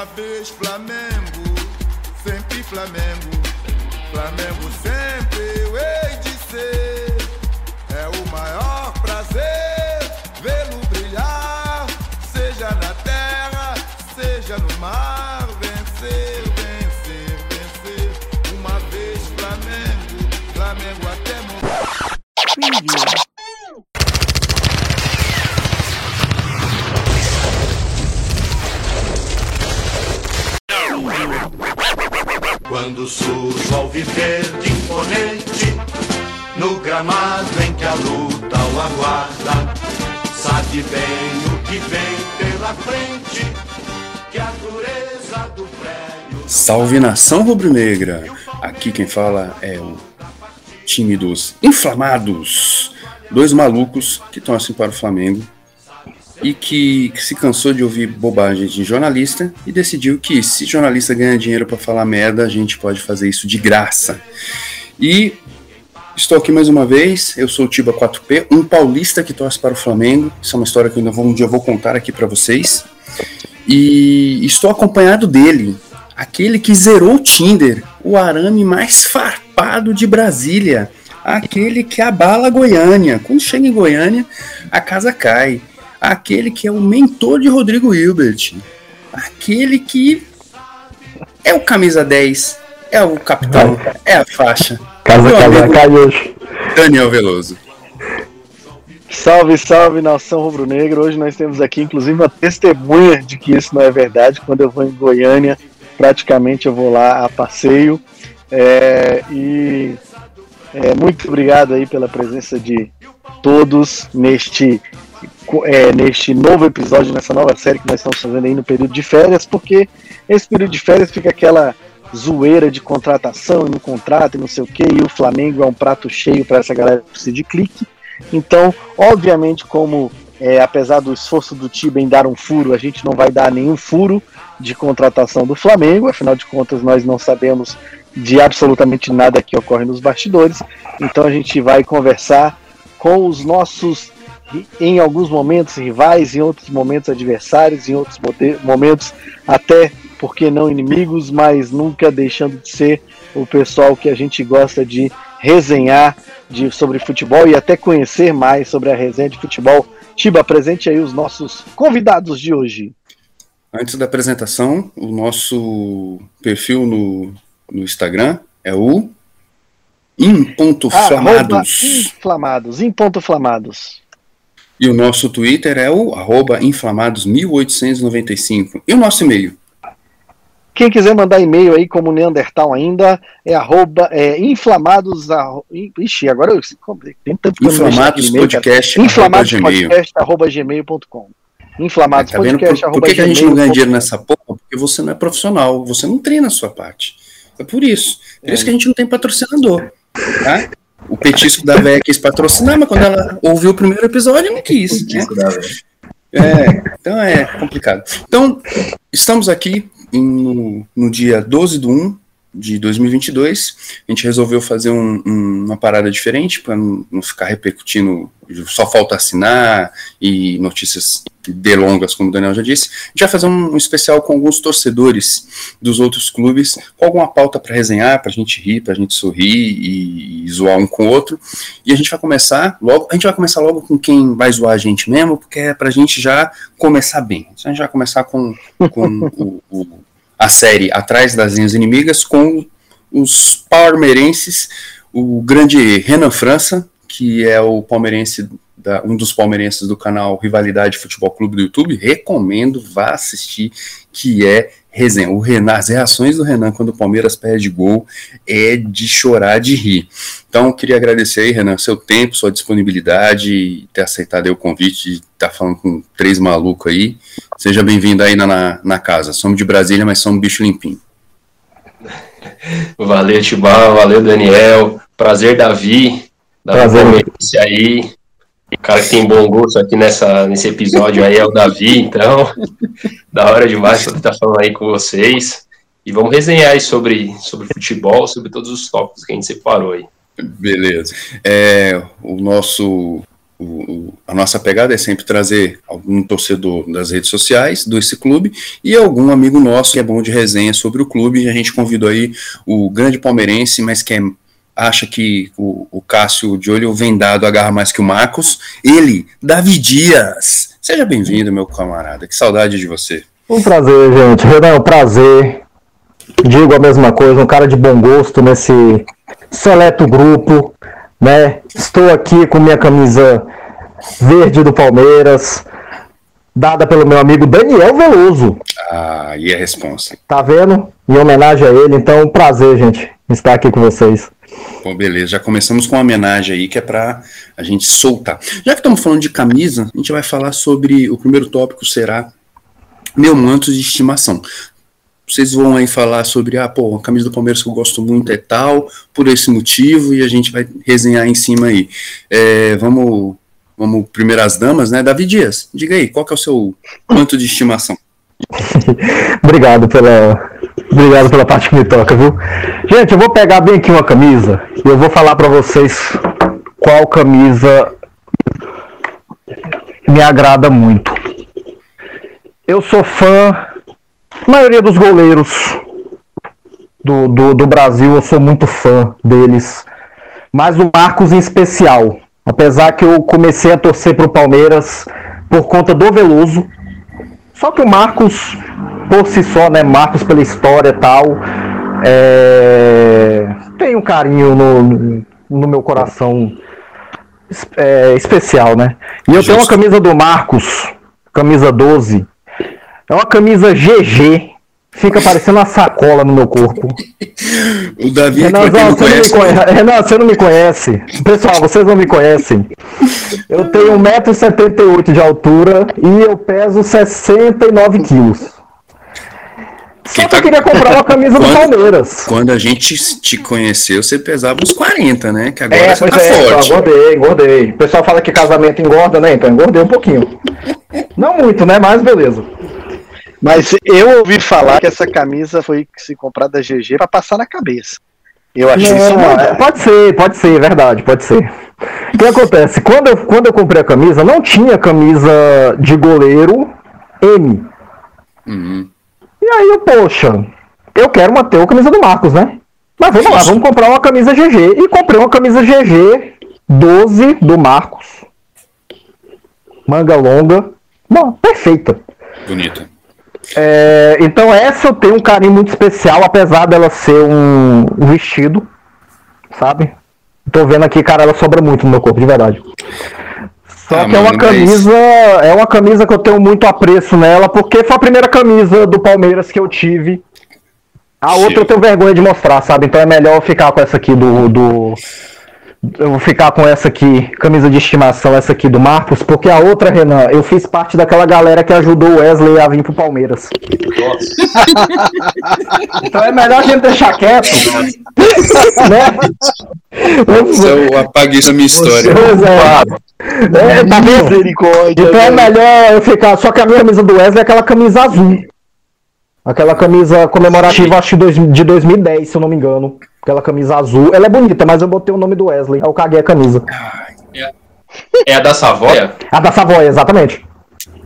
Uma vez Flamengo, sempre Flamengo. Flamengo sempre eu hei de ser. É o maior prazer vê-lo brilhar, seja na terra, seja no mar. Vencer, vencer, vencer. Uma vez Flamengo, Flamengo até morrer. Salve nação rubro-negra! Aqui quem fala é o time dos inflamados, dois malucos que torcem para o Flamengo e que, que se cansou de ouvir bobagem de jornalista e decidiu que se jornalista ganha dinheiro para falar merda, a gente pode fazer isso de graça. E estou aqui mais uma vez, eu sou o Tiba 4P, um paulista que torce para o Flamengo. Isso é uma história que eu ainda vou, um dia vou contar aqui para vocês. E estou acompanhado dele, aquele que zerou o Tinder, o arame mais farpado de Brasília, aquele que abala Goiânia. Quando chega em Goiânia, a casa cai. Aquele que é o mentor de Rodrigo Hilbert. Aquele que é o camisa 10, é o capitão, é a faixa. Casa, Meu casa, amigo calhos. Daniel Veloso. Salve, salve, nação rubro-negra. Hoje nós temos aqui, inclusive, uma testemunha de que isso não é verdade. Quando eu vou em Goiânia, praticamente eu vou lá a passeio. É, e é, muito obrigado aí pela presença de todos neste, é, neste novo episódio, nessa nova série que nós estamos fazendo aí no período de férias, porque esse período de férias fica aquela zoeira de contratação e no contrato e não sei o que, e o Flamengo é um prato cheio para essa galera que precisa de clique. Então, obviamente, como é, apesar do esforço do Tiba em dar um furo, a gente não vai dar nenhum furo de contratação do Flamengo, afinal de contas, nós não sabemos de absolutamente nada que ocorre nos bastidores. Então, a gente vai conversar com os nossos, em alguns momentos, rivais, em outros momentos, adversários, em outros momentos, até porque não inimigos, mas nunca deixando de ser o pessoal que a gente gosta de resenhar de, sobre futebol e até conhecer mais sobre a resenha de futebol. Tiba, apresente aí os nossos convidados de hoje. Antes da apresentação, o nosso perfil no, no Instagram é o Inflamados. inflamados, em ponto flamados. E o nosso Twitter é o arroba inflamados1895. E o nosso e-mail? Quem quiser mandar e-mail aí como Neandertal ainda, é arroba é, inflamados. arro- Ixi, agora eu tem tanto que eu. Inflamados arroba gmail. podcast arroba gmail.com. Inflamados Tá vendo por, podcast por que, que a gente não ganha dinheiro nessa porra? Porque você não é profissional, você não treina a sua parte. É por isso. Por É. isso que a gente não tem patrocinador. Tá? O petisco da véia quis patrocinar, mas quando ela ouviu o primeiro episódio, não quis. né? É, então é complicado. Então, estamos aqui em- no, no dia 12 de 1 de 2022. A gente resolveu fazer um- um- uma parada diferente para não, não ficar repercutindo, só falta assinar e notícias delongas, como o Daniel já disse. A gente vai fazer um, um especial com alguns torcedores dos outros clubes, com alguma pauta para resenhar, para a gente rir, para a gente sorrir e, e zoar um com o outro. E a gente vai começar logo, a gente vai começar logo com quem vai zoar a gente mesmo, porque é pra gente já começar bem. A gente vai começar com, com o- o- a série Atrás das Linhas Inimigas com os palmeirenses, o grande Renan França, que é o palmeirense da- um dos palmeirenses do canal Rivalidade Futebol Clube do YouTube, recomendo, vá assistir, que é resenha. O Renan, as reações do Renan quando o Palmeiras perde gol é de chorar de rir. Então, queria agradecer aí, Renan, seu tempo, sua disponibilidade e ter aceitado aí o convite de estar falando com três malucos aí. Seja bem-vindo aí na, na, na casa. Somos de Brasília, mas somos bicho limpinho. Valeu, Tibal, valeu, Daniel. Prazer, Davi. Davi Prazer. Aí. O cara que tem bom gosto aqui nessa, nesse episódio aí é o Davi, então. da hora demais poder estar falando aí com vocês. E vamos resenhar aí sobre, sobre futebol, sobre todos os tópicos que a gente separou aí. Beleza. É, o nosso o, a nossa pegada é sempre trazer algum torcedor das redes sociais desse clube e algum amigo nosso que é bom de resenha sobre o clube. A gente convidou aí o grande palmeirense, mas que é, acha que o, o Cássio de olho vendado agarra mais que o Marcos. Ele, Davi Dias. Seja bem-vindo, meu camarada. Que saudade de você. Um prazer, gente. Renan, um prazer. Digo a mesma coisa, um cara de bom gosto nesse seleto grupo né? Estou aqui com minha camisa verde do Palmeiras, dada pelo meu amigo Daniel Veloso. Ah, e a responsa. Tá vendo? Em homenagem a ele, então, um prazer, gente, estar aqui com vocês. Bom, beleza, já começamos com uma homenagem aí que é para a gente soltar. Já que estamos falando de camisa, a gente vai falar sobre o primeiro tópico será meu manto de estimação vocês vão aí falar sobre, ah, pô, a camisa do Palmeiras que eu gosto muito é tal, por esse motivo, e a gente vai resenhar em cima aí. É, vamos, vamos primeiras damas, né? Davi Dias, diga aí, qual que é o seu quanto de estimação? obrigado pela obrigado pela parte que me toca, viu? Gente, eu vou pegar bem aqui uma camisa e eu vou falar para vocês qual camisa me agrada muito. Eu sou fã maioria dos goleiros do, do, do, Brasil, eu sou muito fã deles. Mas o Marcos em especial. Apesar que eu comecei a torcer para o Palmeiras por conta do Veloso. Só que o Marcos, por si só, né? Marcos pela história e tal. É... Tem um carinho no, no meu coração é, especial, né? E eu Justo. tenho uma camisa do Marcos, camisa 12, é uma camisa GG. Fica parecendo uma sacola no meu corpo. o Davi Renan, não, você conhece, não conhece. Renan, você não me conhece. Pessoal, vocês não me conhecem. Eu tenho 1,78m de altura e eu peso 69 quilos. Só que tá... eu queria comprar uma camisa quando, do Palmeiras. Quando a gente te conheceu, você pesava uns 40, né? Que agora é, você tá é, forte. Engordei, engordei. O pessoal fala que casamento engorda, né? Então engordei um pouquinho. Não muito, né? Mas beleza. Mas eu ouvi falar que essa camisa foi se comprada da GG para passar na cabeça. Eu achei não, isso é, Pode ser, pode ser, verdade, pode ser. O que acontece? Quando eu, quando eu comprei a camisa, não tinha camisa de goleiro M. Uhum. E aí eu, poxa, eu quero manter a camisa do Marcos, né? Mas vamos lá, vamos comprar uma camisa GG. E comprei uma camisa GG 12 do Marcos. Manga longa. Bom, perfeita. Bonita. É, então essa eu tenho um carinho muito especial, apesar dela ser um, um vestido, sabe? Tô vendo aqui, cara, ela sobra muito no meu corpo, de verdade. Só ah, que é uma camisa, é uma camisa que eu tenho muito apreço nela, porque foi a primeira camisa do Palmeiras que eu tive. A outra eu tenho vergonha de mostrar, sabe? Então é melhor eu ficar com essa aqui do, do eu vou ficar com essa aqui, camisa de estimação, essa aqui do Marcos, porque a outra, Renan, eu fiz parte daquela galera que ajudou o Wesley a vir pro Palmeiras. Nossa. então é melhor a gente deixar quieto. né? eu apaguei essa minha história. É, tá Misericórdia. Então é melhor eu ficar. Só que a minha camisa do Wesley é aquela camisa azul. Aquela camisa comemorativa, acho de 2010, se eu não me engano. Aquela camisa azul. Ela é bonita, mas eu botei o nome do Wesley. Eu caguei a camisa. É, é a da Savoia? A da Savoia, exatamente.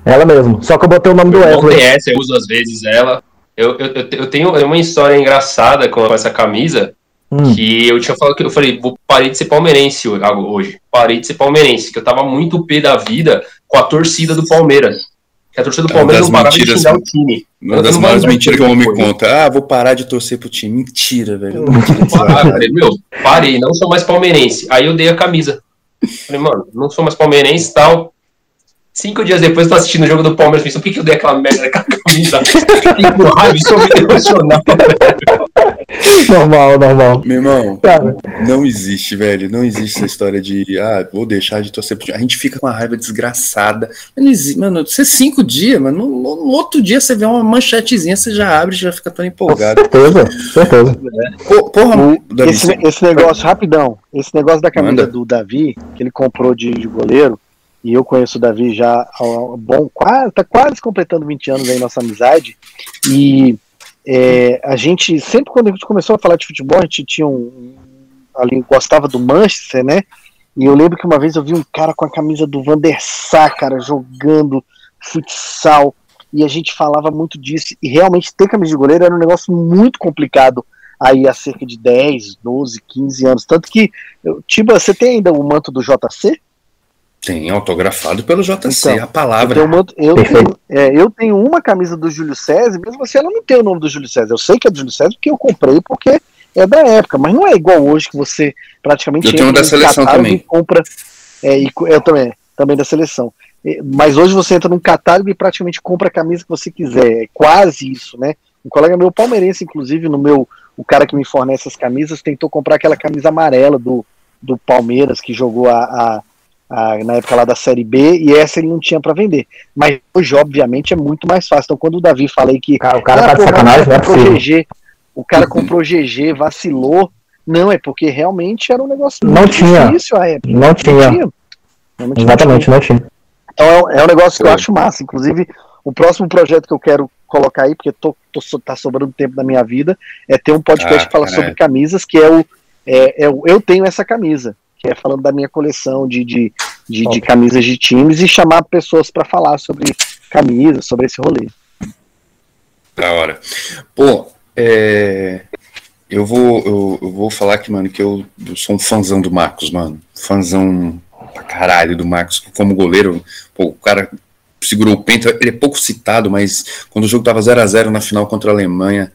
Ela mesmo. Só que eu botei o nome eu do Wesley. Essa, eu uso às vezes ela. Eu, eu, eu tenho uma história engraçada com essa camisa. Hum. Que eu tinha falado que eu falei, vou parei de ser palmeirense hoje. Parei de ser palmeirense, que eu tava muito pé da vida com a torcida do Palmeiras que a torcida do Palmeiras não parava mentiras, de xingar o time. Uma das maiores mentiras que eu me conta. Ah, vou parar de torcer pro time. Mentira, velho. Mentira, meu, parei, não sou mais palmeirense. Aí eu dei a camisa. Falei, mano, não sou mais palmeirense e tal. Cinco dias depois, tô assistindo o jogo do Palmeiras, pensando, por que, que eu dei aquela merda daquela camisa? Fiquei com raiva, isso me emocional, velho. Normal, normal. Meu irmão, Cara. não existe, velho. Não existe essa história de, ah, vou deixar de torcer pro A gente fica com uma raiva desgraçada. Não existe, mano, você cinco dias, mano, no, no, outro dia você vê uma manchetezinha, você já abre e já fica tão empolgado. certeza, certeza. porra, esse, esse, negócio, rapidão, esse negócio da camisa Manda. do Davi, que ele comprou de, de goleiro, e eu conheço o Davi já há bom, quase, tá quase completando 20 anos aí nossa amizade, e é, a gente, sempre quando a gente começou a falar de futebol, a gente tinha um, ali, gostava do Manchester, né, E eu lembro que uma vez eu vi um cara com a camisa do Van der Sar, cara, jogando futsal. E a gente falava muito disso. E realmente ter camisa de goleiro era um negócio muito complicado aí há cerca de 10, 12, 15 anos. Tanto que, Tiba, você tem ainda o manto do JC? Tem, autografado pelo JC, então, a palavra. Eu tenho, eu, tenho, é, eu tenho, uma camisa do Júlio César, mesmo assim ela não tem o nome do Júlio César. Eu sei que é do Júlio César porque eu comprei, porque é da época, mas não é igual hoje que você praticamente eu tenho da seleção também. e compra. É, e, eu também, também da seleção. Mas hoje você entra num catálogo e praticamente compra a camisa que você quiser. É quase isso, né? Um colega meu palmeirense, inclusive, no meu. O cara que me fornece as camisas, tentou comprar aquela camisa amarela do, do Palmeiras, que jogou a, a a, na época lá da Série B, e essa ele não tinha para vender. Mas hoje, obviamente, é muito mais fácil. Então, quando o Davi falei que. Cara, o cara ah, tá de sacanagem, né? Comprou GG, o cara comprou GG, vacilou. Não, é porque realmente era um negócio não muito tinha. difícil a época. Não tinha. Não tinha. Exatamente, não tinha. Então é, é um negócio que eu acho massa. Inclusive, o próximo projeto que eu quero colocar aí, porque tô, tô, tá sobrando tempo da minha vida, é ter um podcast ah, que fala sobre camisas, que é o, é, é o Eu Tenho Essa Camisa é falando da minha coleção de, de, de, de camisas de times e chamar pessoas para falar sobre camisas, sobre esse rolê. Da hora. Pô, é, eu, vou, eu, eu, vou falar aqui, mano, que eu, eu, sou um fãzão do Marcos, mano. Fãzão pra caralho do Marcos. Como goleiro, pô, o cara segurou o penta. Ele é pouco citado, mas quando o jogo tava 0 a 0 na final contra a Alemanha.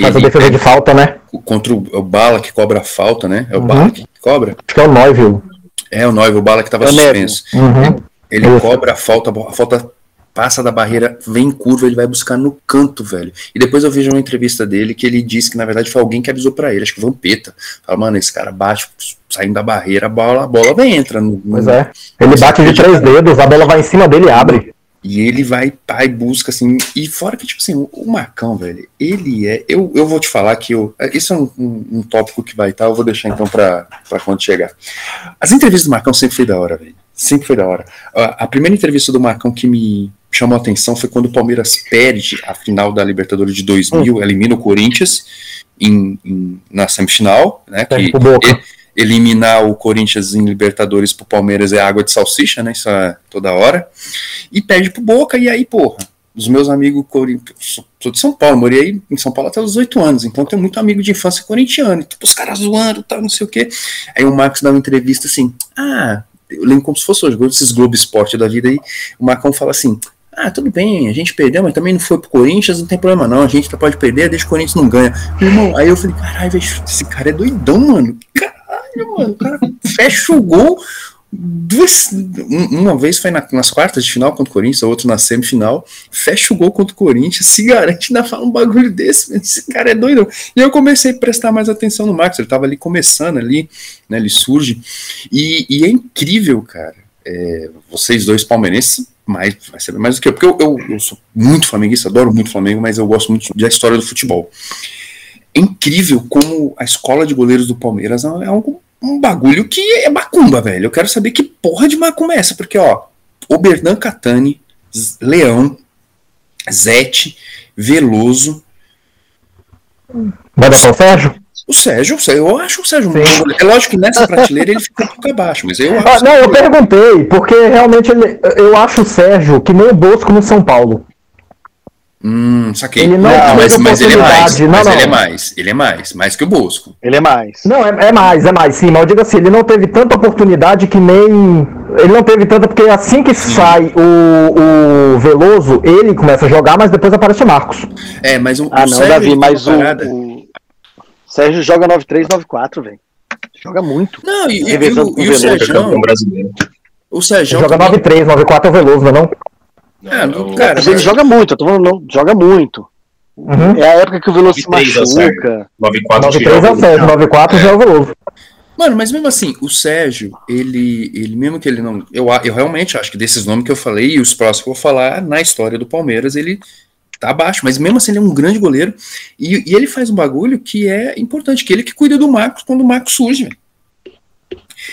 Faz a defesa de falta, né? Contra o, o, Bala que cobra a falta, né? É o uhum. Bala que cobra? Acho que é o Noiville. É, o Noiville, o Bala que tava é suspenso. Uhum. Ele, ele cobra a falta, a falta passa da barreira, vem em curva, ele vai buscar no canto, velho. E depois eu vejo uma entrevista dele que ele disse que na verdade foi alguém que avisou para ele, acho que o Vampeta. Fala, mano, esse cara bate, saindo da barreira, a bola, a bola vem, entra no. Pois é. Ele bate de três dedos, a bola vai em cima dele e abre. E ele vai, pai, busca, assim. E fora que, tipo assim, o Marcão, velho, ele é. Eu, eu vou te falar que eu. Isso é um, um, um tópico que vai estar, eu vou deixar então pra, pra quando chegar. As entrevistas do Marcão sempre foi da hora, velho. Sempre foi da hora. A, a primeira entrevista do Marcão que me chamou a atenção foi quando o Palmeiras perde a final da Libertadores de 2000, hum. elimina o Corinthians em, em na semifinal, né? Que ele, eliminar o Corinthians em Libertadores pro Palmeiras é água de salsicha, né? Isso é toda hora. E perde pro Boca, e aí, porra, os meus amigos sou de São Paulo, morei em São Paulo até os 18 anos, então tenho muito amigo de infância corintiano, tipo, os caras zoando, tal, não sei o quê. Aí o Marcos dá uma entrevista assim, ah, eu lembro como se fosse hoje, esses Globo Esporte da vida aí, o Marcão fala assim, ah, tudo bem, a gente perdeu, mas também não foi pro Corinthians, não tem problema não, a gente pode perder, deixa o Corinthians não ganha. Irmão, aí eu falei, caralho, esse cara é doidão, mano, caralho mano. O cara fecha o gol. Duas, uma vez foi na, nas quartas de final contra o Corinthians, a outra na semifinal, fecha o gol contra o Corinthians, se garante ainda fala um bagulho desse, esse cara é doido. E eu comecei a prestar mais atenção no Marcos, ele tava ali começando ali, né, ele surge, e, e é incrível, cara, é, vocês dois palmeirenses, mais, vai ser mais do que eu, porque eu, eu, eu, sou muito flamenguista, adoro muito Flamengo, mas eu gosto muito da história do futebol. É incrível como a escola de goleiros do Palmeiras é um, um bagulho que é macumba, velho. Eu quero saber que porra de macumba é essa, porque, ó, Oberdan Catani, Leão, Zete, Veloso. Vai dar o Sérgio? O Sérgio, eu acho o Sérgio um É lógico que nessa prateleira ele ficou um pouco abaixo, mas eu acho. Ah, não, eu perguntei, porque realmente ele, eu acho o Sérgio que nem o Bosco no São Paulo. Hum, saquei. Ele não, não mas, mas ele é mais. Não, mas não. ele é mais. Ele é mais. Mais que o Bosco. Ele é mais. Não, é, é, mais, é mais. Sim, mas eu digo assim, ele não teve tanta oportunidade que nem. Ele não teve tanta, porque assim que sim. sai o, o Veloso, ele começa a jogar, mas depois aparece o Marcos. É, mas o. Ah, não, Sérgio, Davi, mas o, o. Sérgio joga 93, 94, velho. Joga muito. Não, e, e, e, o, e o Sérgio. O Sérgio. Joga 93, 94 é o Veloso, não é? Não? É, não, cara, mas ele joga muito, eu tô falando, não, joga muito. Uhum. É a época que o Veloso se machuca. 93 é o Sérgio, 94 já é o Veloso. Mano, mas mesmo assim, o Sérgio, ele, ele mesmo que ele não. Eu, eu realmente acho que desses nomes que eu falei e os próximos que eu vou falar, na história do Palmeiras, ele tá abaixo. Mas mesmo assim, ele é um grande goleiro. E, e ele faz um bagulho que é importante, que ele que cuida do Marcos quando o Marcos surge, velho.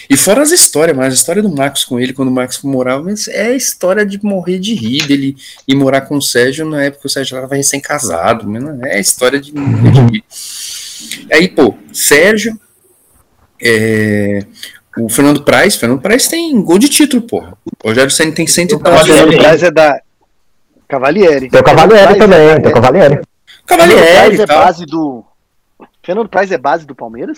E fora as histórias, mas a história do Marcos com ele, quando o Marcos morava, é a história de morrer de rir dele e morar com o Sérgio na época que o Sérgio estava recém-casado. É a história de morrer de rir. Aí, pô, Sérgio. É, o Fernando Praz, Fernando Praz tem gol de título, porra. O Rogério Senna tem 100 e O Fernando Praz é da Cavalieri. Tem o Cavalieri também, tem o Cavalieri. Fernando Cavalieri Praz e é tal. base do. Fernando Praz é base do Palmeiras?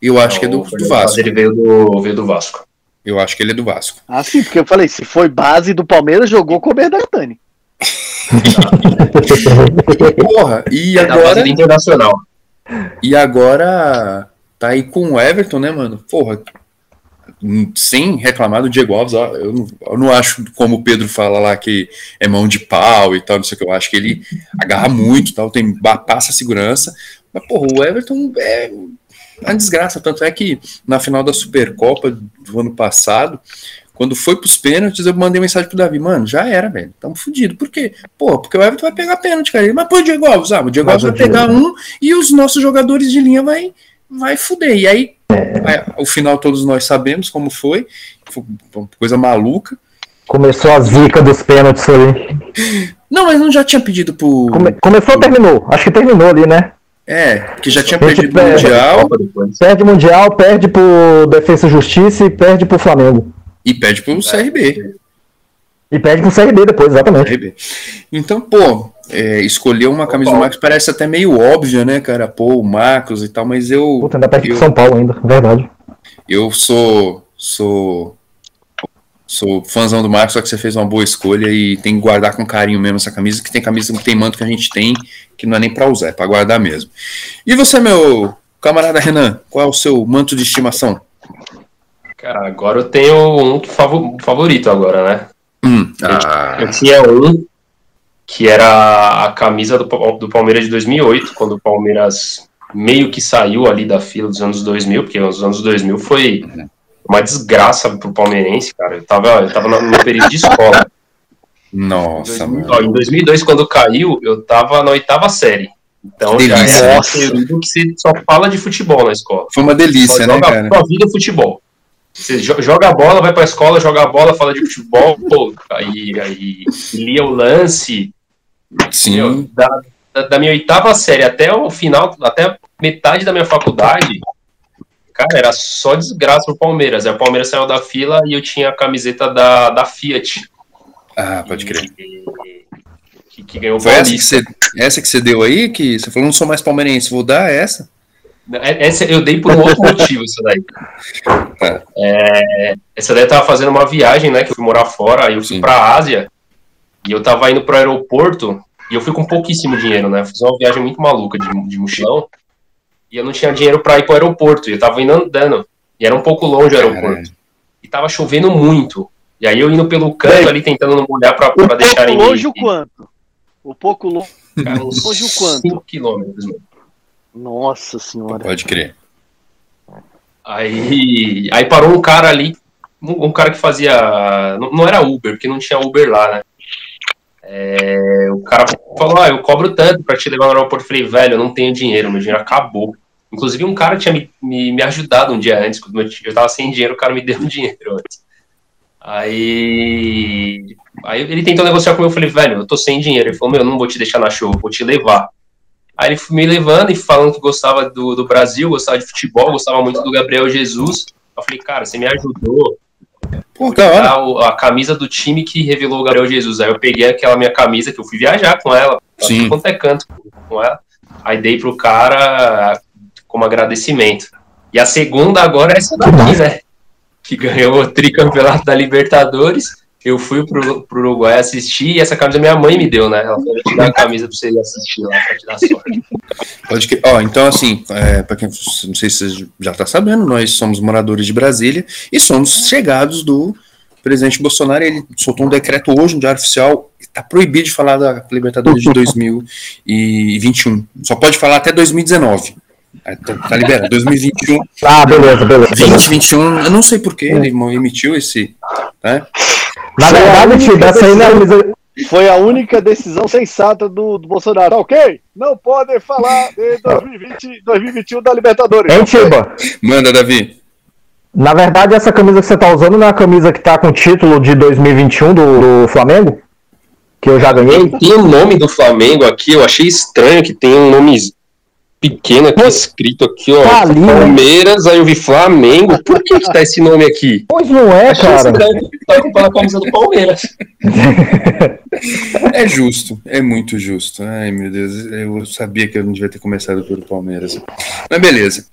Eu acho que é do, Não, do Vasco. Ele veio do, veio do Vasco. Eu acho que ele é do Vasco. Ah, sim, porque eu falei, se foi base do Palmeiras, jogou com o Berdatani. Porra, e É base agora, do Internacional. e agora tá aí com o Everton, né, mano? Porra, sem reclamar do Diego Alves, eu não, eu não acho como o Pedro fala lá que é mão de pau e tal, não sei o que, eu acho que ele agarra muito, tal, tem, passa segurança, mas porra, o Everton é uma desgraça, tanto é que na final da Supercopa do ano passado, quando foi pros pênaltis, eu mandei mensagem pro Davi, mano, já era, velho, tamo fudido, por quê? Pô, porque o Everton vai pegar pênalti, cara, Ele, mas pô, o Diego Alves, ah, o Diego Alves vai pegar um e os nossos jogadores de linha vai, vai fuder, e Aí, o final todos nós sabemos como foi, foi uma coisa maluca. Começou a zica dos pênaltis ali. Não, mas não já tinha pedido pro. Come- começou ou terminou? Acho que terminou ali, né? É, que já tinha perdido o pera. Mundial. Perde o Mundial, perde pro Defesa e Justiça e perde pro Flamengo. e perde pro CRB. E perde pro CRB depois, exatamente. CRB. Então, pô, é, escolher uma camisa do Marcos parece até meio óbvia, né, cara? Pô, o Marcos e tal, mas eu. Puta, ainda perde eu, São Paulo ainda, verdade. eu sou. sou. Sou fãzão do Marcos, só que você fez uma boa escolha e tem que guardar com carinho mesmo essa camisa, que tem camisa que tem manto que a gente tem, que não é nem pra usar, é pra guardar mesmo. E você, meu camarada Renan, qual é o seu manto de estimação? Cara, agora eu tenho um favorito agora, né? Hum, ah, Eu tinha um que era a camisa do, do Palmeiras de 2008, quando o Palmeiras meio que saiu ali da fila dos anos 2000, porque os anos 2000 foi uma desgraça pro palmeirense, cara. Eu tava, eu tava no período de escola. nossa, Em 2000 mano. ó, em 2002, quando caiu, eu tava na oitava série. Então Que já delícia, é um período que você só fala de futebol na escola. Foi uma delícia, né, cara? pra vida futebol. Você jo- joga a bola, vai pra escola, joga a bola, fala de futebol, pô, aí, aí lia o lance. Sim, da, da- da minha oitava série até o final, até metade da minha faculdade, cara, era só desgraça pro Palmeiras. Aí o Palmeiras saiu da fila e eu tinha a camiseta da, da Fiat. ah, pode crer. Que, que ganhou o Foi essa que, você, essa que você deu aí, que você falou, não sou mais palmeirense, vou dar essa? É- Essa eu dei por um outro motivo, essa daí. Tá. É, essa daí eu tava fazendo uma viagem, né? Que eu fui morar fora, aí eu fui Sim. pra Ásia, e eu tava indo pro aeroporto, e eu fui com pouquíssimo dinheiro, né? Fiz uma viagem muito maluca de, de mochilão, e eu não tinha dinheiro pra ir pro aeroporto, e eu tava indo andando, e era um pouco longe o aeroporto, Caralho. e tava chovendo muito. E aí eu indo pelo canto Bem, ali, tentando não molhar pra, pra pouco deixarem longe me- o quanto? O pouco longe. cara, uns Longe o quanto? 5 quilômetros, mano. Nossa senhora. Pode crer. Aí, aí parou um cara ali, um, um cara que fazia. Não, não era Uber, porque não tinha Uber lá, né? É, o cara falou: Ah, eu cobro tanto pra te levar no aeroporto. Eu falei, velho, eu não tenho dinheiro, meu dinheiro acabou. Inclusive, um cara tinha me, me, me ajudado um dia antes, quando eu tava sem dinheiro, o cara me deu um dinheiro antes. Aí, aí ele tentou negociar comigo, eu falei, velho, eu tô sem dinheiro. Ele falou, meu, eu não vou te deixar na show, vou te levar. Aí ele me levando e falando que gostava do, do Brasil, gostava de futebol, gostava muito do Gabriel Jesus. Eu falei, cara, você me ajudou Pô, a, o- a camisa do time que revelou o Gabriel Jesus. Aí eu peguei aquela minha camisa que eu fui viajar com ela, Sim. quanto é canto com ela. Aí dei pro cara como agradecimento. E a segunda agora é essa daqui, né? Que ganhou o tricampeonato da Libertadores. Eu fui pro, pro Uruguai assistir e essa camisa minha mãe me deu, né? Ela falou, te dar a camisa pra você ir assistir lá, pra te dar sorte. Pode crer. Ó, então, assim, é, para quem não sei se você já tá sabendo, nós somos moradores de Brasília e somos chegados do presidente Bolsonaro. Ele soltou um decreto hoje no Diário Oficial. Está proibido de falar da Libertadores de 2021. Só pode falar até 2019. Aí Tá, tá liberado. 2021, Ah, beleza, beleza. 2021, eu não sei por que ele emitiu esse. Né? Na verdade, tio, dessa aí não é Foi a única decisão sensata do, do Bolsonaro. Tá ok? Não podem falar de 2020, 2021 da Libertadores. Hein, Ok. Tiba? Manda, Davi. Na verdade, essa camisa que você tá usando não é a camisa que tá com o título de 2021 do, do Flamengo? Que eu já ganhei? Tem o nome do Flamengo aqui, eu achei estranho que tem um nome pequeno aqui, escrito aqui, ó. Tá ali, né? Palmeiras, aí eu vi Flamengo. Por que, que tá esse nome aqui? Pois não é, Achei que cara. você tá ocupando a camisa do Palmeiras. É justo, é muito justo. Ai, meu Deus, eu sabia que eu não devia ter começado pelo Palmeiras. Mas beleza.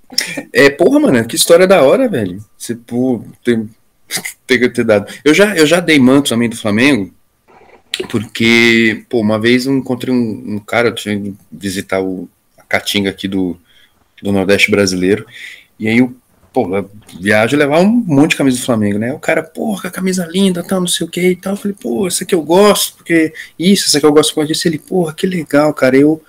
É, porra, mano, que história da hora, velho. Você, pô, tem, tem que ter dado. Eu já, eu já dei manto também do Flamengo, porque, pô, uma vez eu encontrei um, um cara, eu tinha ido visitar o, Caatinga aqui do, do Nordeste brasileiro, e aí pô, eu viajo levar um monte de camisa do Flamengo, né? O cara, porra, camisa linda, tal, não sei o que e tal. Eu falei, pô, essa aqui eu gosto, porque isso, essa aqui eu gosto por disso. Ele, porra, que legal, cara, eu,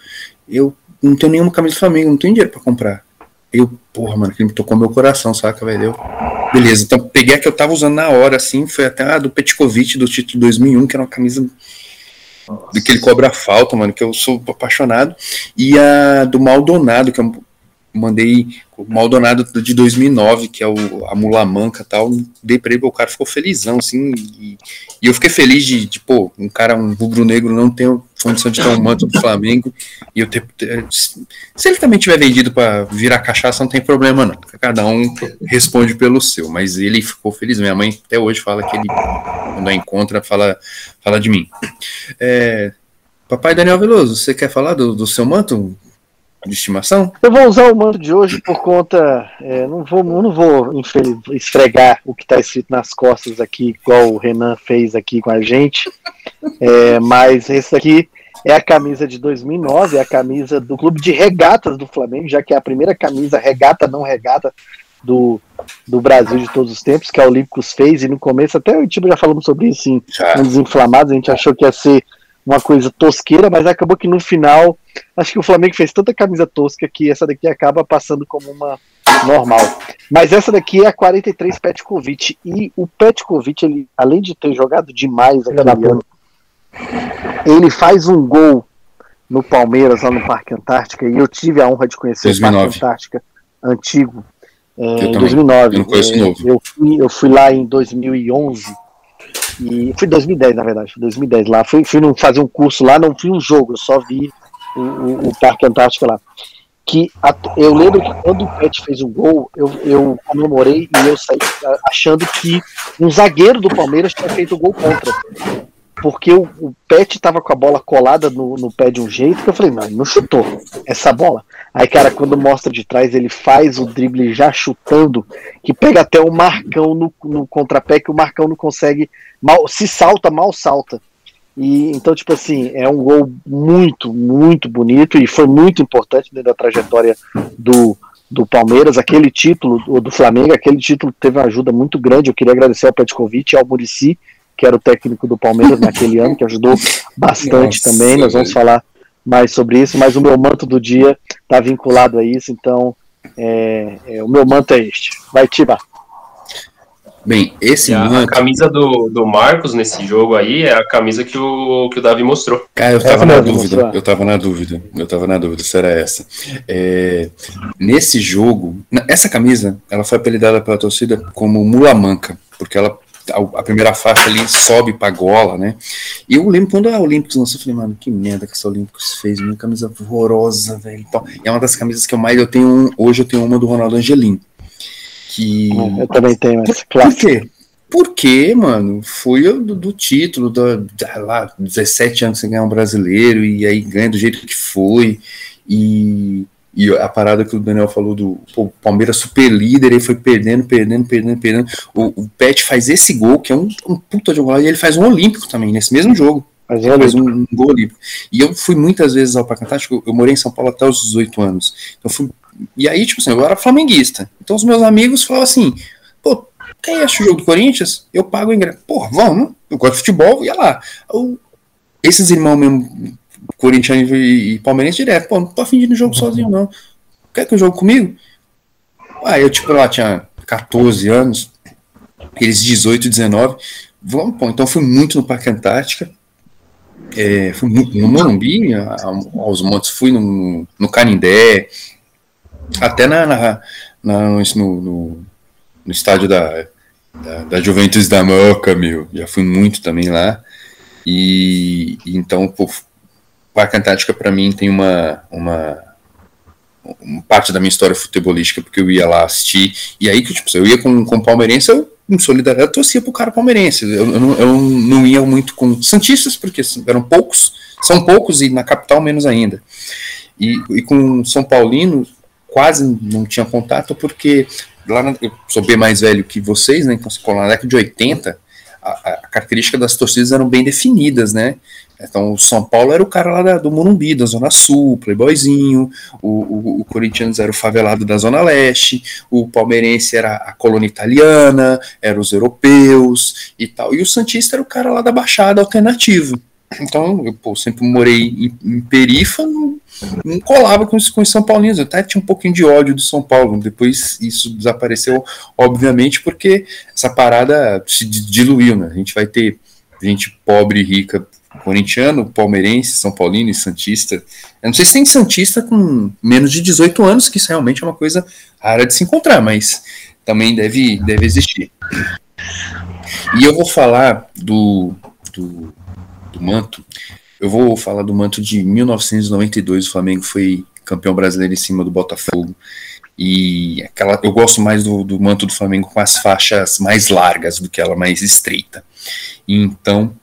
eu não tenho nenhuma camisa do Flamengo, não tenho dinheiro pra comprar. Eu, porra, mano, que me tocou meu coração, saca, velho? Beleza, então peguei a que eu tava usando na hora, assim, foi até a do Petkovic do título 2001, que era uma camisa do que ele cobra falta, mano, que eu sou apaixonado, e a do Maldonado, que eu mandei o Maldonado de 2009, que é o, a Mula Manca e tal, dei pra ele, o cara ficou felizão, assim, e, e eu fiquei feliz de, de, pô, um cara, um rubro-negro não ter condição de ter um manto do Flamengo, e eu ter, se ele também tiver vendido pra virar cachaça, não tem problema não, cada um responde pelo seu, mas ele ficou feliz, minha mãe até hoje fala que ele, quando a encontra, fala, fala de mim. É, papai Daniel Veloso, você quer falar do, do seu manto de estimação? Eu vou usar o manto de hoje por conta. é, não vou, não vou esfregar o que está escrito nas costas aqui, igual o Renan fez aqui com a gente. É, mas esse aqui é a camisa de 2009, é a camisa do clube de regatas do Flamengo, já que é a primeira camisa regata, não regata, do, do Brasil de todos os tempos, que a Olímpicos fez. E no começo, até o time já falamos sobre isso em Já. um desinflamados, a gente achou que ia ser uma coisa tosqueira, mas acabou que no final, acho que o Flamengo fez tanta camisa tosca que essa daqui acaba passando como uma normal. Mas essa daqui é a 43 Petkovic, e o Petkovic, ele, além de ter jogado demais aquele ano, ele faz um gol no Palmeiras, lá no Parque Antártica, e eu tive a honra de conhecer 2009. o Parque Antártica antigo, é, Eu em também. 2009. Eu não conheço É, novo. Eu fui, eu fui lá em 2011, e foi 2010, na verdade, foi 2010 lá. Fui, fui fazer um curso lá, não fui um jogo, eu só vi o, o, o Parque Antártica lá. Que a- eu lembro que quando o Pet fez um gol, eu, eu comemorei e eu saí a- achando que um zagueiro do Palmeiras tinha feito o gol contra. Porque o, o Pet tava com a bola colada no, no pé de um jeito que eu falei, não, ele não chutou essa bola. Aí, cara, quando mostra de trás, ele faz o drible já chutando, que pega até o Marcão no, no contrapé, que o Marcão não consegue, mal, se salta, mal salta. E então, tipo assim, é um gol muito, muito bonito e foi muito importante dentro da trajetória do, do Palmeiras. Aquele título, o do Flamengo, aquele título teve uma ajuda muito grande. Eu queria agradecer ao Petkovic e ao Murici, que era o técnico do Palmeiras naquele ano, que ajudou bastante Nossa, também. Nós vamos falar mais sobre isso, mas o meu manto do dia está vinculado a isso, então é, é, o meu manto é este. Vai, Tiba. Bem, esse a, a manto, camisa do, do Marcos nesse jogo aí é a camisa que o, que o Davi mostrou. cara, eu Essa tava na dúvida, mostrou. eu tava na dúvida, eu tava na dúvida se era essa. É, nesse jogo, essa camisa, ela foi apelidada pela torcida como Mula Manca, porque ela a, a primeira faixa ali sobe pra gola, né? E eu lembro quando a Olímpicos lançou, eu falei, mano, que merda que essa Olímpicos fez, uma camisa horrorosa, velho. e tal. E é uma das camisas que eu mais eu tenho, um- hoje eu tenho uma do Ronaldo Angelim. Que Eu também tenho essa Por clássica. quê? Porque, mano, foi do, do título, da, da- lá, 17 anos sem ganhar um brasileiro, e aí ganha do jeito que foi, e, e a parada que o Daniel falou do pô, Palmeiras super líder, ele foi perdendo, perdendo, perdendo, perdendo. O, o Pet faz esse gol, que é um, um puta de gol, e ele faz um olímpico também, nesse mesmo jogo. Mas Ele faz um, um gol olímpico. E eu fui muitas vezes ao Parque Antártico, eu, morei em São Paulo até os 18 anos. Então fui, e aí, tipo assim, eu era flamenguista. Então os meus amigos falavam assim, pô, quem acha o jogo do Corinthians? Eu pago o ingresso. Porra, vamos, eu gosto de futebol, ia lá. Eu- esses irmãos mesmo, corintiano e, e palmeirense direto, pô, não tô afim de ir no jogo sozinho, não. Quer que eu jogue comigo? Aí eu, tipo, lá tinha 14 anos, eles 18, 19. Vamos, pô, então fui muito no Parque Antártica. É, fui muito no Morumbi, aos montes, fui no, no Canindé, até na, na, na- no, no, no estádio da, da, da Juventus da Moca, meu. Já fui muito também lá. E então, pô, Parque Antártica para mim tem uma, uma, parte da minha história futebolística, porque eu ia lá assistir, e aí que tipo, eu ia com, com palmeirense, eu em solidariedade torcia pro cara palmeirense. Eu, eu, não, eu não ia muito com santistas, porque eram poucos, são poucos, e na capital menos ainda. E, e com São Paulino, quase não tinha contato, porque lá na, eu sou bem mais velho que vocês, né? Então, na década de 80, a, a característica das torcidas eram bem definidas, né? Então, o São Paulo era o cara lá da, do Morumbi, da Zona Sul, playboyzinho, o, o, o Corinthians era o favelado da Zona Leste, o palmeirense era a colônia italiana, eram os europeus e tal, e o Santista era o cara lá da Baixada alternativo. Então, eu pô, sempre morei em, em perifa, não, não colava com os, com os São Paulinos. Eu até tinha um pouquinho de ódio do São Paulo. Depois isso desapareceu, obviamente, porque essa parada se diluiu, né? A gente vai ter gente pobre e rica corintiano, palmeirense, São Paulino e Santista. Eu não sei se tem Santista com menos de 18 anos, que isso realmente é uma coisa rara de se encontrar, mas também deve, deve existir. E eu vou falar do, do, do manto. Eu vou falar do manto de 1992. O Flamengo foi campeão brasileiro em cima do Botafogo. E aquela, eu gosto mais do, do manto do Flamengo com as faixas mais largas do que ela mais estreita. Então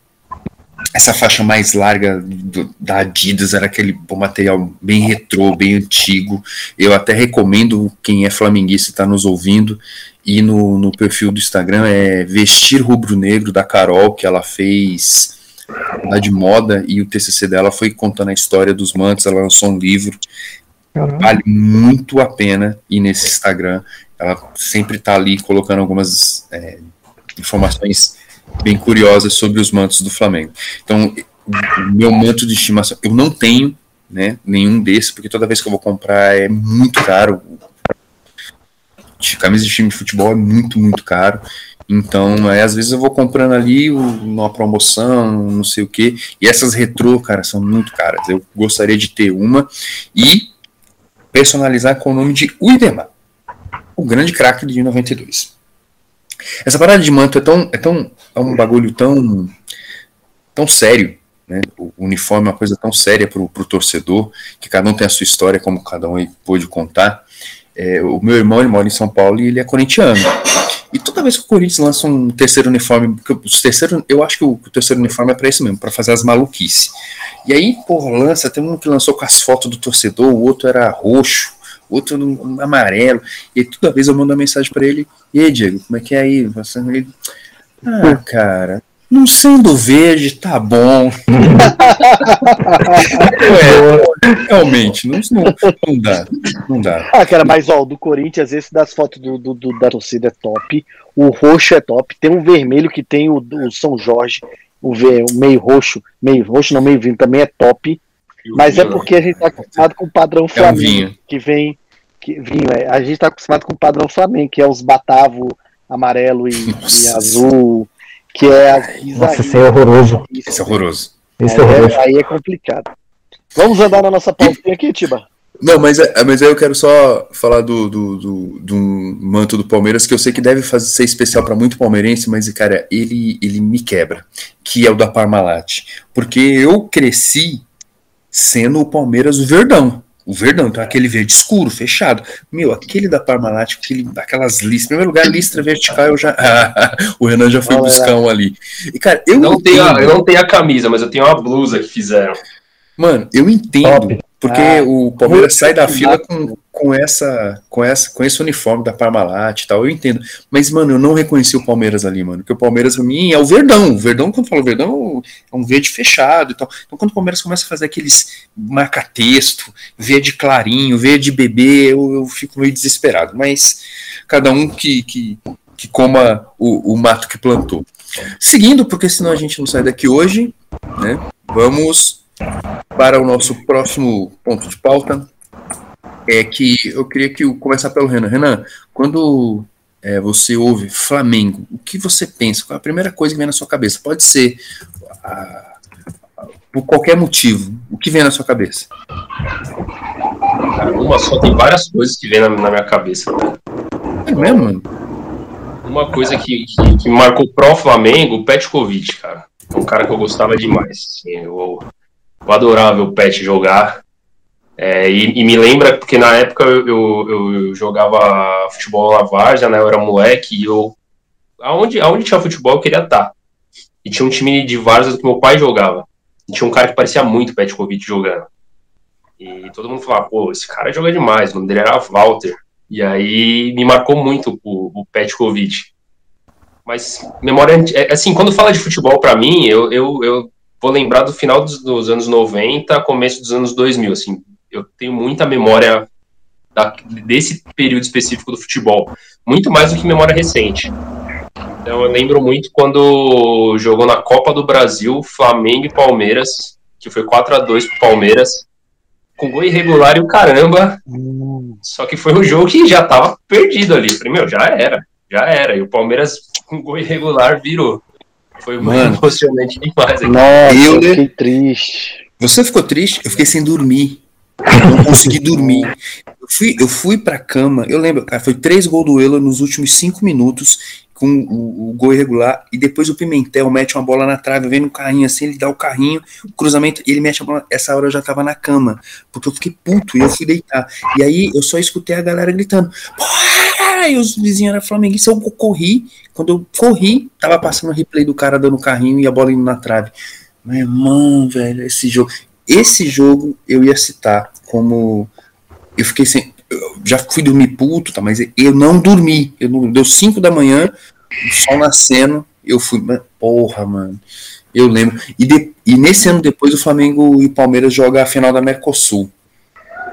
essa faixa mais larga do, da Adidas era aquele bom material bem retrô, bem antigo. Eu até recomendo quem é flamenguista está nos ouvindo e no, no perfil do Instagram é Vestir Rubro Negro da Carol, que ela fez lá de moda e o TCC dela foi contando a história dos mantos. Ela lançou um livro, vale muito a pena ir nesse Instagram. Ela sempre está ali colocando algumas é, informações bem curiosas sobre os mantos do Flamengo. Então, meu manto de estimação, eu não tenho né, nenhum desses, porque toda vez que eu vou comprar é muito caro. Camisa de time de futebol é muito, muito caro. Então, às vezes eu vou comprando ali uma promoção, não sei o que. E essas retrô, cara, são muito caras. Eu gostaria de ter uma e personalizar com o nome de Uidema, o grande craque de 92. Essa parada de manto é tão, é tão é um bagulho tão tão sério, né? O uniforme é uma coisa tão séria pro, pro torcedor, que cada um tem a sua história, como cada um pôde contar. É, o meu irmão ele mora em São Paulo e ele é corintiano. E toda vez que o Corinthians lança um terceiro uniforme, os terceiro, eu acho que o, o terceiro uniforme é para isso mesmo, para fazer as maluquices. E aí, pô, lança, tem um que lançou com as fotos do torcedor, o outro era roxo, outro no amarelo. E toda vez eu mando uma mensagem para ele: E aí, Diego, como é que é aí? Você, ele, ah, cara, não sendo verde, tá bom. é, realmente, não, não, não, dá. Não dá. Ah, cara, mas ó, do Corinthians, esse das fotos do, do, do, da torcida é top. O roxo é top. Tem um vermelho que tem o, o São Jorge, o, o meio roxo, meio roxo, não meio vinho, também é top. Mas é porque a gente tá acostumado com o padrão Flamengo, é que vem. Que, vinho, é, a gente tá acostumado com o padrão Flamengo, que é os Batavo amarelo e, e azul, que é a Nossa, isso é horroroso. Isso é horroroso. Isso é horroroso. Aí é complicado. Vamos andar na nossa pautinha aqui, Tiba. Não, mas, é, mas aí eu quero só falar do, do, do, do, manto do Palmeiras, que eu sei que deve fazer, ser especial para muito palmeirense, mas, cara, ele, ele me quebra, que é o da Parmalat. Porque eu cresci sendo o Palmeiras o Verdão. O verdão, então aquele verde escuro, fechado. Meu, aquele da Parmalat, aquele, aquelas listras. Em primeiro lugar, listra vertical, eu já. o Renan já foi buscar um ali. E, cara, eu não tenho, a, eu não tenho a camisa, mas eu tenho uma blusa que fizeram. Mano, eu entendo. Top. Porque ah, o Palmeiras sai da fila com, com, essa, com, essa, com esse uniforme da Parmalat e tal, eu entendo. Mas, mano, eu não reconheci o Palmeiras ali, mano. Porque o Palmeiras, pra mim, é o Verdão. O Verdão, quando fala Verdão, é um verde fechado e tal. Então, quando o Palmeiras começa a fazer aqueles marca-texto, verde clarinho, verde bebê, eu, eu fico meio desesperado. Mas cada um que, que, que coma o, o mato que plantou. Seguindo, porque senão a gente não sai daqui hoje, né? Vamos para o nosso próximo ponto de pauta, é que eu queria que eu começar pelo Renan. Renan, quando é, você ouve Flamengo, o que você pensa? Qual é a primeira coisa que vem na sua cabeça? Pode ser a, a, por qualquer motivo. O que vem na sua cabeça? uma só, tem várias coisas que vem na, na minha cabeça. É mesmo, mano? Uma coisa que, que, que marcou pro Flamengo, o Petkovic, cara. É um cara que eu gostava demais. Assim, eu, eu adorava ver o Pet jogar. É, e, e, me lembra, porque na época eu, eu, eu jogava futebol na Várzea, né? Eu era moleque e eu. Aonde, aonde tinha futebol eu queria estar. E tinha um time de Várzea que meu pai jogava. E tinha um cara que parecia muito Petkovic jogando. E todo mundo falava, pô, esse cara joga demais, o nome dele era Walter. E aí me marcou muito o, o Petkovic. Mas memória, é, assim, quando fala de futebol para mim, eu, eu, eu vou lembrar do final dos, dos, anos 90, começo dos anos 2000, assim. Eu tenho muita memória da, desse período específico do futebol, muito mais do que memória recente. Então eu lembro muito quando jogou na Copa do Brasil, Flamengo e Palmeiras, que foi 4 a 2 pro Palmeiras, com gol irregular e o caramba. Hum. Só que foi um jogo que já tava perdido ali. Falei, meu, já era, já era. E o Palmeiras com gol irregular virou. Foi Mano, muito emocionante demais. Aqui. Nossa, eu fiquei triste. Você ficou triste? Eu fiquei sem dormir. Eu não consegui dormir. Eu fui, eu fui pra cama, eu lembro, cara, foi três gols do Euler nos últimos cinco minutos com o, o, gol irregular, e depois o Pimentel mete uma bola na trave, vem no carrinho assim, ele dá o carrinho, o cruzamento, e ele mete a bola. Essa hora eu já tava na cama, porque eu fiquei puto e eu fui deitar. E aí eu só escutei a galera gritando: Porra! E os vizinhos eram flamenguistas, eu corri. Quando eu corri, tava passando o replay do cara dando o carrinho e a bola indo na trave. Meu irmão, velho, esse jogo. Esse jogo eu ia citar como. Eu fiquei sem eu já fui dormir puto, tá, mas eu não dormi. Eu não, deu 5 da manhã, o sol nascendo, eu fui, porra, mano. Eu lembro. E, de, e nesse ano depois o Flamengo e o Palmeiras jogam a final da Mercosul.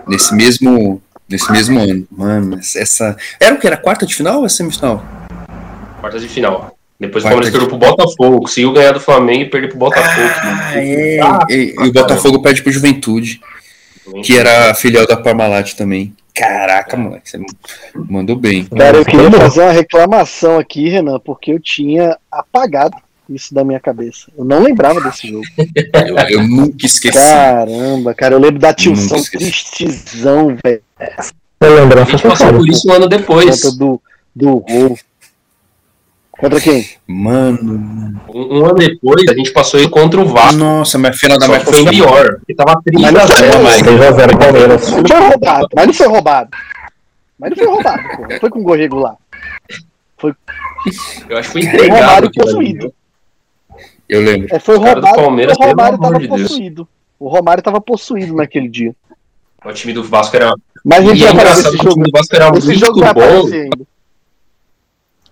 Nesse mesmo, nesse mesmo ano. Mano, essa. Era o que? Era quarta de final ou semifinal? Quarta de final. Depois quarta o Palmeiras perdeu pro Botafogo. Conseguiu ganhar do Flamengo e perder pro Botafogo. Ah, é. Ah, e, e, o Botafogo perde pro Juventude. Juventude. Que era filial da Parmalat também. Caraca, moleque, você mandou bem. Cara, eu queria fazer uma reclamação aqui, Renan, porque eu tinha apagado isso da minha cabeça. Eu não lembrava desse jogo. eu, eu, nunca esqueci. Caramba, cara, eu lembro da tiozão tristezão, velho. Eu lembro, a gente passou por isso um ano depois. Do, do rolo. Contra quem? Mano. Um, um, ano depois, a gente passou isso contra o Vasco. Nossa, mas final da Mercosul foi pior. Ele tava 3 a 0 Palmeiras. Não foi roubado, mas não foi roubado. Mas não foi roubado, pô. Foi com gol regular. Foi. Eu acho que foi entregado. Romário possuído. Eu lembro. É, foi roubado. Palmeiras, o Romário tava de possuído. O Romário tava possuído naquele dia. O time do Vasco era. Mas a gente vai falar desse jogo. O Vasco era esse jogo vai bom. Ainda.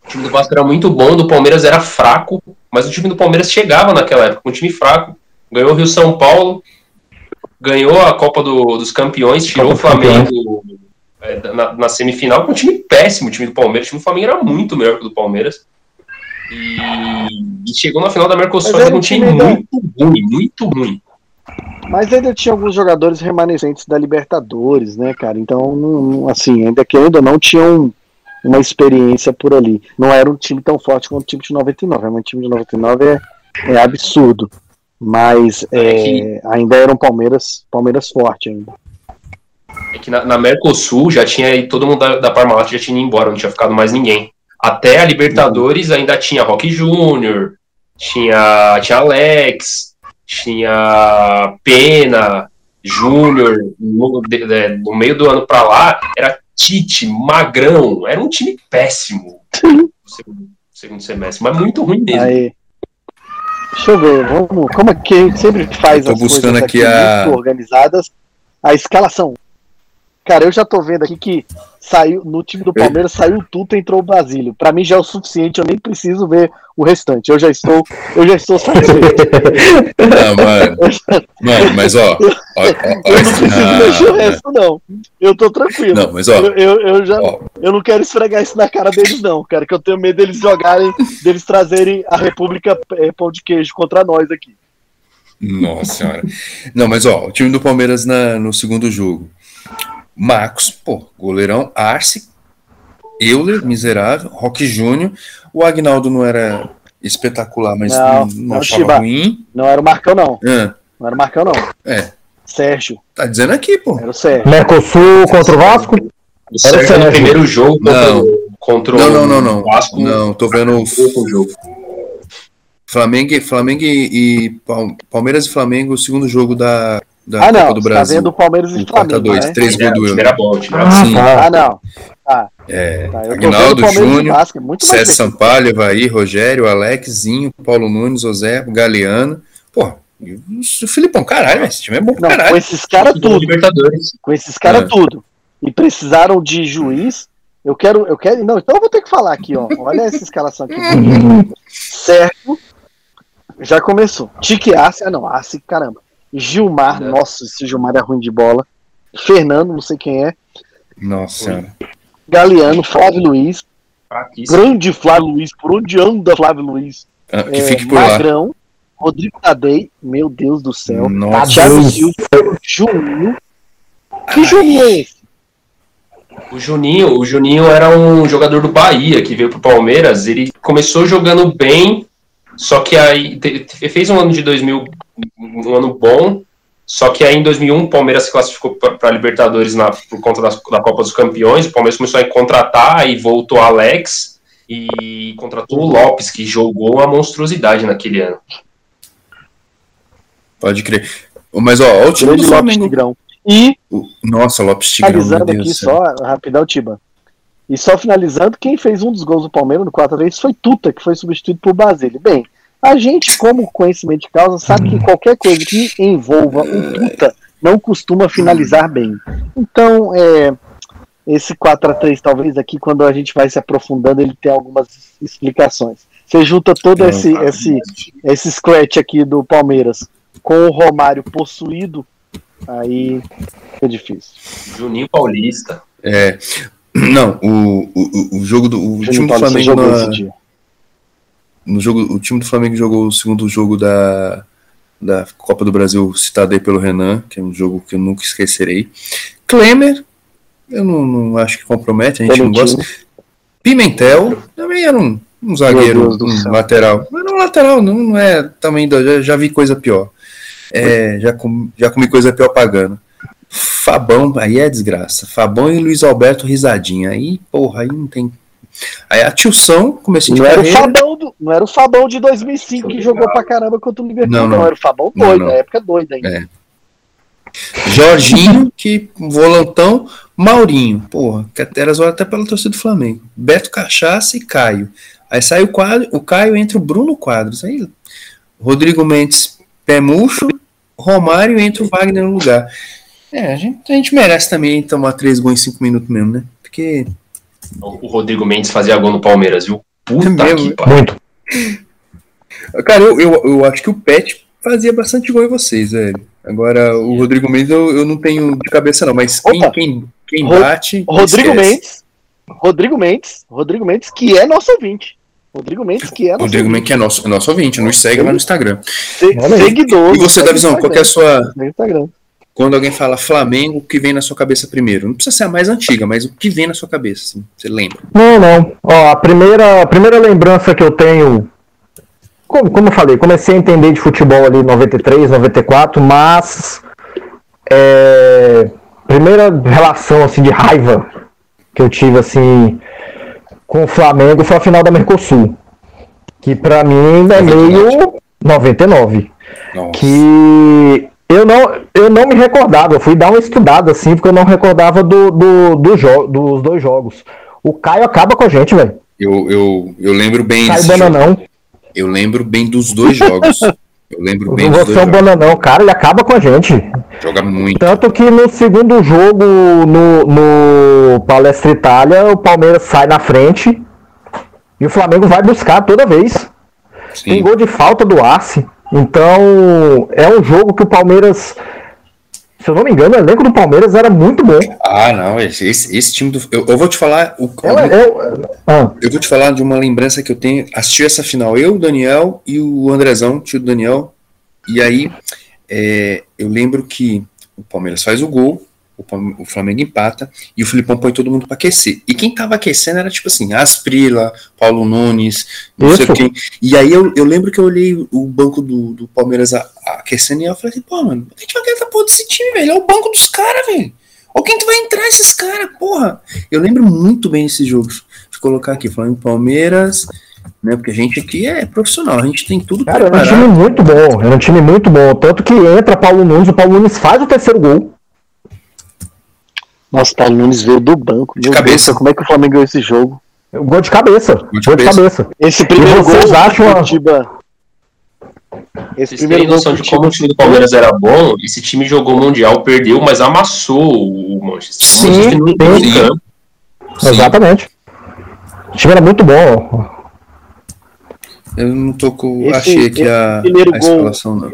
O time do Vasco era muito bom, do Palmeiras era fraco, mas o time do Palmeiras chegava naquela época, um time fraco. Ganhou o Rio São Paulo, ganhou a Copa do, dos Campeões, tirou Copa o Flamengo é, na, na, semifinal com um time péssimo, o time do Palmeiras. O time do Flamengo era muito melhor que o do Palmeiras. E, e chegou na final da Mercosul com um time ainda... muito ruim, muito ruim. Mas ainda tinha alguns jogadores remanescentes da Libertadores, né, cara? Então, não, assim, ainda que ainda não tinham uma experiência por ali. Não era um time tão forte quanto o time de 99. Realmente o time de 99 é, é absurdo. Mas é, é ainda era um Palmeiras, Palmeiras forte ainda. É que na, na Mercosul já tinha todo mundo da, da Parmalat já tinha ido embora, não tinha ficado mais ninguém. Até a Libertadores ainda tinha Rock Júnior, tinha, tinha Alex, tinha Pena, Júnior. No, no meio do ano pra lá, era Tite, Magrão, era um time péssimo no segundo, segundo semestre, mas muito ruim mesmo. Aí. Deixa eu ver, vamos, como é que a gente sempre faz as buscando coisas aqui, aqui a... organizadas, a escalação. Cara, eu já tô vendo aqui que saiu no time do Palmeiras saiu tudo entrou o Basílio. Para mim já é o suficiente, eu nem preciso ver o restante. Eu já estou, eu já estou satisfeito. Não, mano. mano mas ó, ó, ó eu não preciso não, mexer o resto não. Eu tô tranquilo. Não, mas ó, eu, eu, eu já ó. eu não quero esfregar isso na cara deles não, cara, que eu tenho medo deles jogarem, deles trazerem a República é, Pão de Queijo contra nós aqui. Nossa senhora. Não, mas ó, o time do Palmeiras na, no segundo jogo. Marcos, pô, goleirão, Arce, Euler, miserável, Rock Júnior. O Agnaldo não era espetacular, mas não, não, não achava Chiba. ruim. Não era o Marcão, não. É. Não era o Marcão, não. É. Sérgio. Tá dizendo aqui, pô. Era o Sérgio. Mercosul contra o Vasco? O Sérgio era o primeiro jogo não. contra, não, não, não, não. o Vasco. Não, tô vendo o jogo. Flamengo, Flamengo e Palmeiras e Flamengo, o segundo jogo da da ah, não, Copa do tá Brasil. vendo o Palmeiras e O 4 a Flamengo, 2 né? três gols do era Ah, tá. Ah, não. Tá, é, tá. Agnaldo Júnior, é César. Sampaio, Evaí, Rogério, Alex, Zinho, Paulo Nunes, José, Galeano. Pô, o Filipão, caralho, esse time é bom pra Não, com caralho. esses caras Tudo tudo. Libertadores. Com esses caras É. tudo. E precisaram de juiz. Eu quero, eu quero. Não, então eu vou ter que falar aqui, ó. Olha essa escalação aqui. Certo. Já começou. Tique Arce, ah não, Arce, caramba. Gilmar, Não. nossa, esse Gilmar é ruim de bola. Fernando, não sei quem é. Nossa senhora. Galeano, Flávio Luiz. Grande Flávio Luiz. Por onde anda Flávio Luiz? Ah, Que É, fique por lá. Magrão. Rodrigo Tadei. Meu Deus do céu. Nossa. Thiago. Silva. Juninho. Que Juninho é esse? O Juninho, o Juninho era um jogador do Bahia que veio pro Palmeiras. Ele começou jogando bem, só que aí te- te- fez um ano de 2000, um ano bom. Só que aí em 2001 o Palmeiras se classificou para Libertadores na, por conta das- da Copa dos Campeões. O Palmeiras começou a contratar e voltou Alex e contratou o Lopes, que jogou uma monstruosidade naquele ano. Pode crer. Mas, ó, ó o time do Lopes Flamengo. Tigrão. E O- Nossa, Lopes Tigrão, finalizando aqui só, rapidão, Tiba. E só finalizando, quem fez um dos gols do Palmeiras no 4x3 foi Tuta, que foi substituído por Basile. Bem, a gente, como conhecimento de causa, sabe que qualquer coisa que envolva o Tuta não costuma finalizar bem. Então, é, esse 4x3, talvez aqui, quando a gente vai se aprofundando, ele tem algumas explicações. Você junta todo Não, esse, esse, esse scratch aqui do Palmeiras com o Romário possuído, aí fica difícil. Juninho Paulista. É, não, o, o, o jogo do o Júnior time do Flamengo na- esse dia. No jogo, o time do Flamengo jogou o segundo jogo da, da Copa do Brasil, citado aí pelo Renan, que é um jogo que eu nunca esquecerei. Klemer, eu não, não acho que compromete, a gente não gosta. Pimentel, também era um, um zagueiro, um lateral. Mas não lateral, não, não é também, já, já vi coisa pior. É, já, com, já comi coisa pior pagando. Fabão, aí é desgraça. Fabão e Luiz Alberto risadinha. Aí, porra, aí não tem. Aí a Tilson, comecei de Não era, o carreira. Fabão do, não era o Fabão de 2005 que jogou pra caramba contra o Liverpool, Não, não. não. Era o Fabão doido, na época doida ainda. É. Jorginho, que volantão, Maurinho, porra, que até era zoado até pela torcida do Flamengo. Beto Cachaça e Caio. Aí sai o, quadro, o Caio entre o Bruno Quadros. Aí Rodrigo Mendes, pé murcho, Romário entra o Wagner no lugar. É, a gente, a gente merece também tomar três gols em cinco minutos mesmo, né? Porque. O Rodrigo Mendes fazia gol no Palmeiras, viu? Puta É mesmo, que pariu. Muito. Cara, eu, eu, eu acho que o Pet fazia bastante gol em vocês, velho. Agora, o Rodrigo Mendes eu, eu não tenho de cabeça, não, mas quem, quem, quem Ro- bate. Rodrigo esquece. Mendes, Rodrigo Mendes, Rodrigo Mendes, que é nosso ouvinte. Rodrigo Mendes, que é nosso Rodrigo Mendes, que é nosso, é nosso ouvinte, nos segue lá no Instagram. Se- seguidor. E você, Davizão, qual que é a sua. No Instagram. Quando alguém fala Flamengo, o que vem na sua cabeça primeiro? Não precisa ser a mais antiga, mas o que vem na sua cabeça, assim, você lembra? Não, não. Ó, a primeira, a primeira lembrança que eu tenho. Como, como eu falei, comecei a entender de futebol ali em 93, 94, mas. É, primeira relação assim, de raiva que eu tive assim com o Flamengo foi a final da Mercosul. Que pra mim é meio 99 Nossa. que eu não, eu não me recordava, eu fui dar uma estudada assim, porque eu não recordava do, do, do jo dos dois jogos. O Caio acaba com a gente, velho. Eu, eu, eu lembro bem Caio desse jogo. Bananão. Eu lembro bem dos dois jogos. Eu lembro bem dos Você dois é um jogos. bananão, cara, ele acaba com a gente. Joga muito. Tanto que no segundo jogo, no, no Palestra Itália, o Palmeiras sai na frente e o Flamengo vai buscar toda vez. Tem Sim. gol de falta do Arce. Então, é um jogo que o Palmeiras. Se eu não me engano, o elenco do Palmeiras era muito bom. Ah, não, esse, esse, time do. Eu, eu vou te falar. O, Ela, eu, ah, Eu vou te falar de uma lembrança que eu tenho. Assisti essa final, eu, o Daniel e o Andrezão, tio do Daniel. E aí, é, eu lembro que o Palmeiras faz o gol, o, Flamengo empata e o Filipão põe todo mundo pra aquecer. E quem tava aquecendo era tipo assim, Asprila, Paulo Nunes, não sei quem. E aí eu, eu lembro que eu olhei o banco do, do Palmeiras a- a- aquecendo e eu falei assim, pô, mano, a gente vai ganhar essa porra desse time, velho. É o banco dos caras, velho. Ou quem que vai entrar esses caras, porra? Eu lembro muito bem desses jogos. Eu colocar aqui, Flamengo Palmeiras. né? Porque a gente aqui é profissional, a gente tem tudo Cara, é um time muito bom, é um time muito bom. Tanto que entra Paulo Nunes, o Paulo Nunes faz o terceiro gol. Nossa, Paulo Nunes veio do banco. De cabeça. Deus, como é que o Flamengo ganhou esse jogo? Gol de cabeça. Gol de, gol de cabeça. Esse primeiro gol acham Curitiba... Esse Vocês primeiro noção de como o time do Palmeiras era bom, esse time jogou o Mundial, perdeu, mas amassou o Manchester. Sim, sim. Exatamente. O time era muito bom. Eu não tô com. Esse, Achei aqui a, primeiro a escalação, não.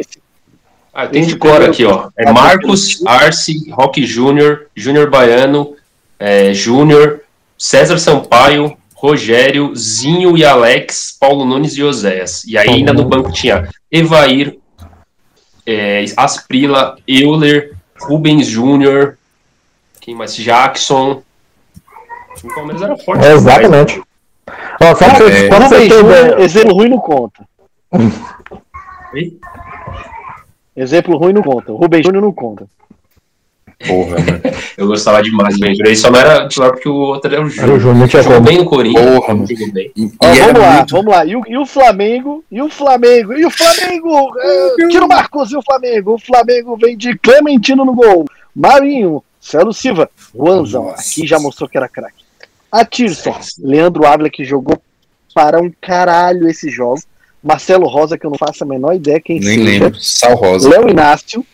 Ah, tem de cor aqui, ó. É Marcos, Arce, Roque Júnior, Júnior Baiano, é, Júnior, César Sampaio, Rogério, Zinho e Alex, Paulo Nunes e Oséias. E aí ainda no banco tinha Evair, é, Asprila, Euler, Rubens Júnior, quem mais? Jackson. O Palmeiras era forte. É, exatamente. Ó, só pra é, quando você tem exemplo ruim não conta. Exemplo ruim não conta. O Rubens Júnior não conta. Porra, mano. Eu gostava demais do. Ele só não era titular porque o outro era o Júnior. O Júnior tinha jogou bem no Corinthians. Porra, mano. Bem. E, Ó, vamos lá, muito... vamos lá. E o, e o, Flamengo? E o Flamengo? E o Flamengo? É, tira o Marcos e o Flamengo. O Flamengo vem de Clementino no gol. Marinho, Celo Silva, Juanzão. Aqui já mostrou que era craque. Atirson, Leandro Ávila que jogou para um caralho esse jogo. Marcelo Rosa, que eu não faço a menor ideia quem Nem seja. lembro. Sal Rosa. Léo Inácio.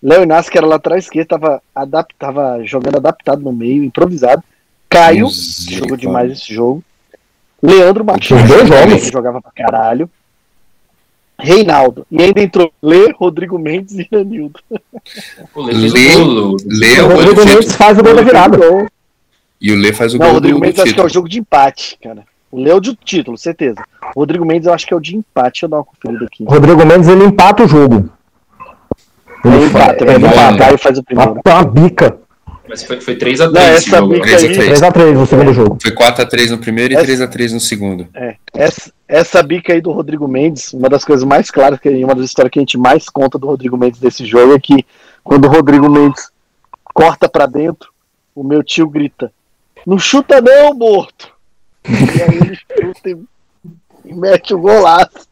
Léo Inácio, que era lá atrás esquerdo, tava, adap tava jogando adaptado no meio, improvisado. Caio, jogou demais esse jogo. Leandro Martins, dois jogos. jogava pra caralho. Reinaldo. E ainda entrou Lê, Rodrigo Mendes e Anildo. Lê, Lê, o Rodrigo Mendes faz o gol da virada. E o Lê faz o Não, gol o Rodrigo Mendes acho que é o jogo de empate, cara. O Lê é o de título, certeza. O Rodrigo Mendes eu acho que é o de empate. Deixa eu dar uma conferida aqui. Rodrigo Mendes ele empata o jogo. Ele é, empata, ele empata e faz o primeiro. Uma, uma bica. Mas foi, foi 3x3 Não, essa jogo. 3x3 no segundo jogo. Foi 4x3 no primeiro e 3x3 no segundo. É. Essa, essa bica aí do Rodrigo Mendes, uma das coisas mais claras, que uma das histórias que a gente mais conta do Rodrigo Mendes desse jogo é que quando o Rodrigo Mendes corta pra dentro, o meu tio grita: Não chuta não, morto! E aí ele chuta e, e mete o golaço.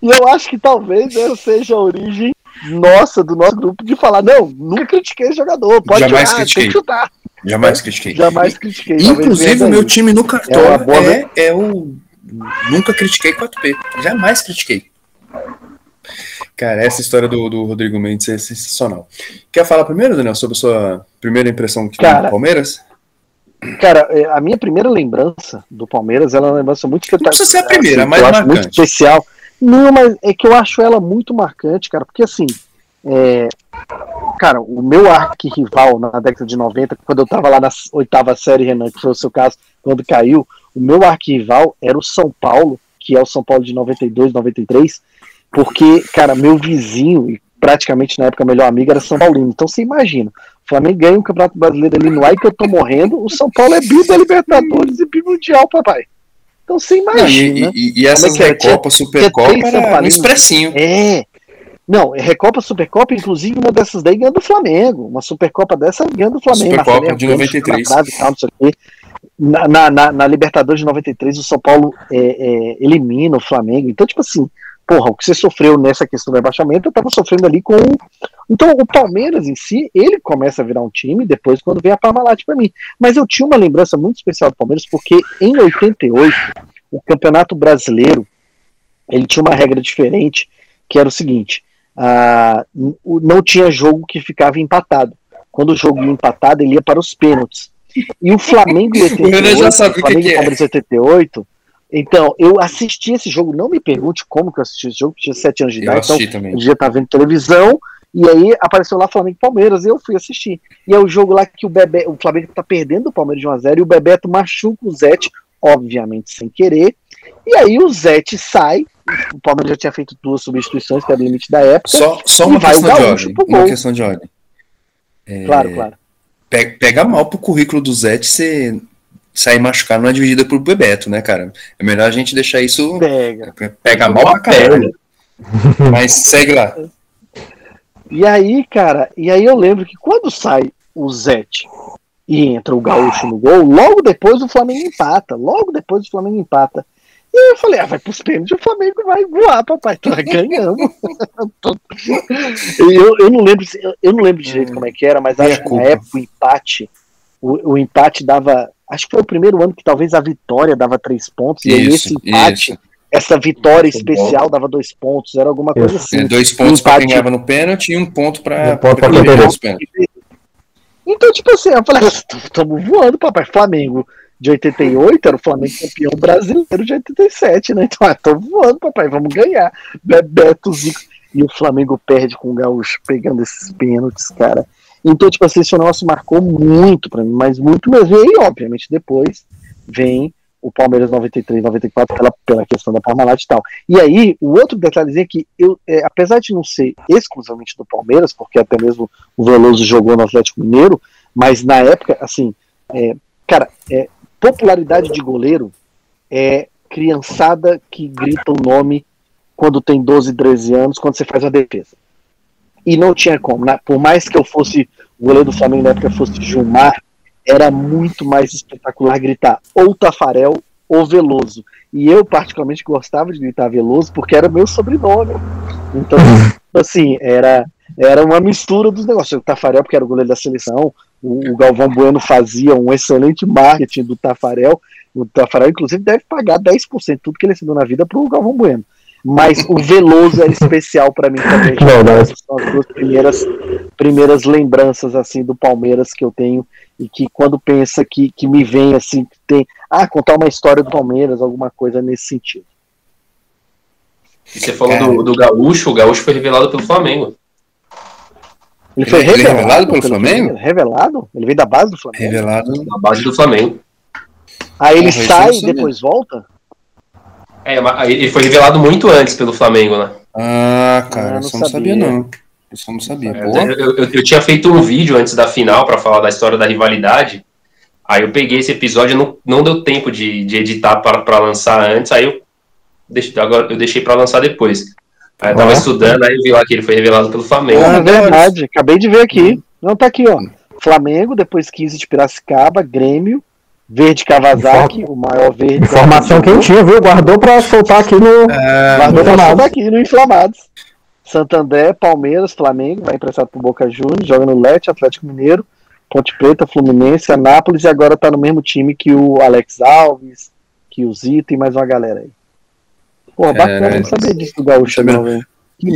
E eu acho que talvez essa seja a origem nossa, do nosso grupo, de falar, não, nunca critiquei esse jogador, pode Jamais jogar, critiquei. tem que chutar. Jamais critiquei. Jamais critiquei. Inclusive, o meu time no cartão é, é, é, o. Nunca critiquei 4P. Jamais critiquei. Cara, essa história do, do Rodrigo Mendes é sensacional. Quer falar primeiro, Daniel, sobre a sua primeira impressão que cara, do Palmeiras? Cara, é, a minha primeira lembrança do Palmeiras ela é uma lembrança muito espetacular. Não precisa ser a primeira, assim, mas marcante. muito especial. Não, mas é que eu acho ela muito marcante, cara, porque assim, é, cara, o meu arqui-rival na década de 90, quando eu tava lá na oitava série, Renan, que foi o seu caso, quando caiu, o meu arqui-rival era o São Paulo, que é o São Paulo de 92, 93, porque, cara, meu vizinho, e praticamente na época melhor amigo, era São Paulino. Então você imagina, Flamengo ganha um Campeonato Brasileiro ali no ar que eu tô morrendo, o São Paulo é bi da Libertadores e bi mundial, papai. Então você imagina. Não, e, e, e essas é, é Recopa, Supercopa, era um expressinho. É. Não, Recopa, Supercopa, inclusive uma dessas daí ganha do Flamengo. Uma Supercopa dessa ganha do Flamengo. Supercopa de 93. Na, na, na, na, Libertadores de 93, o São Paulo é, é, elimina o Flamengo. Então, tipo assim, porra, o que você sofreu nessa questão do rebaixamento, eu tava sofrendo ali com. Então, o Palmeiras em si, ele começa a virar um time depois quando vem a Parmalat para mim. Mas eu tinha uma lembrança muito especial do Palmeiras, porque em 88, o Campeonato Brasileiro, ele tinha uma regra diferente, que era o seguinte: uh, não tinha jogo que ficava empatado. Quando o jogo ia empatado, ele ia para os pênaltis. E o Flamengo em 88, já sabe o que, que é. 88 então, eu assisti esse jogo, não me pergunte como que eu assisti esse jogo, tinha sete anos de idade, então também. um dia tava vendo televisão, e aí apareceu lá Flamengo e Palmeiras, e eu fui assistir. E é o jogo lá que o Bebê, o Flamengo tá perdendo o Palmeiras de 1x0, e o Bebeto machuca o Zete, obviamente sem querer, e aí o Zete sai, o Palmeiras já tinha feito duas substituições, que era o limite da época. Só, só uma, questão de ordem, uma questão de ordem. É... Claro, claro. Pega mal pro currículo do Zete ser sair machucado numa dividida pro Bebeto, né, cara? É melhor a gente deixar isso. Pega. Pega mal pra caralho. Mas segue lá. E aí, cara, e aí eu lembro que quando sai o Zete e entra o Gaúcho no gol. Logo depois o Flamengo empata. Logo depois o Flamengo empata. E aí eu falei, ah, vai pros pênaltis, o Flamengo vai voar, papai. Tá ganhamos. eu, eu, não lembro, eu não lembro direito como é que era, mas acho que na época o empate, o, o, empate dava. Acho que foi o primeiro ano que talvez a vitória dava três pontos, isso, e aí esse empate. Isso. Essa vitória Muito especial bom. dava dois pontos, era alguma coisa assim. É, dois pontos para quem ganhava no pênalti e um ponto para perder os pênaltis. Então, tipo assim, eu falei, estamos voando, papai. Flamengo de 88 era o Flamengo campeão brasileiro de 87, né? Então, ah, tô voando, papai, vamos ganhar. Bebeto, Zico. E o Flamengo perde com o Gaúcho pegando esses pênaltis, cara. Então, tipo assim, esse negócio marcou muito pra mim, mas muito mesmo. E aí, obviamente, depois vem o Palmeiras 93, 94 pela, pela questão da Parmalat e tal. E aí, o outro detalhezinho é que eu, é, apesar de não ser exclusivamente do Palmeiras, porque até mesmo o Veloso jogou no Atlético Mineiro, mas na época, assim, é, cara, é, popularidade de goleiro é criançada que grita o nome quando tem 12, 13 anos, quando você faz a defesa. E não tinha como. Né? Por mais que eu fosse o goleiro do Flamengo na época fosse Gilmar, era muito mais espetacular gritar ou Tafarel ou Veloso. E eu, particularmente, gostava de gritar Veloso porque era meu sobrenome. Então, assim, era, era uma mistura dos negócios. O Tafarel, porque era o goleiro da seleção, o, o Galvão Bueno fazia um excelente marketing do Tafarel. O Tafarel, inclusive, deve pagar 10% tudo que ele ensinou na vida para o Galvão Bueno. Mas o Veloso era especial para mim também. Não, não. São as duas primeiras, primeiras lembranças assim do Palmeiras que eu tenho e que quando pensa que, que me vem assim, que tem, ah, contar uma história do Palmeiras, alguma coisa nesse sentido. E você falou do, do Gaúcho, o Gaúcho foi revelado pelo Flamengo. Ele foi revelado, ele é revelado pelo, pelo Flamengo? Flamengo? Revelado? Ele veio da base do Flamengo? Revelado da base do Flamengo. Aí ele sai e depois volta? É, ele foi revelado muito antes pelo Flamengo, né? Ah, cara, ah, eu só não sabia, sabia não. Eu só não sabia. É, eu, eu, eu, tinha feito um vídeo antes da final para falar da história da rivalidade. Aí eu peguei esse episódio, não, não deu tempo de, de editar para lançar antes, aí eu deixei, agora eu deixei para lançar depois. Aí eu tava estudando, aí eu vi lá que ele foi revelado pelo Flamengo. É verdade, acabei de ver aqui. Não, tá aqui, ó. Flamengo, depois 15 de Piracicaba, Grêmio, Verde Kawasaki, o maior verde. Informação quentinha, viu? Guardou pra soltar aqui no. É, guardou pra soltar aqui no Inflamados. Santander, Palmeiras, Flamengo, vai emprestado pro Boca Juniors, joga no Lete, Atlético Mineiro, Ponte Preta, Fluminense, Anápolis e agora tá no mesmo time que o Alex Alves, que o Zito e mais uma galera aí. Pô, bacana, é, não sabia disso do Gaúcho, não, velho.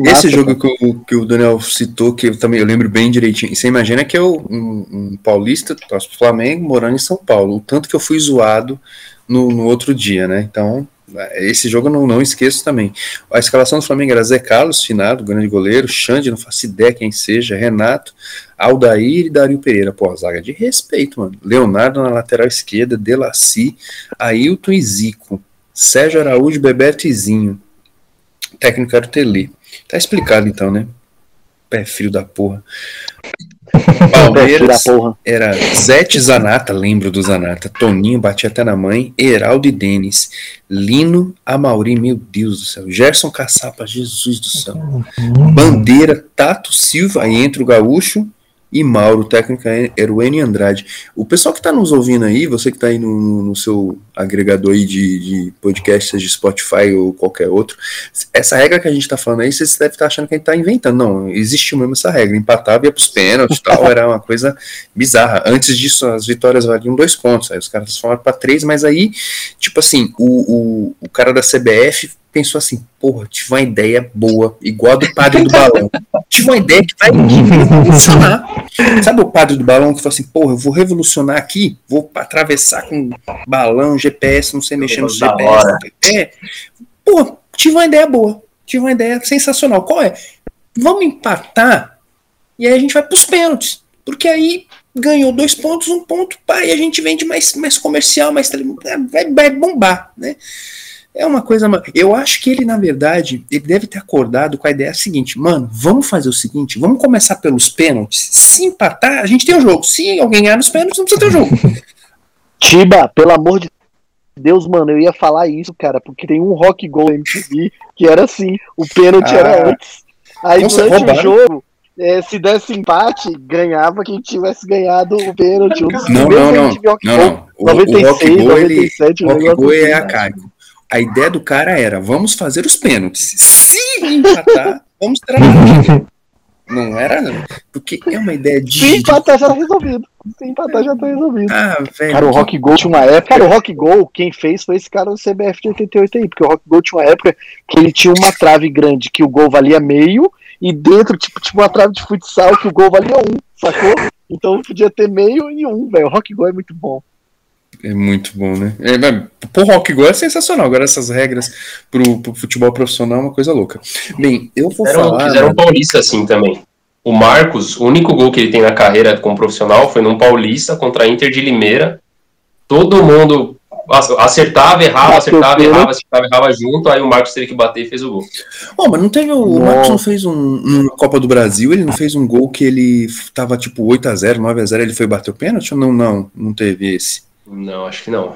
Esse jogo que o, que o Daniel citou, que eu também eu lembro bem direitinho. Você imagina que eu, um, um paulista, torço pro Flamengo, morando em São Paulo. O tanto que eu fui zoado no, no outro dia, né? Então, esse jogo eu não, não esqueço também. A escalação do Flamengo era Zé Carlos, finado, grande goleiro, Xande, não faço ideia quem seja, Renato, Aldair e Dario Pereira. Pô, zaga de respeito, mano. Leonardo na lateral esquerda, Delaci, Ailton e Zico. Sérgio Araújo, Bebeto e Zinho. Técnico era o Tele. Tá explicado então, né? Pé frio da porra. Palmeiras era Zete Zanata, lembro do Zanata. Toninho batia até na mãe. Heraldo e Denis. Lino Amauri, meu Deus do céu. Gerson Caçapa, Jesus do céu. Bandeira, Tato Silva, aí entra o Gaúcho e Mauro, técnica N Andrade. O pessoal que está nos ouvindo aí, você que está aí no, no, seu agregador aí de, de podcast, seja Spotify ou qualquer outro, essa regra que a gente está falando aí, você deve estar tá achando que a gente está inventando. Não, existiu mesmo essa regra. Empatava ia para os pênaltis tal, era uma coisa bizarra. Antes disso, as vitórias valiam dois pontos, aí os caras transformaram para três, mas aí, tipo assim, o, o, o cara da CBF pensou assim, porra, tive uma ideia boa, igual a do padre do balão. tive uma ideia que vai revolucionar. Sabe o padre do balão que falou assim, porra, eu vou revolucionar aqui, vou atravessar com balão, GPS, não sei mexer no GPS. É, pô, tive uma ideia boa, tive uma ideia sensacional. Qual é? Vamos empatar e aí a gente vai pros pênaltis. Porque aí ganhou dois pontos, um ponto, pá, e a gente vende mais, mais comercial, mais vai, vai bombar, né? É uma coisa. Eu acho que ele, na verdade, ele deve ter acordado com a ideia seguinte: mano, vamos fazer o seguinte, vamos começar pelos pênaltis. Se empatar, a gente tem o um jogo. Se alguém ganhar nos pênaltis, não precisa ter o jogo. Tiba, pelo amor de Deus, mano, eu ia falar isso, cara, porque tem um rock goal MTV que era assim: o pênalti ah, era antes. Aí durante o jogo, é, se desse empate, ganhava quem tivesse ganhado o pênalti. Um não, não, não. não, não. O, 96, o 97, ele, o Rock Go é arcaico. A ideia do cara era, vamos fazer os pênaltis. Se empatar, vamos trabalhar. Não era, porque é uma ideia de. Se empatar já tá resolvido. Se empatar já tá resolvido. Ah, velho. Cara, o Rock Go tinha uma época. Cara, o Rock Go, quem fez foi esse cara do CBF de 88 aí. Porque o Rock Go tinha uma época que ele tinha uma trave grande que o gol valia meio. E dentro, tipo, tipo uma trave de futsal que o gol valia um, sacou? Então podia ter meio e um, velho. O Rock Go é muito bom. É muito bom, né? É, pro rock go é sensacional. Agora essas regras pro, pro futebol profissional é uma coisa louca. Bem, eu vou fizeram, falar. Fizeram um paulista assim também. O Marcos, o único gol que ele tem na carreira como profissional foi num paulista contra a Inter de Limeira. Todo mundo acertava, errava, acertava, errava, acertava, errava junto, aí o Marcos teve que bater e fez o gol. Oh, mas não teve o, o Marcos não fez um, um, Copa do Brasil, ele não fez um gol que ele tava tipo 8 a 0, 9 a 0, ele foi bater o pênalti ou não, não, não teve esse? Não, acho que não.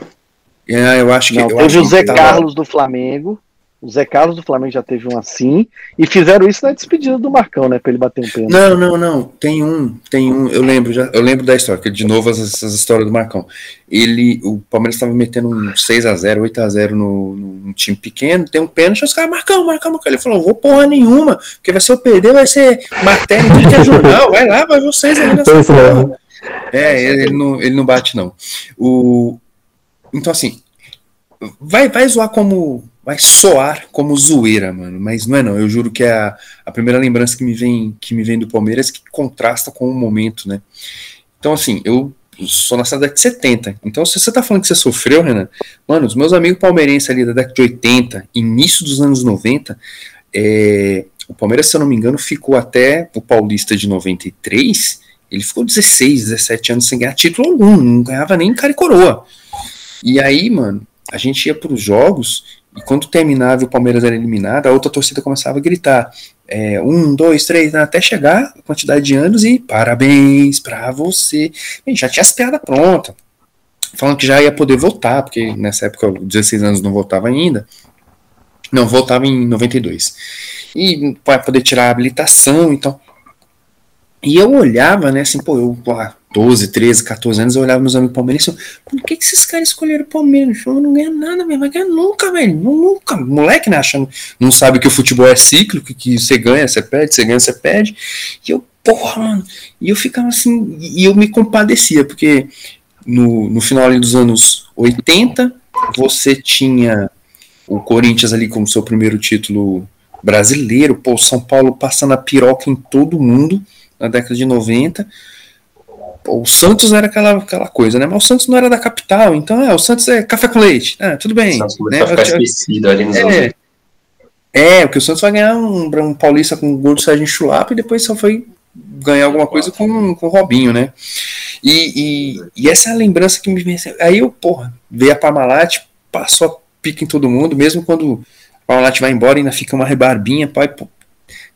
É, eu acho que. Não, eu teve o Zé tava... Carlos do Flamengo. O Zé Carlos do Flamengo já teve um assim. E fizeram isso na despedida do Marcão, né? Pra ele bater um pênalti. Não, não, não. Tem um, tem um. Eu lembro, já, eu lembro da história, que de novo essas, histórias do Marcão. Ele. O Palmeiras estava metendo um 6x0, 8x0 no, no, time pequeno, tem um pênalti, os caras, Marcão, Marcão, Marcão. Ele falou, vou porra nenhuma, porque vai ser eu perder, vai ser matéria, tudo que é jornal, vai lá, vai vocês aí nessa é, ele não, ele não bate, não. O, então, assim, vai, vai zoar como. Vai soar como zoeira, mano. Mas não é não. Eu juro que é a, a primeira lembrança que me vem que me vem do Palmeiras que contrasta com o momento, né? Então, assim, eu sou na década de 70. Então, se você tá falando que você sofreu, Renan, mano, os meus amigos palmeirenses ali da década de 80, início dos anos 90, é, o Palmeiras, se eu não me engano, ficou até o Paulista de 93 ele ficou 16, 17 anos sem ganhar título algum, não ganhava nem cara e coroa. E aí, mano, a gente ia para os jogos e quando terminava e o Palmeiras era eliminado, a outra torcida começava a gritar: é, um, dois, três, até chegar a quantidade de anos e parabéns para você. E já tinha as piadas prontas, falando que já ia poder votar, porque nessa época, 16 anos não votava ainda. Não, votava em 92. E vai poder tirar a habilitação e então, tal. E eu olhava, né, assim, pô, eu, lá, 12, 13, 14 anos, eu olhava meus amigos palmeirenses por que, que esses caras escolheram o Palmeiras? Eu não ganha nada, velho, vai ganhar nunca, velho, nunca. Moleque, né, achando, não sabe que o futebol é cíclico, que você ganha, você perde, você ganha, você perde. E eu, porra, mano, e eu ficava assim, e eu me compadecia, porque no, no final dos anos 80, você tinha o Corinthians ali como seu primeiro título brasileiro, pô, São Paulo passando a piroca em todo mundo, na década de 90. O Santos era aquela, aquela coisa, né? Mas o Santos não era da capital, então é, o Santos é café com leite. Ah, tudo bem. O Santos né? ficar esquecido ali nos é, é, porque o Santos vai ganhar um, um paulista com o gol do Sérgio Chulapa e depois só foi ganhar alguma coisa com, com o Robinho, né? E, e, e essa é a lembrança que me vem. Aí eu, porra, veio a Parmalat, passou a pica em todo mundo, mesmo quando a Parmalat vai embora, ainda fica uma rebarbinha, pai,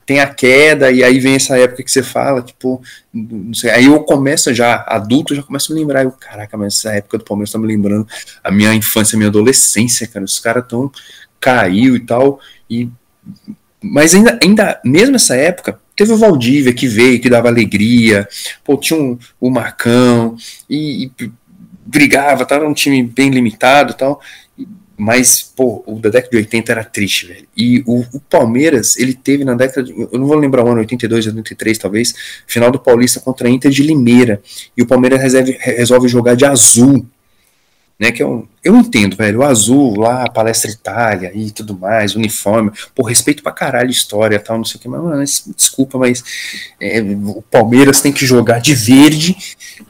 tem a queda, e aí vem essa época que você fala, tipo, não sei, aí eu começo já, adulto, já começo a me lembrar, eu, caraca, mas essa época do Palmeiras tá me lembrando a minha infância, a minha adolescência, cara, os caras tão caiu e tal, e mas ainda, ainda, mesmo essa época, teve o Valdívia que veio, que dava alegria, pô, tinha um, o Marcão, e, e brigava, tava um time bem limitado tal, mas, pô, o da década de 80 era triste, velho. E o, o, Palmeiras, ele teve na década de. Eu não vou lembrar o ano, 82, 83, talvez. Final do Paulista contra a Inter de Limeira. E o Palmeiras reserve, resolve jogar de azul. Né, que eu, é eu entendo, velho. O azul lá, Palestra Itália e tudo mais, uniforme. Pô, respeito pra caralho história tal, não sei o que. Mas, mano, desculpa, mas é, o Palmeiras tem que jogar de verde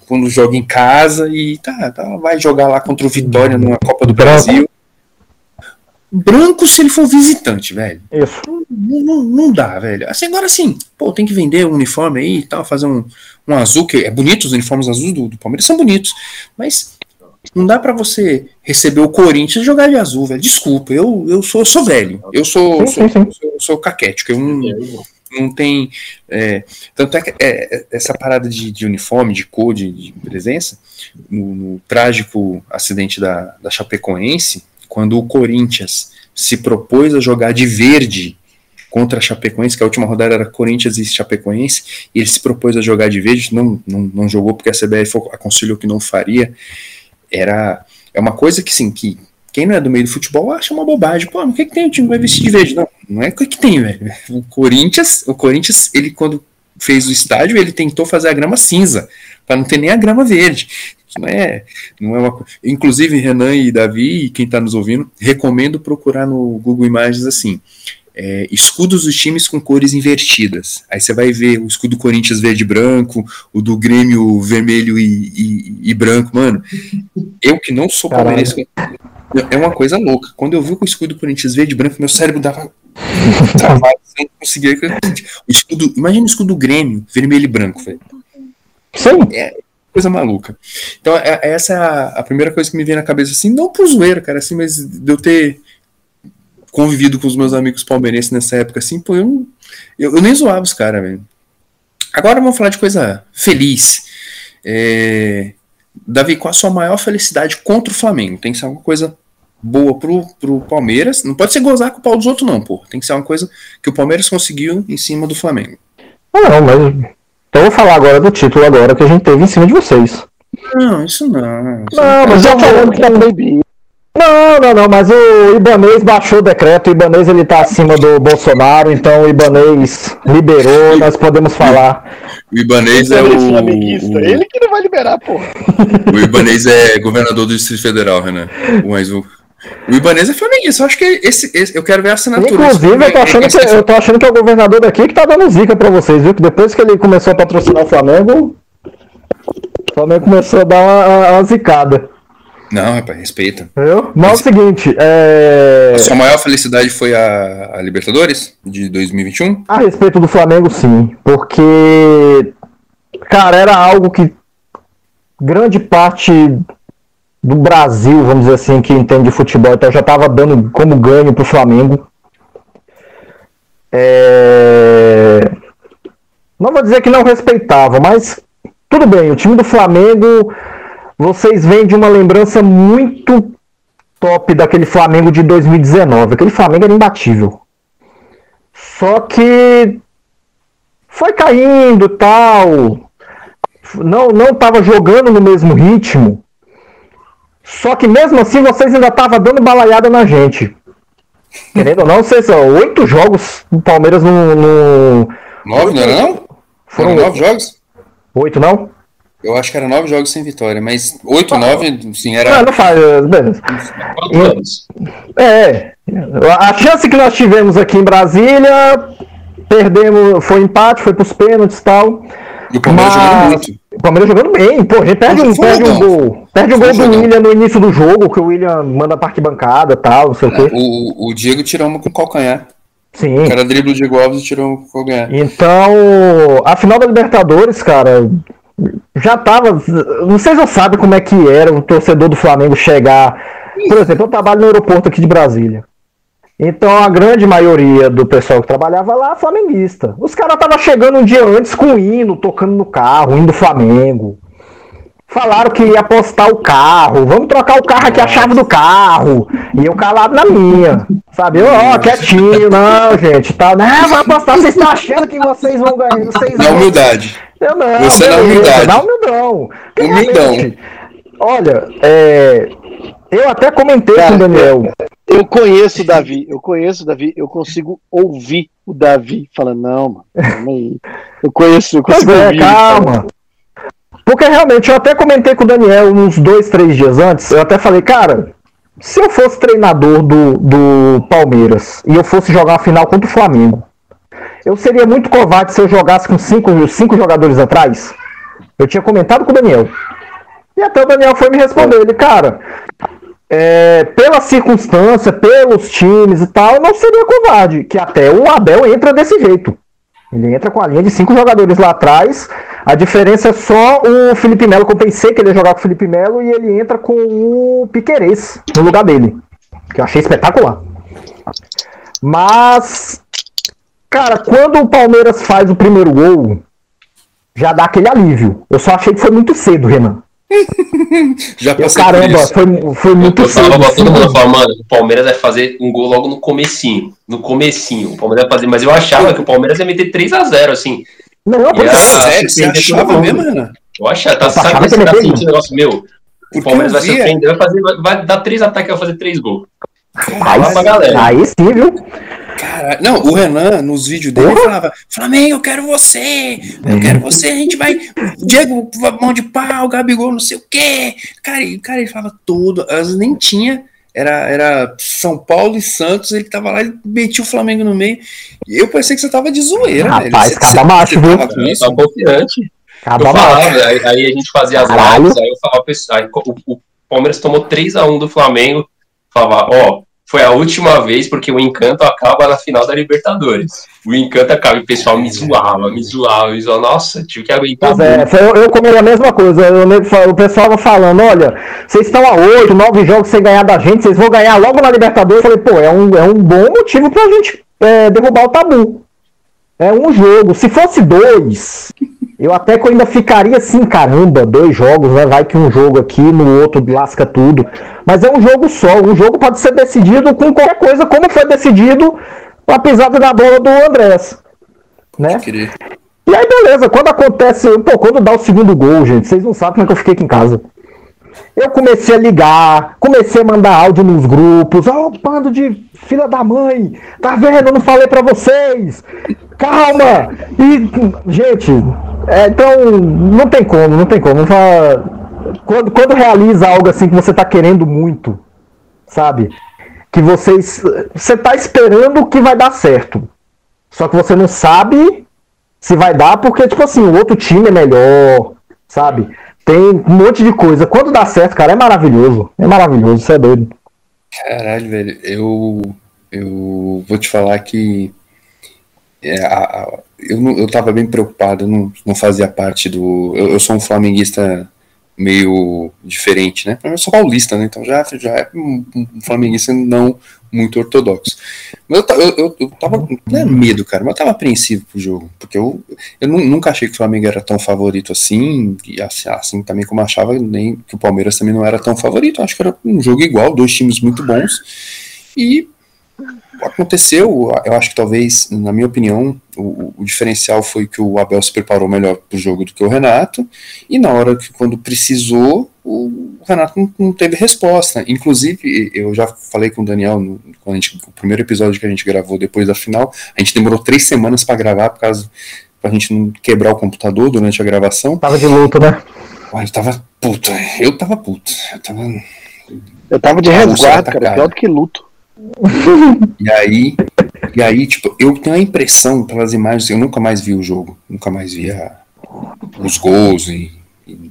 quando joga em casa. E tá, tá vai jogar lá contra o Vitória numa Copa do Brasil branco se ele for visitante, velho. Isso. Não, não, não, dá, velho. Assim, agora sim, pô, tem que vender um uniforme aí e tal, fazer um, um azul, que é bonito, os uniformes azuis do, do Palmeiras são bonitos, mas não dá para você receber o Corinthians e jogar de azul, velho. Desculpa, eu, eu, sou, eu sou velho, eu sou, sim, sou, sim, sou, sou caquético, eu não, não tem. É, tanto é que é, essa parada de, de, uniforme, de cor, de, de presença, no, no, trágico acidente da, da Chapecoense quando o Corinthians se propôs a jogar de verde contra a Chapecoense, que a última rodada era Corinthians e Chapecoense, e ele se propôs a jogar de verde, não, não, não jogou porque a CBF aconselhou que não faria. Era é uma coisa que sim, que quem não é do meio do futebol acha uma bobagem. Pô, o que, que tem? O time vai vestir de verde? Não, não é o que, que tem, velho. O Corinthians, o Corinthians, ele quando fez o estádio, ele tentou fazer a grama cinza, para não ter nem a grama verde. Não é, não é uma Inclusive, Renan e Davi, e quem está nos ouvindo, recomendo procurar no Google Imagens assim. É, escudos dos times com cores invertidas. Aí você vai ver o escudo do Corinthians verde e branco, o do Grêmio vermelho e, e, e branco. Mano, eu que não sou palmeirense, é uma coisa louca. Quando eu vi o escudo do Corinthians verde e branco, meu cérebro dava. travado, não conseguia. O escudo, imagina o escudo do Grêmio, vermelho e branco, velho. Sim. É, coisa maluca. Então, é, essa é a, a, primeira coisa que me vem na cabeça, assim, não por zoeira, cara, assim, mas de eu ter convivido com os meus amigos palmeirenses nessa época, assim, pô, eu, eu, eu nem zoava os caras, velho. Agora vamos falar de coisa feliz. É, Davi, qual a sua maior felicidade contra o Flamengo? Tem que ser alguma coisa boa pro, pro Palmeiras. Não pode ser gozar com o pau dos outros, não, pô. Tem que ser uma coisa que o Palmeiras conseguiu em cima do Flamengo. Não, mas então eu vou falar agora do título agora que a gente teve em cima de vocês. Não, isso não. Isso não, mas já falando que é proibido. Não, não, não, mas o Ibanês baixou o decreto, o Ibanês ele tá acima do Bolsonaro, então o Ibanês liberou, nós podemos falar. O Ibanês é, é o... Flamenguista, ele que não vai liberar, porra. O Ibanês é governador do Distrito Federal, Renan. Mas o, o Ibanez é flamenguista. Eu acho que esse, esse, eu quero ver a assinatura. Inclusive, eu tô, achando que, eu tô achando que é o governador daqui que tá dando zica pra vocês, viu? Que depois que ele começou a patrocinar o Flamengo, o Flamengo começou a dar uma, uma zicada. Não, rapaz, respeita. Viu? Mas é o seguinte, é... A sua maior felicidade foi a, a Libertadores de 2021? A respeito do Flamengo, sim. Porque, cara, era algo que grande parte do Brasil, vamos dizer assim, que entende de futebol, então já estava dando como ganho para o Flamengo. É... Não vou dizer que não respeitava, mas tudo bem, o time do Flamengo, vocês vêm de uma lembrança muito top daquele Flamengo de 2019. Aquele Flamengo era imbatível. Só que foi caindo tal. Não não estava jogando no mesmo ritmo. Só que mesmo assim vocês ainda estavam dando balaiada na gente. Querendo ou não, vocês são oito jogos do Palmeiras no. no... Nove, não era não? Foram nove jogos? Oito, não? Eu acho que era nove jogos sem vitória, mas oito, ah, nove, sim, era. Não, não faz. Beleza. É. A chance que nós tivemos aqui em Brasília, perdemos, foi empate, foi pros pênaltis e tal. E o Palmeiras mas... jogando muito. O Palmeiras jogando bem, pô, a gente perde, um, perde um gol. Perde um gol do William no início do jogo, que o William manda pra arquibancada e tal, não sei o quê. O, o Diego tirou uma com calcanhar. Sim. O cara dribla o Diego Alves e tirou uma com calcanhar. Então, a final da Libertadores, cara, já tava. Vocês não sabem como é que era o torcedor do Flamengo chegar. Por exemplo, eu trabalho no aeroporto aqui de Brasília. Então a grande maioria do pessoal que trabalhava lá, flamenguista. Os caras estavam chegando um dia antes com o hino, tocando no carro, indo Flamengo. Falaram que ia apostar o carro, vamos trocar o carro aqui, a chave do carro. E eu calado na minha. Sabe? Ó, oh, quietinho, não, gente. Tá, não, vai apostar, vocês estão achando que vocês vão ganhar. Vocês na humildade. Eu não, Você beleza, na humildade. Na humildão. Humildão. Olha, é, eu até comentei Cara, com o Daniel. Eu conheço o Davi, eu conheço o Davi, eu consigo ouvir o Davi falando, não, mano, calma aí. Eu conheço, eu consigo é, ouvir. Calma. Porque realmente, eu até comentei com o Daniel uns dois, três dias antes, eu até falei, cara, se eu fosse treinador do, do Palmeiras e eu fosse jogar a final contra o Flamengo, eu seria muito covarde se eu jogasse com cinco, cinco jogadores atrás. Eu tinha comentado com o Daniel. E até o Daniel foi me responder. Ele, cara, é, pela circunstância, pelos times e tal, não seria covarde. Que até o Abel entra desse jeito. Ele entra com a linha de cinco jogadores lá atrás. A diferença é só o Felipe Melo, que eu pensei que ele ia jogar com o Felipe Melo, e ele entra com o Piquerez no lugar dele. Que eu achei espetacular. Mas, cara, quando o Palmeiras faz o primeiro gol, já dá aquele alívio. Eu só achei que foi muito cedo, Renan. Já passei Caramba, foi, foi muito Eu tava botando mundo falando, mano, o Palmeiras vai fazer um gol logo no comecinho. No comecinho. O Palmeiras vai fazer, mas eu achava que o Palmeiras ia meter 3x0, assim. Não, não, é sério, você achava mesmo, Renan? Eu achava, tá, sabe que você tá sentindo negócio meu? O Palmeiras vai surpreender, vai, fazer, vai dar três ataques, vai fazer três gols. Aí, aí sim, viu? Cara, não, o Renan, nos vídeos dele, uhum. falava: Flamengo, eu quero você, eu quero você, a gente vai. Diego, mão de pau, Gabigol, não sei o quê. Cara, e, cara ele falava todo, às nem tinha. Era, era São Paulo e Santos, ele tava lá e metia o Flamengo no meio. E eu pensei que você tava de zoeira, Rapaz, velho. Cada macho, viu? Tava confiante. Cada falava, aí, aí, a gente fazia as lives, aí eu falava, aí, o, o Palmeiras tomou 3x1 do Flamengo, falava, ó, foi a última vez porque o encanto acaba na final da Libertadores. O encanto acaba e o pessoal me zoava, me zoava, me zoava. Nossa, tive que aguentar. É, eu, eu comi a mesma coisa. Eu, o pessoal falando: olha, vocês estão a oito, nove jogos sem ganhar da gente, vocês vão ganhar logo na Libertadores. Eu falei: pô, é um, é um bom motivo pra gente é, derrubar o tabu. É um jogo. Se fosse dois, eu até que eu ainda ficaria assim, caramba, dois jogos, né? Vai que um jogo aqui, no outro lasca tudo. Mas é um jogo só. Um jogo pode ser decidido com qualquer coisa, como foi decidido a pisada na bola do Andrés. Né? E aí, beleza, quando acontece. Pô, quando dá o segundo gol, gente, vocês não sabem como é que eu fiquei aqui em casa. Eu comecei a ligar, comecei a mandar áudio nos grupos. Ó, oh, bando de filha da mãe, tá vendo? Eu não falei para vocês. Calma! E, gente, é, então, não tem como, não tem como. Quando, quando realiza algo assim que você tá querendo muito, sabe? Que vocês. Você tá esperando que vai dar certo. Só que você não sabe se vai dar, porque, tipo assim, o outro time é melhor, sabe? Tem um monte de coisa. Quando dá certo, cara, é maravilhoso. É maravilhoso, você é doido. Caralho, velho, eu. Eu vou te falar que é, a, a, eu, não, eu tava bem preocupado, não, não fazia parte do. Eu, eu, sou um flamenguista meio diferente, né? Eu sou paulista, né? Então já, já é um, flamenguista não muito ortodoxo. Mas eu, eu, eu tava. Não é medo, cara, mas eu tava apreensivo pro jogo. Porque eu, eu nunca achei que o Flamengo era tão favorito assim, e assim, assim também como achava nem que o Palmeiras também não era tão favorito. Acho que era um jogo igual, dois times muito bons. E aconteceu, eu acho que talvez, na minha opinião, o, o, diferencial foi que o Abel se preparou melhor para o jogo do que o Renato, e na hora que quando precisou, o Renato não, não teve resposta. Inclusive, eu já falei com o Daniel, no, quando gente, o primeiro episódio que a gente gravou depois da final, a gente demorou três semanas para gravar, por causa pra gente não quebrar o computador durante a gravação. Tava de luto, né? Eu tava puto, eu tava puto. Eu tava, eu tava de resguardo, cara, pior do que luto. E aí, e aí, tipo, eu tenho a impressão, pelas imagens, eu nunca mais vi o jogo, nunca mais vi a, os gols, e, e,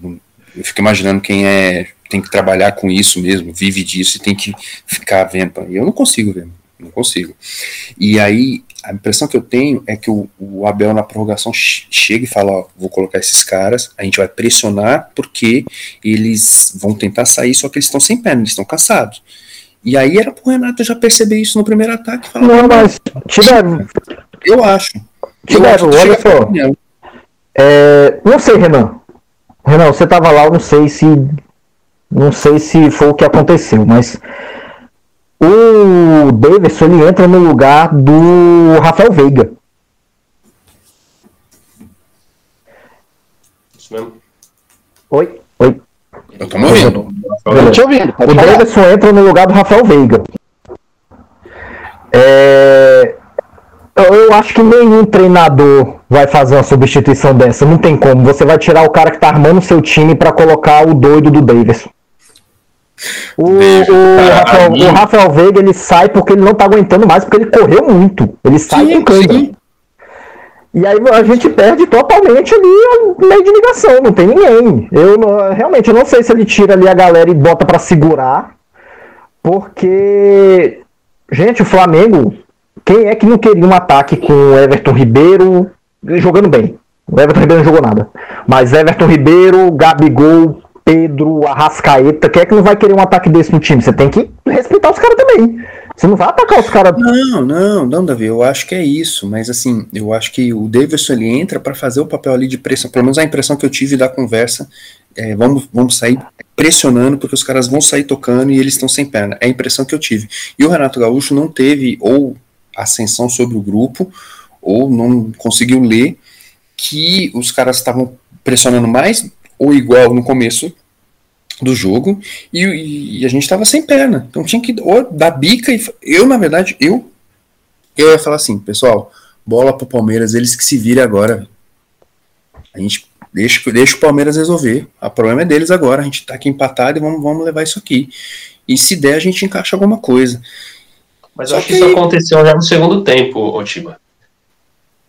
eu fico imaginando quem é, tem que trabalhar com isso mesmo, vive disso e tem que ficar vendo. Eu não consigo ver, não consigo. E aí, a impressão que eu tenho é que o, o Abel na prorrogação chega e fala: Ó, vou colocar esses caras, a gente vai pressionar porque eles vão tentar sair, só que eles estão sem perna, eles estão cansados. E aí era pro Renato já perceber isso no primeiro ataque. Falar, não, mas tiveram. Eu acho. Tiveram, olha só. É, não sei, Renan. Renan, você tava lá, eu não sei se. Não sei se foi o que aconteceu, mas. O Davidson ele entra no lugar do Rafael Veiga. Isso mesmo. Oi? Oi. Eu tô morrendo. Eu te ouvindo. O Davidson entra no lugar do Rafael Veiga. É... Eu acho que nenhum treinador vai fazer uma substituição dessa. Não tem como. Você vai tirar o cara que tá armando seu time para colocar o doido do Davidson. O, o, Rafael, o, Rafael, Veiga ele sai porque ele não tá aguentando mais, porque ele correu muito. Ele sai sim, com câimbra. E aí a gente perde totalmente ali o meio de ligação, não tem ninguém. Eu realmente eu não sei se ele tira ali a galera e bota para segurar, porque gente, o Flamengo, quem é que não queria um ataque com o Everton Ribeiro jogando bem? O Everton Ribeiro não jogou nada. Mas Everton Ribeiro, Gabigol, Pedro, Arrascaeta, quem é que não vai querer um ataque desse no time? Você tem que respeitar os caras também. Você não vai atacar os caras. Não, não, não, Davi. Eu acho que é isso. Mas assim, eu acho que o Davidson ele entra para fazer o papel ali de pressão. Pelo menos a impressão que eu tive da conversa é, vamos, vamos sair pressionando, porque os caras vão sair tocando e eles estão sem perna. É a impressão que eu tive. E o Renato Gaúcho não teve ou ascensão sobre o grupo, ou não conseguiu ler que os caras estavam pressionando mais ou igual no começo do jogo e, e a gente estava sem perna. Então tinha que ou dar bica e eu na verdade eu eu ia falar assim, pessoal, bola pro Palmeiras, eles que se virem agora. A gente deixa, deixa o Palmeiras resolver. O problema é deles agora. A gente tá aqui empatado e vamos, vamos levar isso aqui. E se der, a gente encaixa alguma coisa. Mas eu acho que isso aconteceu já no segundo tempo, Otima.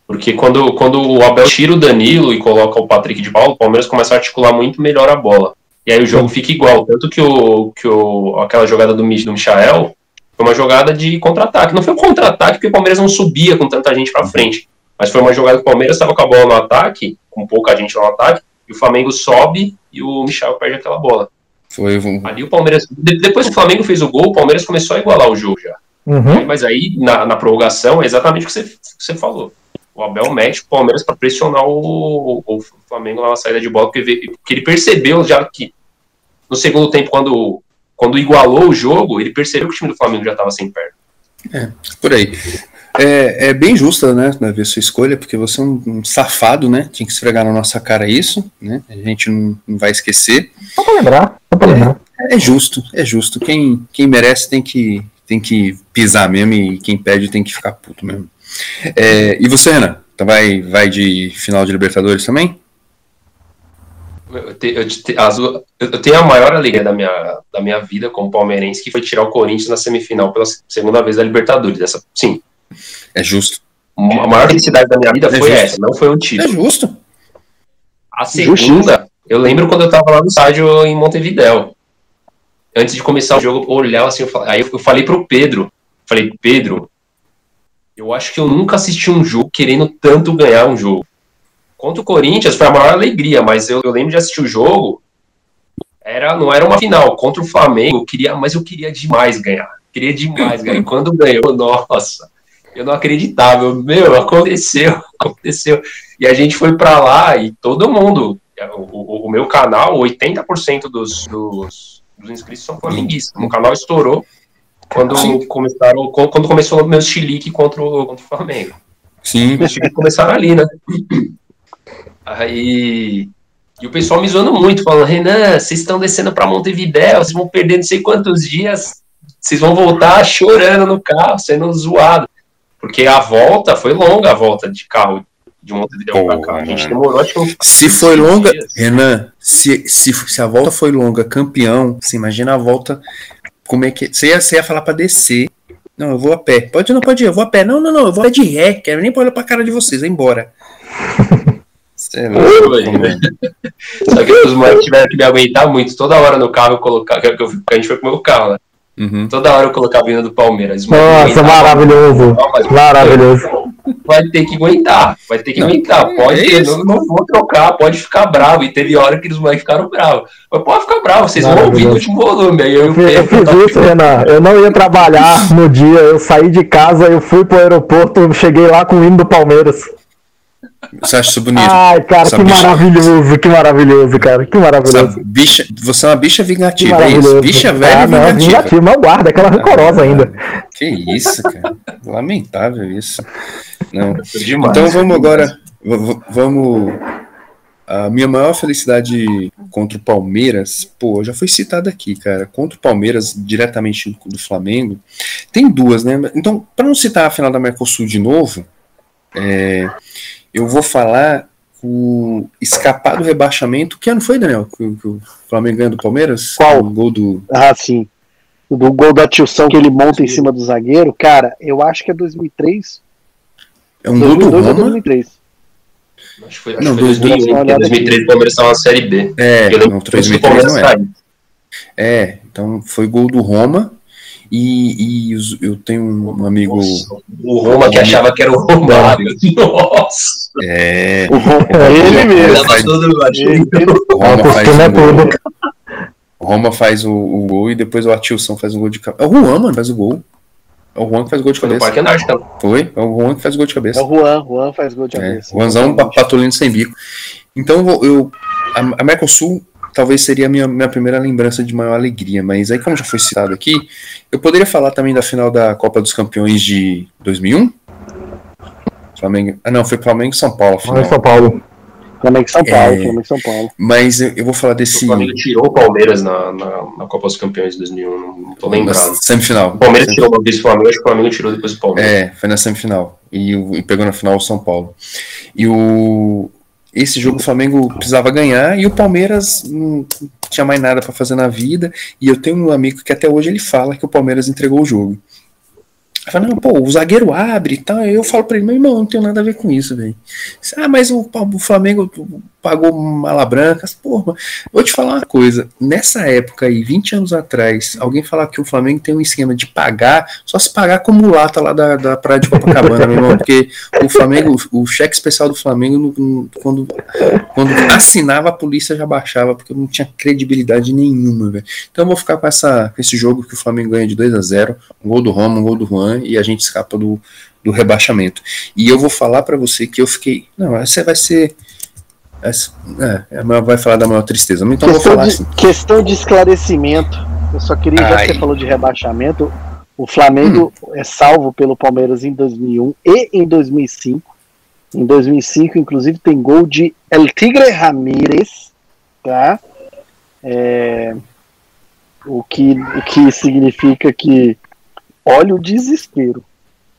Porque quando, quando o Abel tira o Danilo e coloca o Patrick de Paulo, o Palmeiras começa a articular muito melhor a bola. E aí o jogo fica igual. Tanto que, o, que o, aquela jogada do, do Michael foi uma jogada de contra-ataque. Não foi um contra-ataque porque o Palmeiras não subia com tanta gente para frente. Mas foi uma jogada que o Palmeiras estava com a bola no ataque, com pouca gente no ataque, e o Flamengo sobe e o Michel perde aquela bola. Foi um... Ali o Palmeiras. Depois que o Flamengo fez o gol, o Palmeiras começou a igualar o jogo já. Uhum. Mas aí, na, na prorrogação, é exatamente o que você, que você falou. O Abel mete o Palmeiras para pressionar o, o, Flamengo na saída de bola, porque, porque ele percebeu já que no segundo tempo, quando, quando igualou o jogo, ele percebeu que o time do Flamengo já estava sem perna. É, por aí. É, é, bem justa, né, ver sua escolha, porque você é um, um, safado, né? Tinha que esfregar na nossa cara isso, né? A gente não, não vai esquecer. Só pra lembrar, só pra lembrar. É, é, justo, é justo. Quem, quem merece tem que, tem que pisar mesmo e quem pede tem que ficar puto mesmo. É, e você, Renan? Então vai, vai de final de Libertadores também? Eu, te, eu, te, as, eu, tenho a maior alegria da minha, da minha vida como palmeirense, que foi tirar o Corinthians na semifinal pela segunda vez da Libertadores. Essa, sim. É justo. A maior felicidade da minha vida é foi justo. essa, não foi o título. É justo. A segunda, eu lembro quando eu tava lá no estádio em Montevidéu. Antes de começar o jogo, eu olhava assim, eu falei, aí eu falei pro Pedro, falei, Pedro, eu acho que eu nunca assisti um jogo querendo tanto ganhar um jogo. Contra o Corinthians foi a maior alegria, mas eu, eu lembro de assistir o jogo, era, não era uma final. Contra o Flamengo, eu queria, mas eu queria demais ganhar. Queria demais ganhar. E quando ganhou, nossa, eu não acreditava. Meu, aconteceu, aconteceu. E a gente foi para lá e todo mundo, o, o, o meu canal, 80% dos, dos, dos inscritos são flamenguistas. O canal estourou quando Sim. começaram, quando começou o meu chilique contra o, contra o Flamengo. Sim. Começaram ali, né? Aí. E o pessoal me zoando muito, falando, Renan, vocês estão descendo para Montevidéu, vocês vão perder não sei quantos dias, vocês vão voltar chorando no carro, sendo zoado. Porque a volta foi longa a volta de carro de Montevidéu para cá. A gente demorou, acho que Se foi longa, dias. Renan, se, se, se a volta foi longa, campeão, você imagina a volta como é que. Você ia, você ia falar para descer. Não, eu vou a pé. Pode não, pode ir, eu vou a pé. Não, não, não, eu vou a pé de ré. Quero nem olhar pra cara de vocês, vai embora. Você é louco? Só que os moleques tiveram que me aguentar muito. Toda hora no carro eu colocava. Que eu, a gente foi com o meu carro, né? Uhum. Toda hora eu colocava vindo do Palmeiras. Nossa, maravilhoso. Maravilhoso vai ter que aguentar, vai ter que não, aguentar. É pode ter, não, não, vou trocar, pode ficar bravo. E teve hora que os moleques ficaram bravos. Mas pode ficar bravo, vocês vão ouvir no último volume. Aí eu, eu, fiz, eu fiz isso, Renan. Eu não ia trabalhar no dia, eu saí de casa, eu fui pro aeroporto, cheguei lá com o hino do Palmeiras. Você acha isso bonito? Ai, cara, Essa que bicha... maravilhoso, que maravilhoso, cara, que maravilhoso. bicha, você é uma bicha vingativa, é isso? Bicha velha ah, não, vingativa. vingativa, mas guarda, aquela rancorosa ah, ainda. Que isso, cara. Lamentável isso. Não. Então vamos agora, vamos... A minha maior felicidade contra o Palmeiras, pô, já foi citada aqui, cara. Contra o Palmeiras, diretamente do Flamengo, tem duas, né? Então, para não citar a final da Mercosul de novo, é, eu vou falar o escapar do rebaixamento. Que ano foi, Daniel? Que, que o Flamengo ganhou do Palmeiras? Qual? O gol do. Ah, sim. O do gol da Tilson que ele monta em cima do zagueiro. Cara, eu acho que é 2003. É um gol do Roma? 2003. Acho que foi, acho não, que foi 2001, 2003 o Palmeiras estava na Série B. É, não, 2003 não é. É, então foi gol do Roma. E, e eu tenho um amigo. Nossa, o Roma que achava que era o Romário. Nossa! É. O Roma, ele mesmo. Faz, o Roma faz o gol. O Roma faz o, o, gol e depois o Atilson faz o gol de cabeça. É o Juan, mano, faz o gol. É o Juan que faz gol de Foi cabeça. Parque Foi, é o Juan que faz gol de cabeça. É o Juan, Juan faz gol de é, cabeça. É, Juanzão patulino sem bico. Então eu, a, a Mercosul talvez seria a minha, minha primeira lembrança de maior alegria. Mas aí, como já foi citado aqui, eu poderia falar também da final da Copa dos Campeões de 2001? Flamengo. Ah, não, foi Flamengo e São Paulo. Flamengo São Paulo. Flamengo e São Paulo, é, Flamengo São Paulo. Mas eu, vou falar desse. O Flamengo tirou o Palmeiras na, na, na Copa dos Campeões de 2001, não tô lembrado. Semifinal. O Palmeiras tirou uma vez o Flamengo, acho que o Flamengo tirou depois o Palmeiras. É, foi na semifinal. E, e pegou na final o São Paulo. E o. Esse jogo o Flamengo precisava ganhar e o Palmeiras não tinha mais nada para fazer na vida. E eu tenho um amigo que até hoje ele fala que o Palmeiras entregou o jogo. Fala, não, pô, o zagueiro abre e tal. Aí eu falo pra ele, meu irmão, não tem nada a ver com isso, velho. Ah, mas o, o Flamengo pagou mala branca. Porra, vou te falar uma coisa. Nessa época aí, 20 anos atrás, alguém falar que o Flamengo tem um esquema de pagar, só se pagar como lata lá da, da praia de Copacabana, meu irmão. Porque o Flamengo, o cheque especial do Flamengo, quando, quando assinava, a polícia já baixava, porque não tinha credibilidade nenhuma, velho. Então eu vou ficar com, essa, com esse jogo que o Flamengo ganha de 2 a 0 Um gol do Roma, um gol do Juan, e a gente escapa do, do rebaixamento. E eu vou falar para você que eu fiquei. Não, essa vai ser essa, é, é vai falar da maior tristeza. Então questão, vou falar de, assim. questão de esclarecimento. Eu só queria, já que você falou de rebaixamento, o Flamengo hum. é salvo pelo Palmeiras em 2001 e em 2005. Em 2005, inclusive, tem gol de El Tigre Ramírez, tá? É, o, que, o que significa que olha o desespero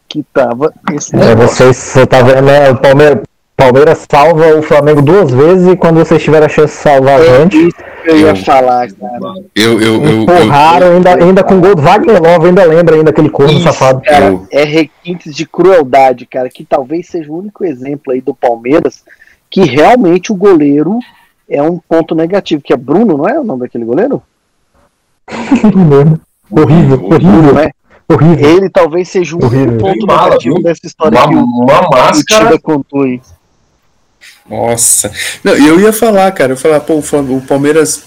que tava esse é, você, você tá vendo, né, o Palmeiras, Palmeiras salva o Flamengo duas vezes e quando vocês tiveram a chance de salvar a é gente. Eu ia falar, cara. Eu, eu, eu, empurraram, eu, ainda, ainda com gol do Wagner Love, ainda lembra ainda aquele corno safado. Cara, é requintes de crueldade, cara, que talvez seja o único exemplo aí do Palmeiras que realmente o goleiro é um ponto negativo, que é Bruno, não é o nome daquele goleiro? horrível, horrível. Né? Horrível. Ele talvez seja o único ponto negativo dessa história uma, que o, uma máscara. o contou aí. Nossa. Não, eu ia falar, cara, eu ia falar, pô, o Palmeiras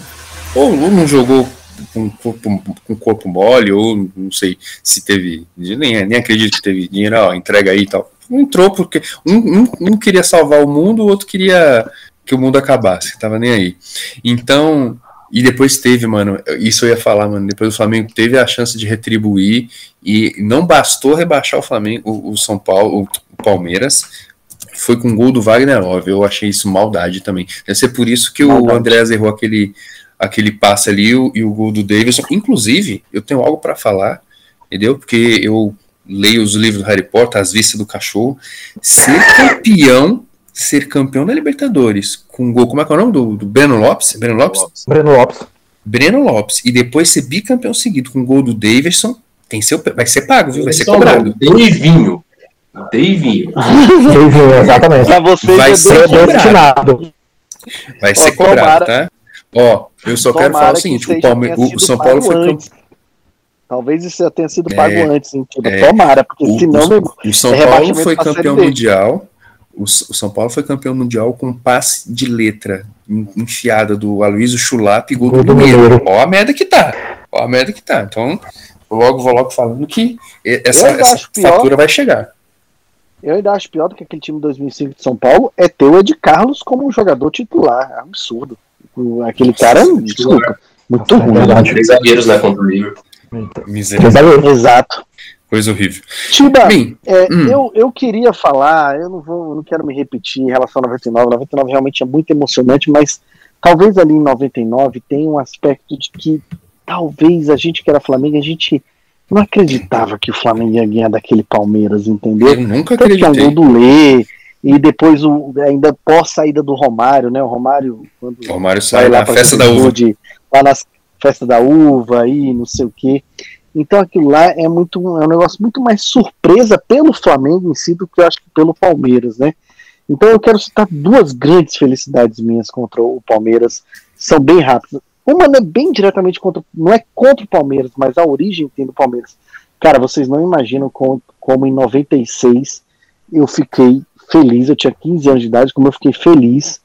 ou não jogou com, com, com corpo mole, ou não sei se teve. Nem, nem acredito que teve dinheiro, ó, entrega aí e tal. Entrou porque um, um, um, queria salvar o mundo, o outro queria que o mundo acabasse, tava nem aí. Então, e depois teve, mano, isso eu ia falar, mano, depois o Flamengo teve a chance de retribuir e não bastou rebaixar o Flamengo, o, o São Paulo, o Palmeiras, foi com o gol do Wagner Love. Eu achei isso maldade também. Deve ser por isso que maldade. o Andrés errou aquele, aquele passe ali o, e o gol do Davidson. Inclusive, eu tenho algo para falar, entendeu? Porque eu leio os livros do Harry Potter, As Vistas do Cachorro. Ser campeão, ser campeão da Libertadores com gol, como é que é o nome do, do Breno Lopes? Breno Lopes? Breno Lopes. Breno Lopes. E depois ser bicampeão seguido com o gol do Davidson, tem seu, vai ser pago, viu? Vai ser cobrado. Davinho. Davinho, exatamente. Pra você vai ser destinado. Vai ser cobrado, tá? Ó, eu só quero falar o seguinte: o, Palme... o São Paulo foi campeão. Talvez isso já tenha sido pago é, antes, hein? É, Tomara, porque o, senão. O, o São é Paulo foi campeão mundial. O, o, São Paulo foi campeão mundial com passe de letra enfiada do Aloysio Chulap e gol do Mineiro. Ó a merda que tá. Ó a merda que tá. Então, logo vou logo falando que essa, essa fatura vai chegar. Eu ainda acho pior do que aquele time de 2005 de São Paulo é ter o Ed Carlos como um jogador titular. É absurdo. Aquele cara, desculpa, muito ruim. Verdade. Três zagueiros, né, contra o Liverpool. Miserável. Exato. Coisa horrível. Tiba, Bem, é, hum. eu, eu queria falar, eu não vou, não quero me repetir em relação a 99. 99 realmente é muito emocionante, mas talvez ali em 99 tenha um aspecto de que talvez a gente que era Flamengo, a gente não acreditava que o Flamengo ia ganhar daquele Palmeiras, entendeu? Eu nunca acreditei. Que é um gol do Lê, e depois o, ainda pós saída do Romário, né? O Romário, quando o Romário sai lá na festa da uva. De, lá na festa da uva aí, não sei o quê. Então aquilo lá é muito é um negócio muito mais surpresa pelo Flamengo em si do que eu acho que pelo Palmeiras, né? Então eu quero citar duas grandes felicidades minhas contra o Palmeiras, são bem rápidas. Uma não é bem diretamente contra, não é contra o Palmeiras, mas a origem tem do Palmeiras. Cara, vocês não imaginam como, como em 96 eu fiquei feliz, eu tinha 15 anos de idade, como eu fiquei feliz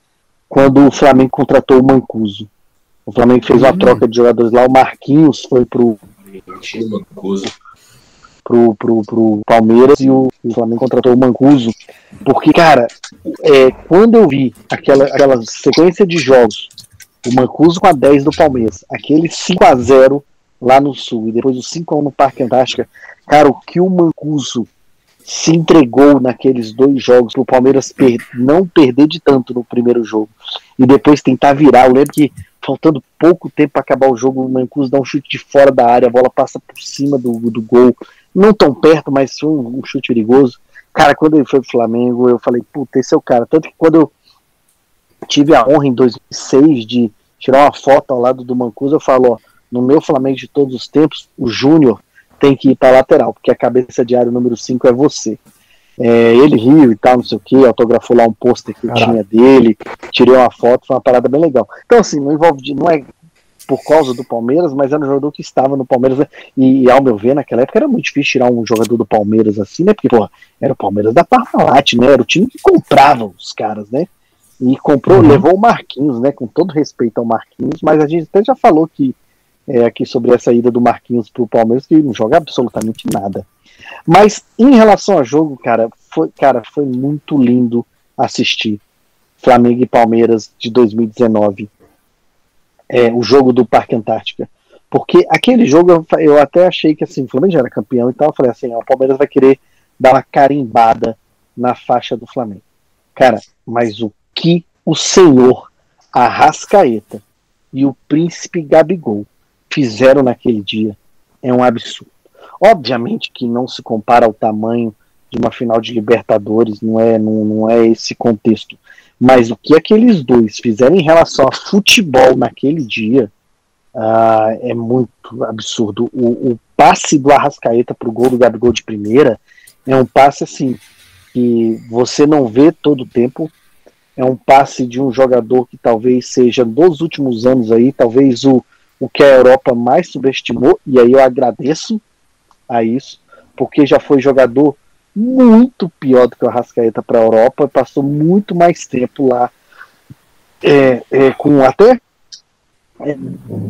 quando o Flamengo contratou o Mancuso. O Flamengo fez uma uhum. troca de jogadores lá, o Marquinhos foi pro Pro, pro, pro Palmeiras e o, o Flamengo contratou o Mancuso. Porque, cara, é, quando eu vi aquela, aquela sequência de jogos o Mancuso com a 10 do Palmeiras, aquele 5 a 0 lá no Sul e depois o 5 a 1 no Parque Antártica, cara, o que o Mancuso se entregou naqueles dois jogos para o Palmeiras per não perder de tanto no primeiro jogo e depois tentar virar. Eu lembro que faltando pouco tempo para acabar o jogo, o Mancuso dá um chute de fora da área, a bola passa por cima do, do gol, não tão perto, mas um, um chute perigoso. Cara, quando ele foi pro Flamengo, eu falei, puta, esse é o cara. Tanto que quando eu tive a honra em 2006 de tirar uma foto ao lado do Mancuso, eu falo, ó, no meu Flamengo de todos os tempos, o Júnior tem que ir para lateral, porque a cabeça de área número 5 é você. É, ele riu e tal, não sei o que, autografou lá um pôster que eu tinha dele, tirei uma foto, foi uma parada bem legal. Então, assim, não envolve, não é por causa do Palmeiras, mas era um jogador que estava no Palmeiras, né? e, e, ao meu ver, naquela época era muito difícil tirar um jogador do Palmeiras assim, né? Porque, pô, era o Palmeiras da Parmalat, né? Era o time que comprava os caras, né? E comprou, uhum. levou o Marquinhos, né? Com todo respeito ao Marquinhos, mas a gente até já falou que é, aqui sobre essa ida do Marquinhos pro Palmeiras, que não joga absolutamente nada. Mas em relação ao jogo, cara, foi, cara, foi muito lindo assistir Flamengo e Palmeiras de 2019. É, o jogo do Parque Antártica. Porque aquele jogo eu, eu até achei que assim, o Flamengo já era campeão e tal. Eu falei assim: ó, o Palmeiras vai querer dar uma carimbada na faixa do Flamengo. Cara, mas o que o senhor Arrascaeta e o príncipe Gabigol fizeram naquele dia é um absurdo. Obviamente que não se compara ao tamanho de uma final de Libertadores, não é, não, não é esse contexto. Mas o que aqueles dois fizeram em relação a futebol naquele dia uh, é muito absurdo. O, o passe do Arrascaeta para o gol do Gabigol de primeira é um passe assim que você não vê todo o tempo. É um passe de um jogador que talvez seja dos últimos anos aí, talvez o, o que a Europa mais subestimou, e aí eu agradeço a isso, porque já foi jogador muito pior do que o Arrascaeta para a Europa, passou muito mais tempo lá, é, é, com até é,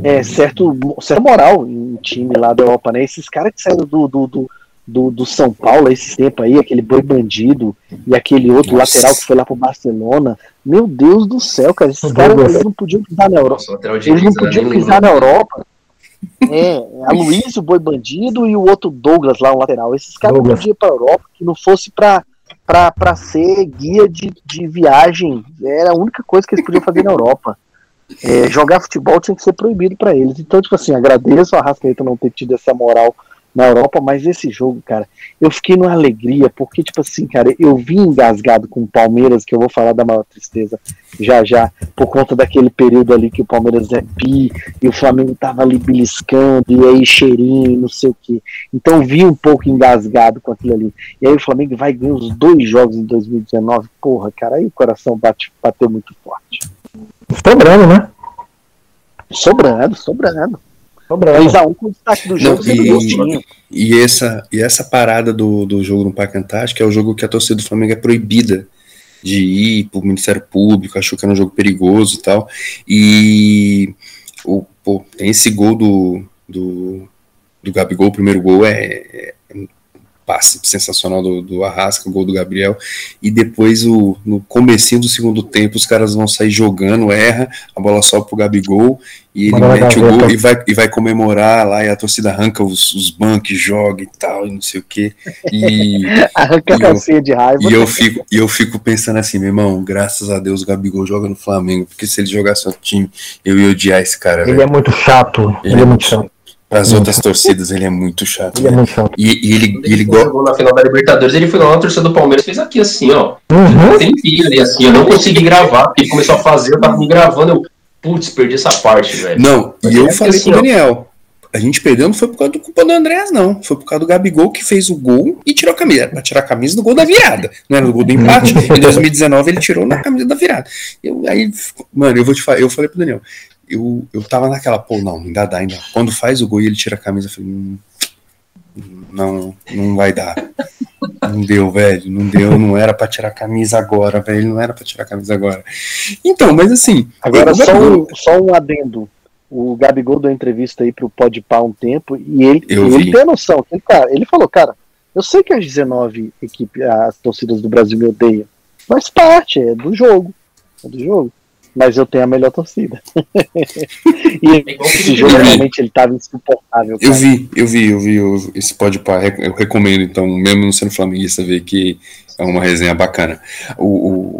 é, certo, certa moral em time lá da Europa, né? Esses caras que saíram do, do, do do, do São Paulo esse tempo aí, aquele boi bandido e aquele outro Nossa. lateral que foi lá pro Barcelona. Meu Deus do céu, cara, esses caras não podiam pisar na Europa. Eles não podiam pisar na Europa. É, a Luiz, o boi bandido e o outro Douglas lá, o lateral. Esses caras não podiam ir pra Europa que não fosse pra, pra, pra ser guia de, de viagem. Era a única coisa que eles podiam fazer na Europa. É, jogar futebol tinha que ser proibido para eles. Então, tipo assim, agradeço a Rascaeta não ter tido essa moral na Europa, mas esse jogo, cara, eu fiquei numa alegria, porque, tipo assim, cara, eu vim engasgado com o Palmeiras, que eu vou falar da maior tristeza já já, por conta daquele período ali que o Palmeiras é pi, e o Flamengo tava ali beliscando, e aí cheirinho, não sei o que. Então vim um pouco engasgado com aquilo ali. E aí o Flamengo vai ganhar os dois jogos em 2019, porra, cara, aí o coração bate, bateu muito forte. Sobrando, né? Sobrando, sobrando. 3x1 com o destaque do jogo Não, e, e, essa, e essa parada do, do jogo no Parque Antártico é o jogo que a torcida do Flamengo é proibida de ir para o Ministério Público, achou que era um jogo perigoso e tal. E o, pô, tem esse gol do, do, do Gabigol, o primeiro gol é, é passe sensacional do, do Arrasca, o gol do Gabriel, e depois o, no comecinho do segundo tempo os caras vão sair jogando, erra, a bola sobe pro Gabigol, e ele mete o gol e vai, e vai comemorar lá, e a torcida arranca os, os bancos, joga e tal, e não sei o que. E, arranca a calcinha de raiva. E eu, fico, e eu fico pensando assim, meu irmão, graças a Deus o Gabigol joga no Flamengo, porque se ele jogasse no time, eu ia odiar esse cara. Ele é muito chato, ele, ele é muito chato. Para as outras torcidas, ele é muito chato. Ele é muito chato. E, e ele, ele, ele Na final da Libertadores, ele foi lá na torcida do Palmeiras fez aqui assim, ó. Uhum. Tem filho ali assim, eu não consegui gravar, porque ele começou a fazer, eu tava me gravando, eu, putz, perdi essa parte, velho. Não, Mas e eu falei assim, com o Daniel. A gente perdeu não foi por causa do culpa do Andréas, não. Foi por causa do Gabigol que fez o gol e tirou a camisa. Pra tirar a camisa do gol da virada. Não era do gol do empate. em 2019 ele tirou na camisa da virada. Eu, aí, mano, eu vou te falar, eu falei pro Daniel, eu, eu tava naquela, pô, não, ainda dá, ainda. Quando faz o gol e ele tira a camisa, eu falei, hum, não, não vai dar. Não deu, velho, não deu, não era para tirar a camisa agora, velho, não era para tirar a camisa agora. Então, mas assim. Agora, só um, só um adendo. O Gabigol deu entrevista aí pro Podpah um tempo e ele, ele tem a noção. Ele, cara, ele falou, cara, eu sei que as 19 equipes, as torcidas do Brasil me odeiam, mas parte, é do jogo. É do jogo. Mas eu tenho a melhor torcida. e É esse jogo realmente ele tava insuportável. Eu cara. vi, eu vi, eu vi eu- esse pode pá, eu recomendo, então, mesmo não sendo flamenguista, ver que é uma resenha bacana. O,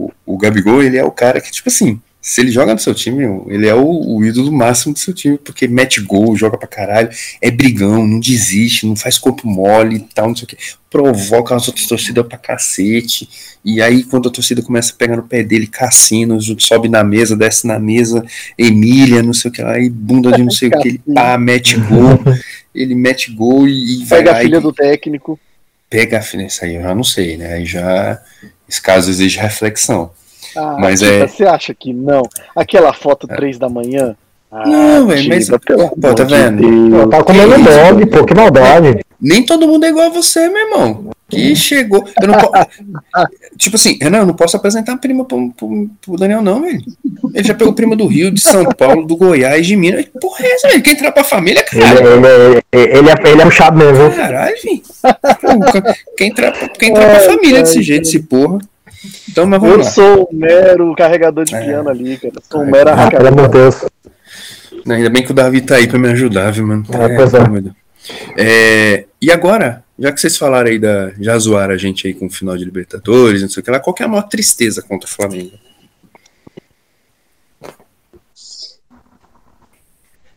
o, o Gabigol, ele é o cara que, tipo assim, se ele joga no seu time, ele é o, o ídolo máximo do seu time, porque mete gol, joga pra caralho, é brigão, não desiste, não faz corpo mole e tal, não sei o que. Provoca as outras torcidas pra cacete. E aí, quando a torcida começa a pegar no pé dele, cassino, sobe na mesa, desce na mesa, Emília, não sei o que lá, e bunda de não sei o que, ele pá, mete gol, ele mete gol e, e vai Pega a filha e do técnico. pega a filha, isso aí eu já não sei, né? Aí já, esse caso exige reflexão. Ah, Mas é- Você acha que não? Aquela foto três da manhã? Ah, Não, velho, mas- pelo pô, tá vendo? Deus. Tá comendo dog, pô, que maldade. Nem todo mundo é igual a você, meu irmão. Que chegou. Eu não po- Tipo assim, Renan, eu não posso apresentar a prima pro, pro, pro Daniel, não, velho. Ele já pegou prima do Rio, de São Paulo, do Goiás, de Minas. Porra, é essa, velho? Quer entrar pra família, cara? ele, ele, ele, é, ele é puxado mesmo, viu? Caralho, velho. Quer entrar, pra- quer entrar pra família desse jeito, esse porra. Então, mas vamos Eu lá. sou um mero carregador de É. piano ali, cara. Eu sou um mero Ah, pelo amor de. Deus. Ainda bem que o Davi tá aí pra me ajudar, viu, mano? É, pois é. Deus. É, e agora, já que vocês falaram aí da. Já zoaram a gente aí com o final de Libertadores, não sei o que lá, qual que é a maior tristeza contra o Flamengo?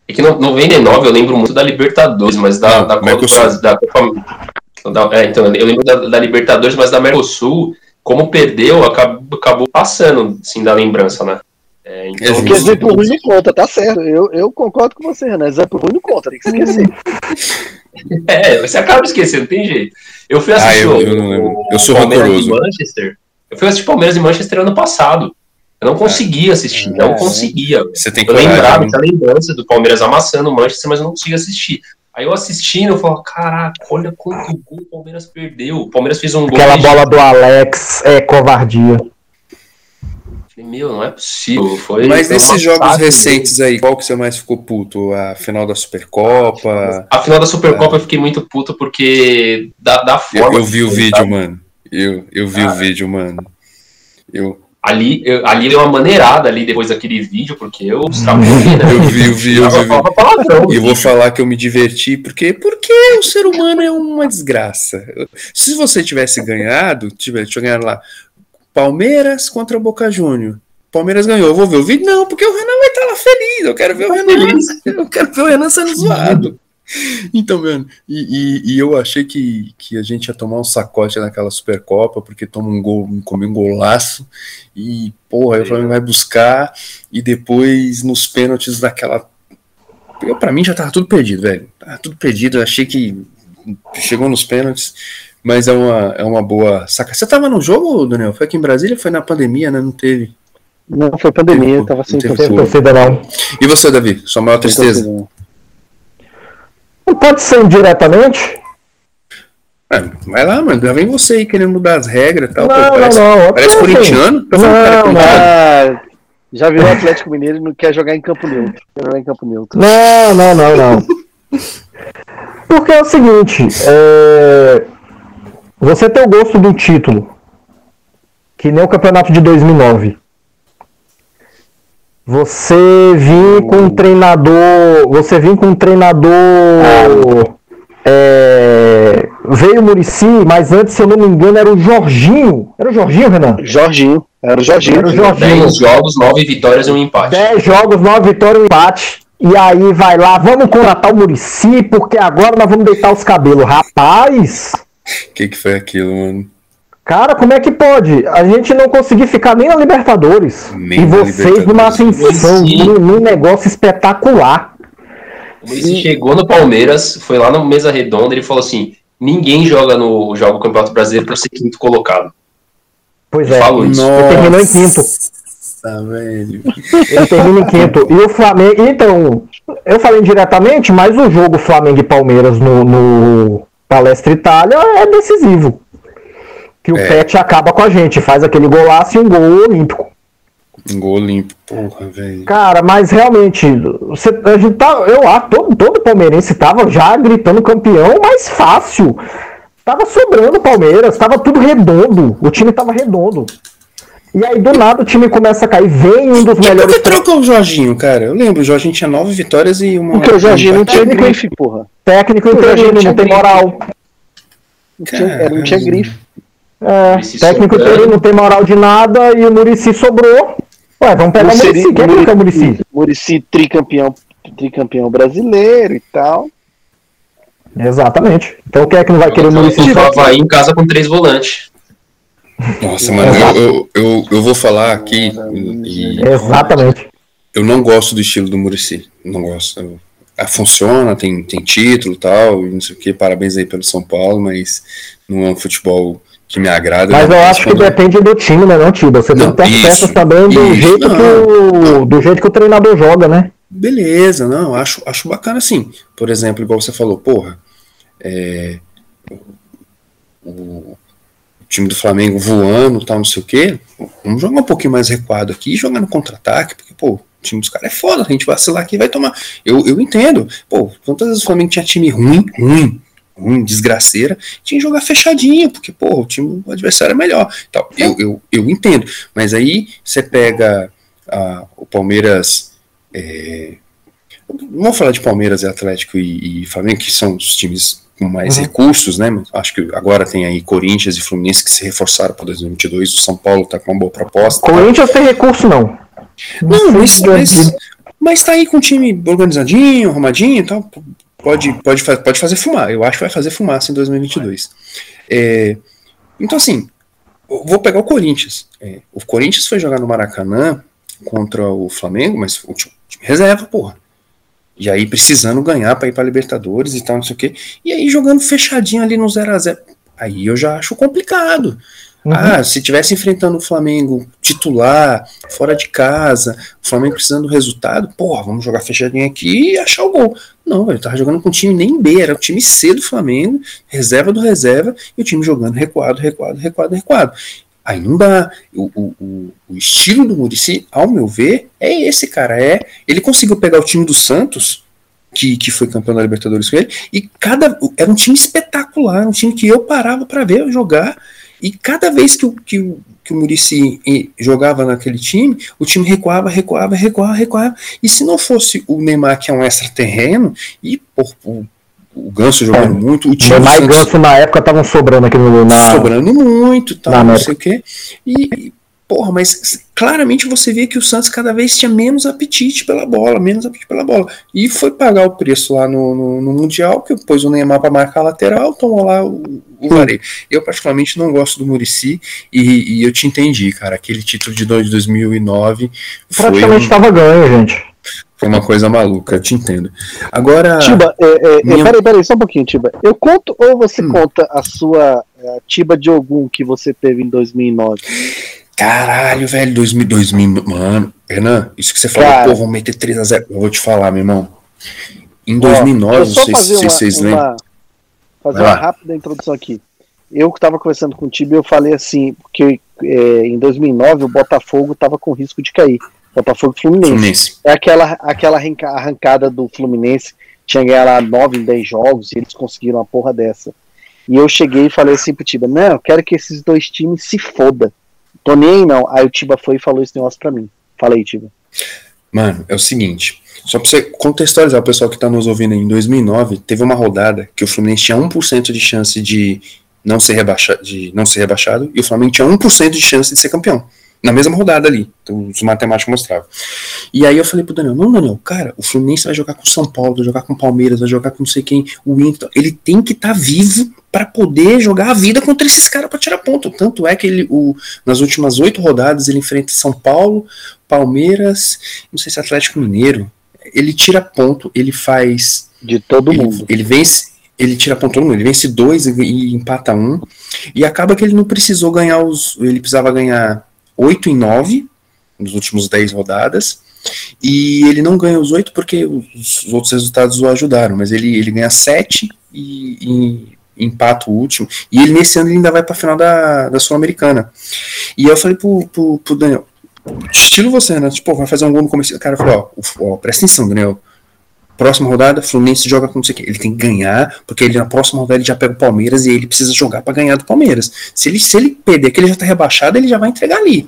É que no 99 eu lembro muito da Libertadores, mas da, Ah, da Copa. Da, Copa- da- é, então, eu lembro da, da Libertadores, mas da Mercosul, como perdeu, acabou, acabou passando, assim, da lembrança, né? É, então. Porque exemplo ruim não conta, tá certo. Eu, eu concordo com você, Renan. Exemplo ruim não conta, tem que esquecer. É, você acaba esquecendo, não tem jeito. Eu fui Ah, assistir eu- o- eu não lembro. Eu sou Palmeiras rancoroso. e Manchester. Eu fui assistir Palmeiras e Manchester ano passado. Eu não conseguia assistir, não É. conseguia. Você tem Eu coragem. lembrava, né? tinha lembrança do Palmeiras amassando o Manchester, mas eu não conseguia assistir. Aí eu assistindo, eu falo, caraca, olha quanto gol o Palmeiras perdeu. O Palmeiras fez um gol. Aquela bola do Alex é covardia. Falei, Meu, não é possível. Foi, Mas nesses jogos recentes aí, qual que você mais ficou puto? A final da Supercopa? A final da Supercopa eu fiquei muito puto porque da, da Eu, forma. eu vi o vídeo, sabe? mano. Eu, eu vi Cara. o vídeo, mano. Eu, Ali, eu, ali deu uma maneirada ali depois daquele vídeo, porque eu extrapolei, né? eu vi, eu vi, eu Eu vi. palavrão. E eu vou falar que eu me diverti, porque, porque o ser humano é uma desgraça. Se você tivesse ganhado, tivesse ganhado lá, Palmeiras contra Boca Júnior. Palmeiras ganhou, eu vou ver o vídeo? Não, porque o Renan vai estar lá feliz. Eu quero ver o Renan. Eu quero ver o Renan sendo zoado. Então, mano, e, e- e eu achei que, que a gente ia tomar um sacote naquela Supercopa, porque toma um gol, come um golaço, e porra, aí o Flamengo vai buscar, e depois nos pênaltis daquela eu, pra mim já tava tudo perdido, velho. Tava tudo perdido. Eu achei que chegou nos pênaltis, mas é uma, é uma boa saca. Você tava no jogo, Daniel? Foi aqui em Brasília? Foi na pandemia, né? Não teve. Não, foi pandemia, tava sem teve tem torcida. não. E você, Davi? Sua maior tristeza? Não pode ser indiretamente? É, vai lá, mano. Já vem você aí querendo mudar as regras e tal. Não, pô, não, parece não. parece Assim, corintiano. Tá falando, cara, Não. Ah, já virou Atlético Mineiro e não quer jogar em campo neutro. Quer jogar em campo neutro. Não, não, não, não. Porque é o seguinte, é, você tem o gosto do título, que nem o campeonato de 2009. Você vir com um treinador, você vir com um treinador, é, veio o Murici, mas antes, se eu não me engano, era o Jorginho. Era o Jorginho, Renan? Jorginho. Era o Jorginho. Era o Jorginho. 10 jogos, 9 vitórias e um empate. 10 jogos, 9 vitórias e um empate. E aí vai lá, vamos contratar o Murici, porque agora nós vamos deitar os cabelos. Rapaz, O que, que foi aquilo, mano? Cara, como é que pode? A gente não conseguir ficar nem na Libertadores. Nem e vocês numa Libertadores. ascensão, Muricy. num, num negócio espetacular. O Muricy chegou no Palmeiras, foi lá na mesa redonda, ele falou assim: ninguém joga no joga o Campeonato Brasileiro para ser quinto colocado. Pois Ele é, falou isso. ele terminou em quinto. Nossa, velho. Ele termina em quinto. E o Flamengo. Então, eu falei indiretamente, mas o jogo Flamengo e Palmeiras no, no Palestra Itália é decisivo. Que o É. Pet acaba com a gente, faz aquele golaço e um gol olímpico. Um gol limpo, porra, velho. Cara, mas realmente, você, a gente tá, eu acho, todo, todo palmeirense tava já gritando campeão, mas fácil. Tava sobrando o Palmeiras, tava tudo redondo, o time tava redondo. E aí, do nada, o time começa a cair. Vem um dos E melhores. por que trocou o Jorginho, cara? Eu lembro, o Jorginho tinha nove vitórias e uma. Porque o Jorginho não tinha grife, porra. Técnico O Jorginho interino, tinha não tem grife. moral. Não tinha, era- não tinha grife. É, técnico sobrando. não tem moral de nada e o Murici sobrou. Ué, vamos pegar o Murici. Quem é que é o Murici? Murici tricampeão, tricampeão brasileiro e tal. Exatamente. Então quem é que não vai querer o Murici? O Havaí em casa com três volantes. Nossa, mano, eu, eu, eu, eu vou falar aqui e Exatamente. eu não gosto do estilo do Murici. Não gosto. Eu- ah, funciona, tem, tem título e tal, e não sei o que, parabéns aí pelo São Paulo, mas não é um futebol que me agrada. Mas não eu acho que depende do time, né, não, Tiba? Você tem Não, que ter as isso, peças também do isso, jeito, que não. o, do jeito que o treinador joga, né? Beleza, não, acho, acho bacana sim. Por exemplo, igual você falou, porra, é, o, time do Flamengo voando, tal, não sei o quê, vamos jogar um pouquinho mais recuado aqui e jogar no contra-ataque, porque, pô, o time dos caras é foda, a gente vacilar aqui e vai tomar. Eu, eu entendo, pô, quantas vezes o Flamengo tinha time ruim, ruim, ruim, desgraceira, tinha que jogar fechadinho, porque, pô, o time o adversário é melhor. Tal. Eu, eu, eu entendo, mas aí você pega ah, o Palmeiras. É, não vou falar de Palmeiras, Atlético e, e Flamengo, que são os times com mais Uhum. recursos, né? Acho que agora tem aí Corinthians e Fluminense que se reforçaram para 2022. O São Paulo tá com uma boa proposta. Corinthians tem recurso, não. Não, mas, mas, mas tá aí com o time organizadinho, arrumadinho e tal. Pode, pode, pode fazer fumar. Eu acho que vai fazer fumaça em 2022. É, então, assim, vou pegar o Corinthians. É, o Corinthians foi jogar no Maracanã contra o Flamengo, mas o time, time reserva, porra. E aí precisando ganhar para ir para Libertadores e tal, não sei o quê. E aí jogando fechadinho ali no 0 a 0 Aí eu já acho complicado. Uhum. Ah, se tivesse enfrentando o Flamengo titular, fora de casa, o Flamengo precisando do resultado, porra, vamos jogar fechadinho aqui e achar o gol. Não, ele tava jogando com o time nem B, era o time C do Flamengo, reserva do reserva, e o time jogando recuado, recuado, recuado, recuado. Aí não dá. O, o, o, o estilo do Murici, ao meu ver, é esse, cara. É, ele conseguiu pegar o time do Santos, que, que foi campeão da Libertadores com ele, e cada. Era um time espetacular, um time que eu parava para ver jogar. E cada vez que o, que o, que o Murici eh, jogava naquele time, o time recuava, recuava, recuava, recuava. E se não fosse o Neymar, que é um extraterreno, e pô, o, o Ganso jogando É. muito, o time Neymar e Santos Ganso na época estavam sobrando aqui no. Na... sobrando muito, tal, não sei o quê. E, e, porra, mas claramente você via que o Santos cada vez tinha menos apetite pela bola, menos apetite pela bola. E foi pagar o preço lá no, no, no Mundial, que pôs o Neymar para marcar a lateral, tomou lá o, o vareio. Eu, particularmente, não gosto do Murici e, e eu te entendi, cara. Aquele título de dois- de 2009 foi, Praticamente um- estava ganho, gente. foi uma coisa maluca, eu te entendo. Agora. Tiba, é, é, é, minha- peraí, peraí, só um pouquinho, Tiba. Eu conto ou você Hum. conta a sua é, Tiba de Ogum que você teve em 2009? Caralho, velho, 2000, 2000, mano, Renan, isso que você falou, Cara. pô, vamos meter 3x0. Eu vou te falar, meu irmão. Em Ó, 2009, deixa eu não sei se vocês lembram. uma- fazer uma rápida introdução aqui. Eu que estava conversando com o Tiba, eu falei assim, porque é, em 2009 o Botafogo estava com risco de cair. Botafogo e Fluminense. Fluminense. É aquela, aquela arranca- arrancada do Fluminense, tinha ganhado lá 9 em 10 jogos e eles conseguiram uma porra dessa. E eu cheguei e falei assim pro Tiba, não, eu quero que esses dois times se foda. Tô nem não. Aí o Tiba foi e falou esse negócio pra mim. Falei, Tiba. Mano, é o seguinte, só pra você contextualizar o pessoal que tá nos ouvindo aí, em 2009, teve uma rodada que o Fluminense tinha 1% de chance de não ser rebaixado, de não ser rebaixado e o Flamengo tinha 1% de chance de ser campeão. Na mesma rodada ali, então, os matemáticos mostravam. E aí eu falei pro Daniel, não, Daniel, cara, o Fluminense vai jogar com o São Paulo, vai jogar com o Palmeiras, vai jogar com não sei quem, o Inter, ele tem que estar vivo para poder jogar a vida contra esses caras para tirar ponto. Tanto é que ele, o, nas últimas oito rodadas ele enfrenta São Paulo, Palmeiras, não sei se é Atlético Mineiro. Ele tira ponto, ele faz. De todo Ele, mundo. ele vence, ele tira ponto todo mundo, ele vence dois e, e empata um. E acaba que ele não precisou ganhar os. Ele precisava ganhar oito em nove nos últimos dez rodadas. E ele não ganha os oito porque os, os outros resultados o ajudaram, mas ele, ele ganha sete e, e empata o último. E ele nesse ano ele ainda vai para a final da, da Sul-Americana. E eu falei pro, pro, pro Daniel, estilo você, né? Tipo, vai fazer um gol no começo. O cara falou, ó, ó, presta atenção, Daniel. próxima rodada, Fluminense joga com não sei o quê. Ele tem que ganhar, porque ele na próxima rodada ele já pega o Palmeiras e ele precisa jogar para ganhar do Palmeiras. Se ele, se ele perder que ele já tá rebaixado, ele já vai entregar ali.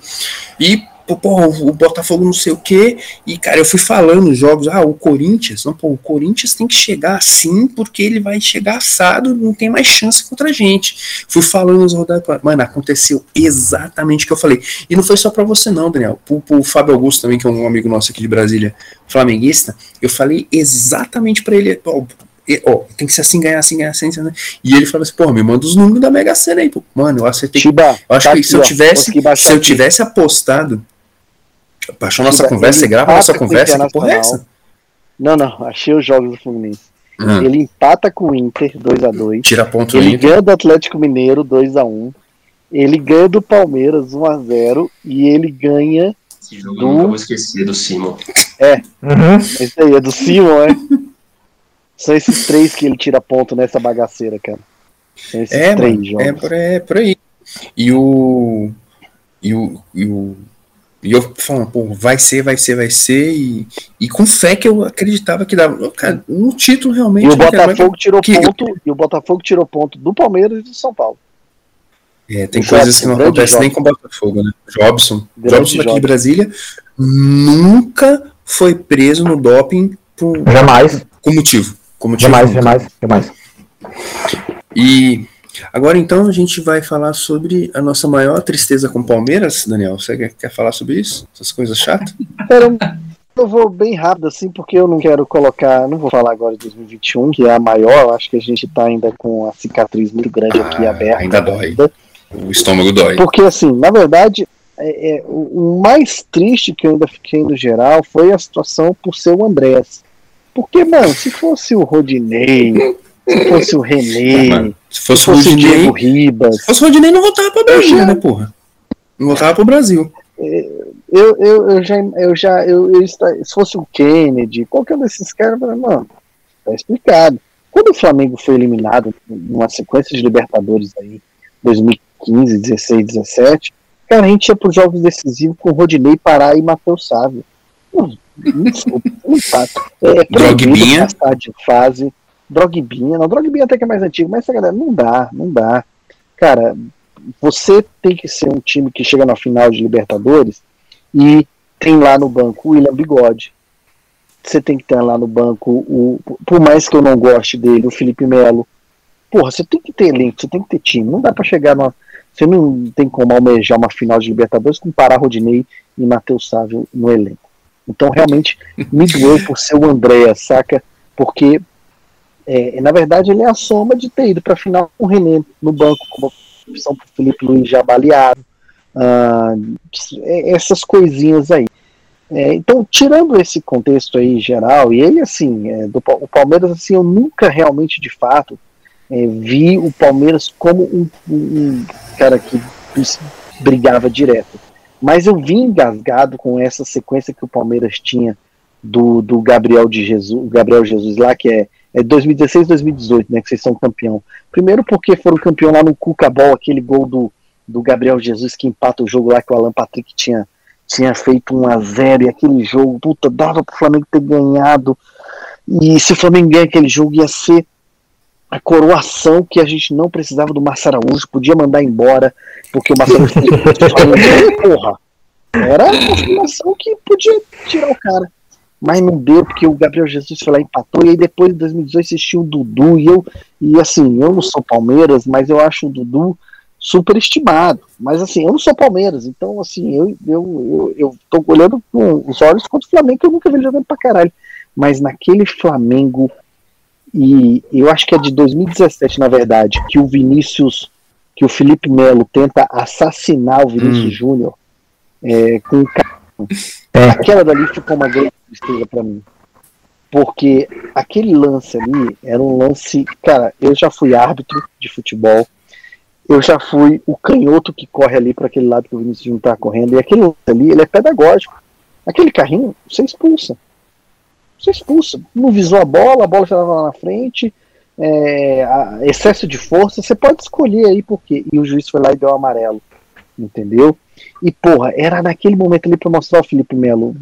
E pô, o Botafogo não sei o quê, e cara, eu fui falando nos jogos, ah, o Corinthians, não, pô, o Corinthians tem que chegar assim, porque ele vai chegar assado, não tem mais chance contra a gente. Fui falando nos rodadas, mano, aconteceu exatamente o que eu falei. E não foi só para você não, Daniel, pro, pro Fábio Augusto também, que é um amigo nosso aqui de Brasília, flamenguista, eu falei exatamente para ele, ó, ó, tem que ser assim, ganhar assim, ganhar assim, assim. E ele falou assim, pô, me manda os números da Mega Sena aí, pô. Mano, eu acertei. Chiba, eu acho tá que aqui, se eu ó, tivesse, baixar se eu tivesse apostado, baixou nossa conversa, ele você grava nossa conversa, que porra é essa? Não, não, achei os jogos do Fluminense. Hum, Ele empata com o Inter 2x2. tira ponto Ele aí. ganha do Atlético Mineiro 2x1. Ele ganha do Palmeiras 1x0. E ele ganha. Esse jogo Do- eu nunca vou esquecer do Simon. Uhum. Esse aí é do Simon, é? São esses três que ele tira ponto nessa bagaceira, cara. São esses É, três mano, jogos. é por, é por aí. E o. E o. E, o, e eu falando, pô, vai ser, vai ser, vai ser. E, e com fé que eu acreditava que dava. Cara, no título realmente. E o Botafogo tirou que- ponto. E o Botafogo tirou ponto do Palmeiras e do São Paulo. É, tem O coisas que Jobson, não grande acontecem nem com o Botafogo, né? Jobson. Grande Jobson daqui de Jobson. Brasília nunca foi preso no doping por, Jamais, com motivo. Com motivo jamais, nunca. jamais, jamais. E agora então a gente vai falar sobre a nossa maior tristeza com o Palmeiras, Daniel. Você quer, quer falar sobre isso? Essas coisas chatas? Eu vou bem rápido assim, porque eu não quero colocar. Não vou falar agora de 2021, que é a maior. Acho que a gente tá ainda com a cicatriz muito grande aqui Ah, aberta. ainda dói. O estômago dói. Porque, assim, na verdade, é- é, o, o mais triste que eu ainda fiquei no geral foi a situação por ser o Andrés. Porque, mano, se fosse o Rodinei, se fosse o René, Mano, se se fosse o fosse o Rodinei, Diego Ribas, se fosse o Rodinei, não voltava Brasil, já- né, porra? Não voltava pro Brasil. eu, eu, eu já, eu já eu, eu se fosse o Kennedy, qualquer um desses caras, mano, tá explicado. Quando o Flamengo foi eliminado numa sequência de Libertadores aí, 2015, 16, 17, cara, a gente ia pros jogos decisivos com Rodinei, Pará e Matheus Sávio. Desculpa, não tá. É proibido Drogbinha. passar de fase. Drogbinha, não, Drogbinha até que é mais antigo, mas essa galera, não dá, não dá. Cara, você tem que ser um time que chega na final de Libertadores e tem lá no banco o William Bigode. Você tem que ter lá no banco o. Por mais que eu não goste dele, o Felipe Melo. Porra, você tem que ter elenco, você tem que ter time. Não dá pra chegar numa. Você não tem como almejar uma final de Libertadores com Pará Rodinei e Matheus Sávio no elenco. Então, realmente, me doeu por ser o André, saca? Porque, é, na verdade, ele é a soma de ter ido pra final com o René no banco, como opção pro Felipe Luiz já baleado. Ah, é- essas coisinhas aí. É, então, tirando esse contexto aí geral, e ele, assim, é, do, o Palmeiras, assim, eu nunca realmente, de fato, é, vi o Palmeiras como um, um- cara que brigava direto. Mas eu vim engasgado com essa sequência que o Palmeiras tinha do, do Gabriel de Jesus, o Gabriel Jesus lá, que é, é 2016, 2018, né, que vocês são campeão. Primeiro porque foram campeão lá no Cucabol, aquele gol do, do Gabriel Jesus que empata o jogo lá que o Alan Patrick tinha tinha feito 1 a 0 e aquele jogo, puta, dava pro Flamengo ter ganhado. E se o Flamengo ganhar aquele jogo ia ser a coroação que a gente não precisava do Márcio Araújo, podia mandar embora, porque o Márcio Araújo porra. Era uma situação que podia tirar o cara. Mas não deu, porque o Gabriel Jesus foi lá e empatou, e aí depois de 2018 assistiu o Dudu, e eu, e assim, eu não sou Palmeiras, mas eu acho o Dudu superestimado. Mas assim, eu não sou Palmeiras, então assim, eu, eu, eu, eu tô olhando com os olhos contra o Flamengo, que eu nunca vi ele jogando pra caralho. Mas naquele Flamengo, e eu acho que é de 2017, na verdade, que o Vinícius, que o Felipe Melo tenta assassinar o Vinícius Hum. Júnior é, com o É. Aquela dali ficou uma grande tristeza pra mim. Porque aquele lance ali era um lance. Cara, eu já fui árbitro de futebol. Eu já fui o canhoto que corre ali para aquele lado que o Vinícius não tá correndo. E aquele lance ali, ele é pedagógico. Aquele carrinho, você expulsa. Você expulsa. Não visou a bola, a bola estava lá na frente. é, excesso de força, você pode escolher aí por quê. E o juiz foi lá e deu amarelo. Entendeu? E, porra, era naquele momento ali pra mostrar o Felipe Melo.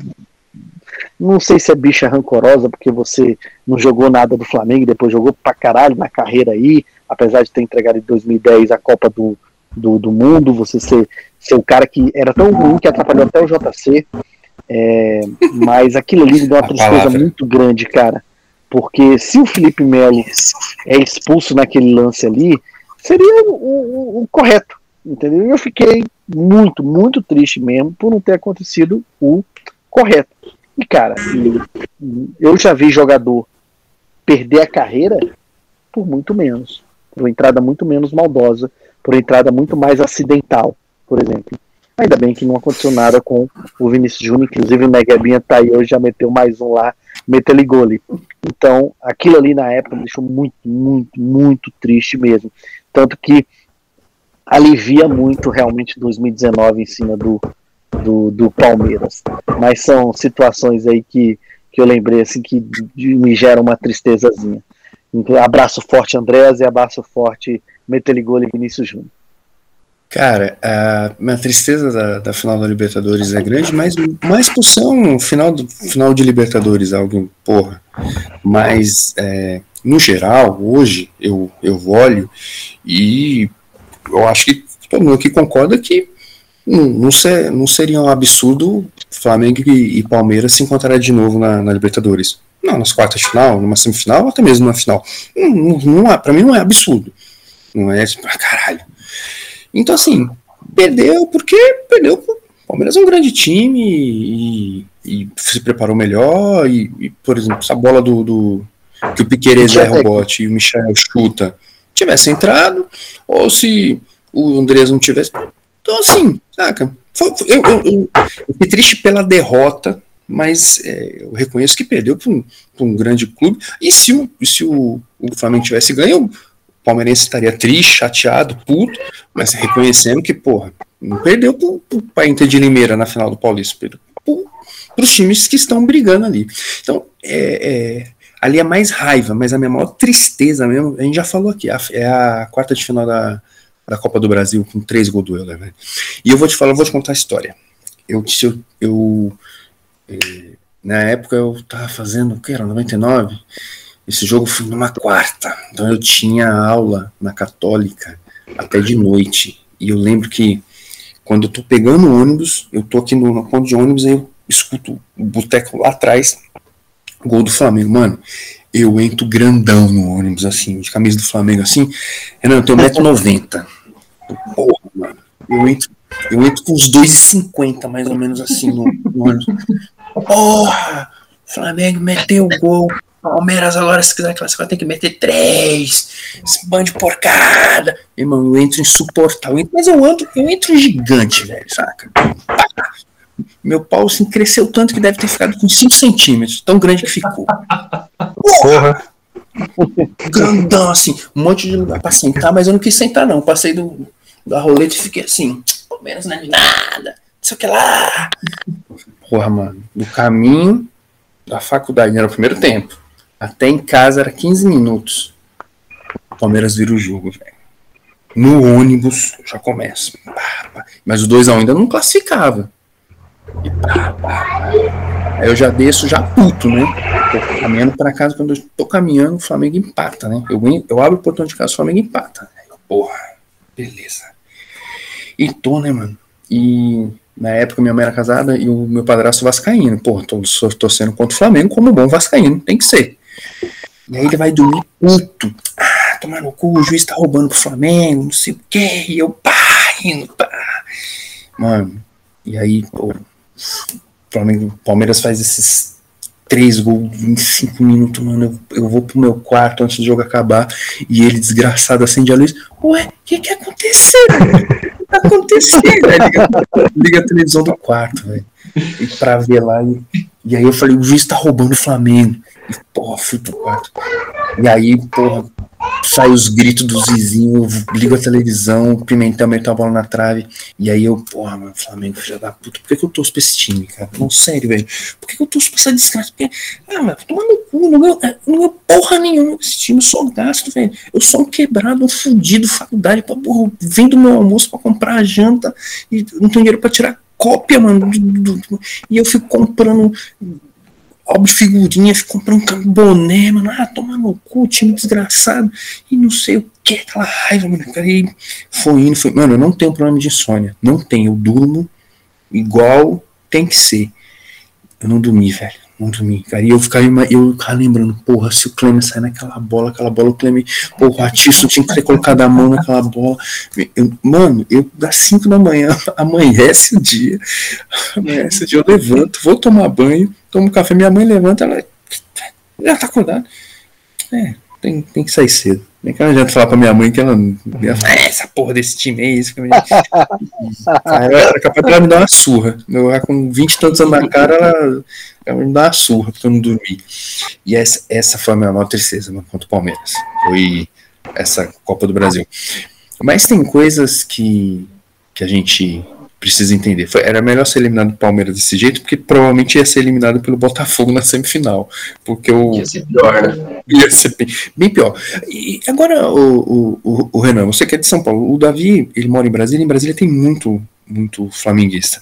Não sei se é bicha rancorosa, porque você não jogou nada do Flamengo e depois jogou pra caralho na carreira aí, apesar de ter entregado em 2010 a Copa do, do, do Mundo, você ser, ser o cara que era tão ruim que atrapalhou até o JC. É, mas aquilo ali me deu uma tristeza muito grande, cara. Porque se o Felipe Melo é expulso naquele lance ali, seria o, o, o correto. Entendeu? Eu fiquei muito, muito triste mesmo por não ter acontecido o correto. E, cara, eu já vi jogador perder a carreira por muito menos. Por uma entrada muito menos maldosa, por uma entrada muito mais acidental, por exemplo. Ainda bem que não aconteceu nada com o Vinícius Júnior, inclusive o Neguebinha tá aí hoje, já meteu mais um lá, meteu gole. Então, aquilo ali na época me deixou muito, muito, muito triste mesmo. Tanto que alivia muito realmente 2019 em cima do, do, do Palmeiras. Mas são situações aí que, que eu lembrei assim que me geram uma tristezazinha. Então, abraço forte Andréas e abraço forte Meteligol e Vinícius Júnior. Cara, a minha tristeza da, da, final da Libertadores é grande, mas mais por ser um final, do, final de Libertadores, algo, porra. Mas, é, no geral, hoje, eu, eu olho e eu acho que todo mundo aqui concorda que não, não, ser, não seria um absurdo Flamengo e, e Palmeiras se encontrarem de novo na, na, Libertadores. Não, nas quartas de final, numa semifinal, ou até mesmo na final. Não, não, não é, pra mim não é absurdo. Não é, tipo, ah, caralho então, assim, perdeu porque perdeu. O Palmeiras é um grande time e, e se preparou melhor. E, e, por exemplo, essa bola do, do que o Piqueires erra o bote e o Michel chuta tivesse entrado, ou se o Andrés não tivesse. Então, assim, saca? Eu, eu, eu, eu fiquei triste pela derrota, mas é, eu reconheço que perdeu para um, um, grande clube. E se o, se o, o Flamengo tivesse ganho, palmeirense estaria triste, chateado, puto, mas reconhecendo que, porra, não perdeu para Inter de Limeira na final do Paulista, perdeu para os times que estão brigando ali. Então, é, é, ali é mais raiva, mas a minha maior tristeza mesmo, a gente já falou aqui, é a quarta de final da, da Copa do Brasil com três gols do Euler, velho. E eu vou te falar, eu vou te contar a história. Eu, eu, eu é, na época eu tava fazendo, o que era, 99? Esse jogo foi numa quarta, então eu tinha aula na Católica até de noite. E eu lembro que quando eu tô pegando o ônibus, eu tô aqui no, no ponto de ônibus, aí eu escuto o boteco lá atrás, gol do Flamengo. Mano, eu entro grandão no ônibus, assim, de camisa do Flamengo, assim. Renan, eu tenho 1,90m. Porra, mano. Eu entro, eu entro com uns 2,50 mais ou menos assim no, no ônibus. Porra! Flamengo meteu o gol. Palmeiras agora, se quiser classificar, tem que meter três. Esse bando de porcada. Irmão, eu entro insuportável. Mas eu entro, eu entro gigante, velho, saca? Meu pau assim, cresceu tanto que deve ter ficado com 5 centímetros. Tão grande que ficou. Porra! Grandão, assim, um monte de lugar pra sentar, mas eu não quis sentar, não. Passei do, da roleta e fiquei assim, Palmeiras não é nada, não sei o que lá. Porra, mano, do caminho da faculdade, era o primeiro tempo. Até em casa era 15 minutos. O Palmeiras vira o jogo, velho. No ônibus já começa. Mas o 2x1 ainda não classificava. E pá, pá, Aí eu já desço já puto, né? Tô caminhando para casa, quando eu tô caminhando, o Flamengo empata, né? Eu, eu abro o portão de casa, o Flamengo empata. Porra, beleza. E tô, né, mano? E na época minha mãe era casada e o meu padrasto vascaíno. Pô, tô torcendo contra o Flamengo como bom vascaíno, tem que ser. E aí ele vai dormir puto. Ah, tomar no cu, o juiz tá roubando pro Flamengo, não sei o quê. E eu, pá, indo, pá. Mano, e aí, pô, Flamengo, Palmeiras faz esses três gols em cinco minutos, mano. Eu, eu, vou pro meu quarto antes do jogo acabar e ele, desgraçado, acende a luz. Ué, o que que aconteceu? O que tá acontecendo? liga, liga, a televisão do quarto, velho. Pra ver lá. E, e aí eu falei, o juiz tá roubando o Flamengo. E, porra, fui pro quarto. E aí, porra, sai os gritos dos vizinhos, ligo a televisão, o Pimentel meteu a bola na trave. E aí eu, porra, mano, Flamengo, filha da puta, por que, que eu torço pra esse time, cara? Não, sério, velho. Por que, que eu torço pra essa desgraça? Porque, ah, mano, toma no cu, não ganho, não ganho porra nenhuma esse time, eu sou gasto, velho. Eu sou um quebrado, um fudido, faculdade, pra, porra, vendo meu almoço pra comprar a janta e não tenho dinheiro pra tirar cópia, mano. E eu fico comprando álbum de figurinha, ficou comprando um boné, mano, ah, toma no cu, time desgraçado, e não sei o que, aquela raiva, mano, e foi indo, foi, mano, eu não tenho problema de insônia, não tenho, eu durmo igual tem que ser, eu não dormi, velho, não dormi, cara. E eu ficava, eu ficava lembrando, porra, se o Clemer sair naquela bola, aquela bola, o Clemer, porra, o Ratício tinha que ter colocado a mão naquela bola. Eu, mano, eu das 5 da manhã, amanhece o dia, amanhece o dia, eu levanto, vou tomar banho, tomo café, minha mãe levanta, ela já tá acordada. É, tem, tem que sair cedo. Nem que não adianta falar pra minha mãe que ela. ela é, essa porra desse time é isso. ela era capaz de ela me dar uma surra. Eu, com 20 e tantos anos na cara, ela, ela me dá uma surra porque eu não dormi. E essa, essa foi a minha maior tristeza mano, contra o Palmeiras. Foi essa Copa do Brasil. Mas tem coisas que, que a gente precisa entender. Foi, era melhor ser eliminado do Palmeiras desse jeito, porque provavelmente ia ser eliminado pelo Botafogo na semifinal. Porque o. Ia ser pior, né? Ia ser bem, bem pior. E agora, o, o, o, Renan, você que é de São Paulo, o Davi, ele mora em Brasília, em Brasília tem muito, muito flamenguista.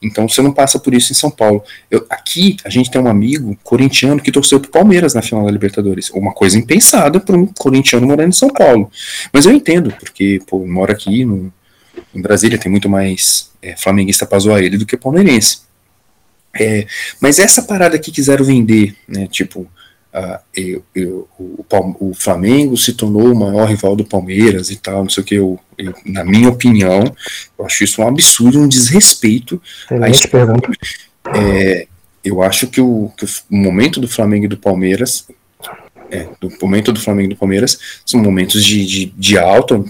Então você não passa por isso em São Paulo. Eu, aqui a gente tem um amigo corintiano que torceu pro Palmeiras na final da Libertadores. Uma coisa impensada para um corintiano morando em São Paulo. Mas eu entendo, porque pô, mora aqui no, em Brasília tem muito mais é, flamenguista ele do que palmeirense. É, mas essa parada que quiseram vender, né, tipo, uh, eu, eu, o, o, Flamengo se tornou o maior rival do Palmeiras e tal, não sei o que, eu, eu na minha opinião, eu acho isso um absurdo, um desrespeito. Excelente pergunta. É, eu acho que o, que o momento do Flamengo e do Palmeiras é, do momento do Flamengo e do Palmeiras são momentos de, de, de alta,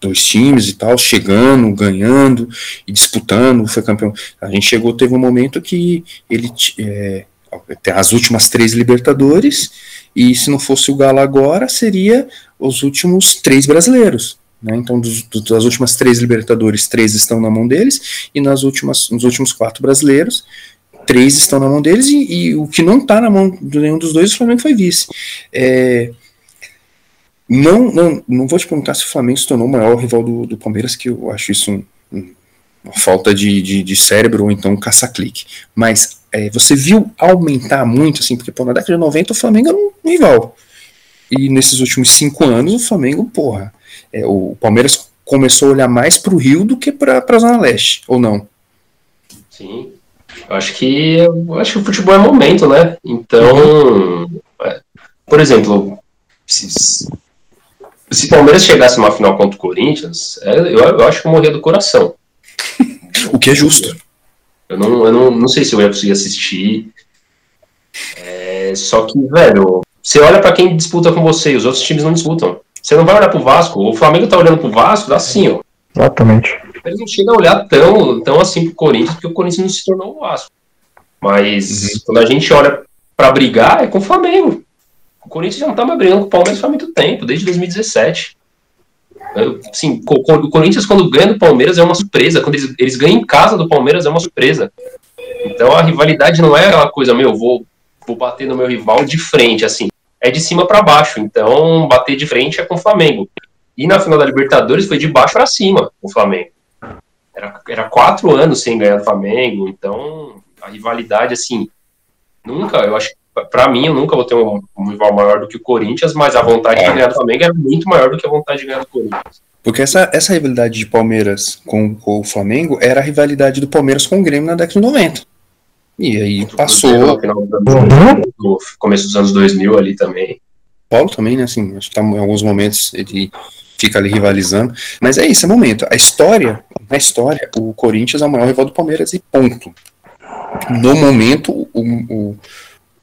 dois times e tal, chegando, ganhando e disputando, foi campeão. A gente chegou, teve um momento que ele é, tem as últimas três Libertadores, e se não fosse o Galo agora, seria os últimos três brasileiros. Né? Então, dos, das últimas três Libertadores, três estão na mão deles, e nas últimas, nos últimos quatro brasileiros, três estão na mão deles e, e o que não está na mão de nenhum dos dois, o Flamengo foi vice. É, não, não, não vou te perguntar se o Flamengo se tornou o maior rival do, do Palmeiras, que eu acho isso um, um, uma falta de, de, de, cérebro ou então um caça-clique. Mas é, você viu aumentar muito, assim, porque pô, na década de 90 o Flamengo era um rival. E nesses últimos cinco anos o Flamengo, porra, é, o Palmeiras começou a olhar mais para o Rio do que para a Zona Leste, ou não? Sim, eu acho que eu acho que o futebol é momento, né? Então, é, por exemplo, se, se Palmeiras chegasse numa final contra o Corinthians, é, eu, eu, acho que eu morria do coração. o que é justo. Eu não, eu não, não sei se eu ia conseguir assistir. É, só que, velho, você olha para quem disputa com você e os outros times não disputam. Você não vai olhar pro Vasco. O Flamengo tá olhando pro Vasco, dá assim, ó. Exatamente ele não chega a olhar tão, tão assim pro Corinthians, porque o Corinthians não se tornou o Vasco. Mas uhum. quando a gente olha para brigar, é com o Flamengo. O Corinthians já não tá mais brigando com o Palmeiras há muito tempo, desde 2017. Assim, o Corinthians, quando ganha do Palmeiras, é uma surpresa. Quando eles, eles ganham em casa do Palmeiras, é uma surpresa. Então a rivalidade não é aquela coisa, meu, vou, vou bater no meu rival de frente, assim. É de cima para baixo. Então, bater de frente é com o Flamengo. E na final da Libertadores foi de baixo para cima o Flamengo. Era, era quatro anos sem ganhar do Flamengo, então a rivalidade, assim, nunca, eu acho para mim, eu nunca vou ter um, um, rival maior do que o Corinthians, mas a vontade é. de ganhar do Flamengo é muito maior do que a vontade de ganhar do Corinthians. Porque essa, essa rivalidade de Palmeiras com, com o Flamengo era a rivalidade do Palmeiras com o Grêmio na década de 90. E aí passou. No final começo dos anos 2000 ali também. Paulo também, né? Assim, acho que tá, em alguns momentos ele fica ali rivalizando. Mas é isso, é momento. A história, na história, o Corinthians é o maior rival do Palmeiras e ponto. No momento, o, o,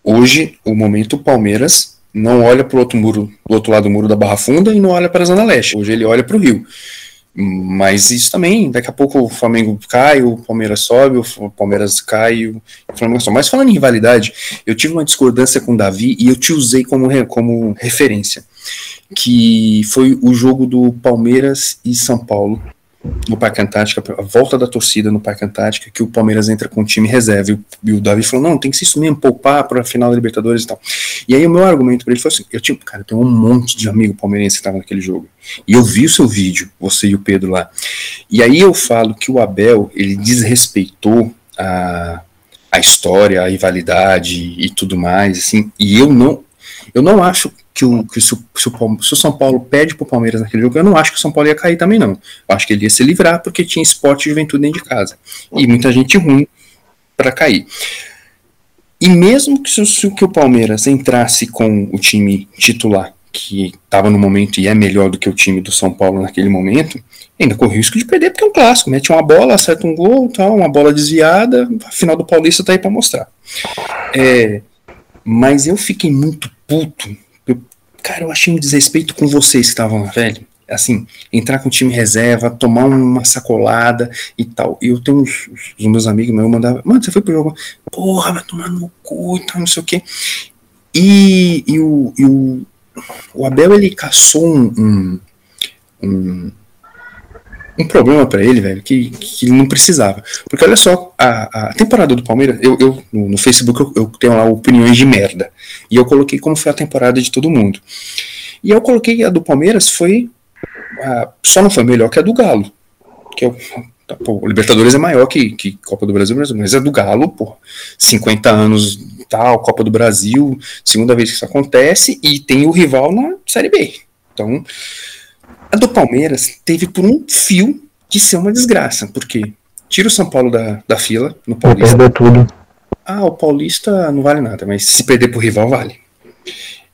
hoje, o momento, Palmeiras não olha para o outro muro, do outro lado do muro da Barra Funda e não olha para a Zona Leste. Hoje ele olha para o Rio. Mas isso também, daqui a pouco o Flamengo cai, o Palmeiras sobe, o Palmeiras cai, o Flamengo sobe. Mas falando em rivalidade, eu tive uma discordância com o Davi e eu te usei como, como referência que foi o jogo do Palmeiras e São Paulo no Parque Antártica, a volta da torcida no Parque Antártica, que o Palmeiras entra com o time reserva e o, e o Davi falou: não, tem que ser isso mesmo, poupar para a final da Libertadores e tal. E aí o meu argumento para ele foi assim: eu tinha, cara, eu tenho um monte de amigo palmeirense que estava naquele jogo. E eu vi o seu vídeo, você e o Pedro lá. E aí eu falo que o Abel, ele desrespeitou a a história, a rivalidade e tudo mais, assim, e eu não, eu não acho que, o, que se, se, o, se o São Paulo perde pro Palmeiras naquele jogo, eu não acho que o São Paulo ia cair também, não. Eu acho que ele ia se livrar porque tinha esporte e juventude dentro de casa. E muita gente ruim para cair. E mesmo que, se, que o Palmeiras entrasse com o time titular, que estava no momento e é melhor do que o time do São Paulo naquele momento, ainda corre o risco de perder, porque é um clássico. Mete uma bola, acerta um gol, tal, uma bola desviada, a final do Paulista tá aí para mostrar. É, mas eu fiquei muito puto Cara, eu achei um desrespeito com vocês que estavam lá, velho. Assim, entrar com o time reserva, tomar uma sacolada e tal. E eu tenho os, os meus amigos meus mandavam, mano, você foi pro jogo? Porra, vai tomar no cu e tal, não sei o quê. E, e, o, e o, o Abel, ele caçou um, um, um um problema para ele, velho, que, que ele não precisava. Porque olha só, a, a temporada do Palmeiras, eu, eu no, Facebook eu, eu, tenho lá opiniões de merda. E eu coloquei como foi a temporada de todo mundo. E eu coloquei a do Palmeiras foi. A, só não foi melhor que a do Galo. Que é o, pô, o Libertadores é maior que, que Copa do Brasil, mas é do Galo, pô. 50 anos tal, Copa do Brasil, segunda vez que isso acontece, e tem o rival na Série B. Então, a do Palmeiras teve por um fio de ser uma desgraça, porque tira o São Paulo da, da fila no Paulista. Perder tudo. Ah, o Paulista não vale nada, mas se perder pro rival, vale.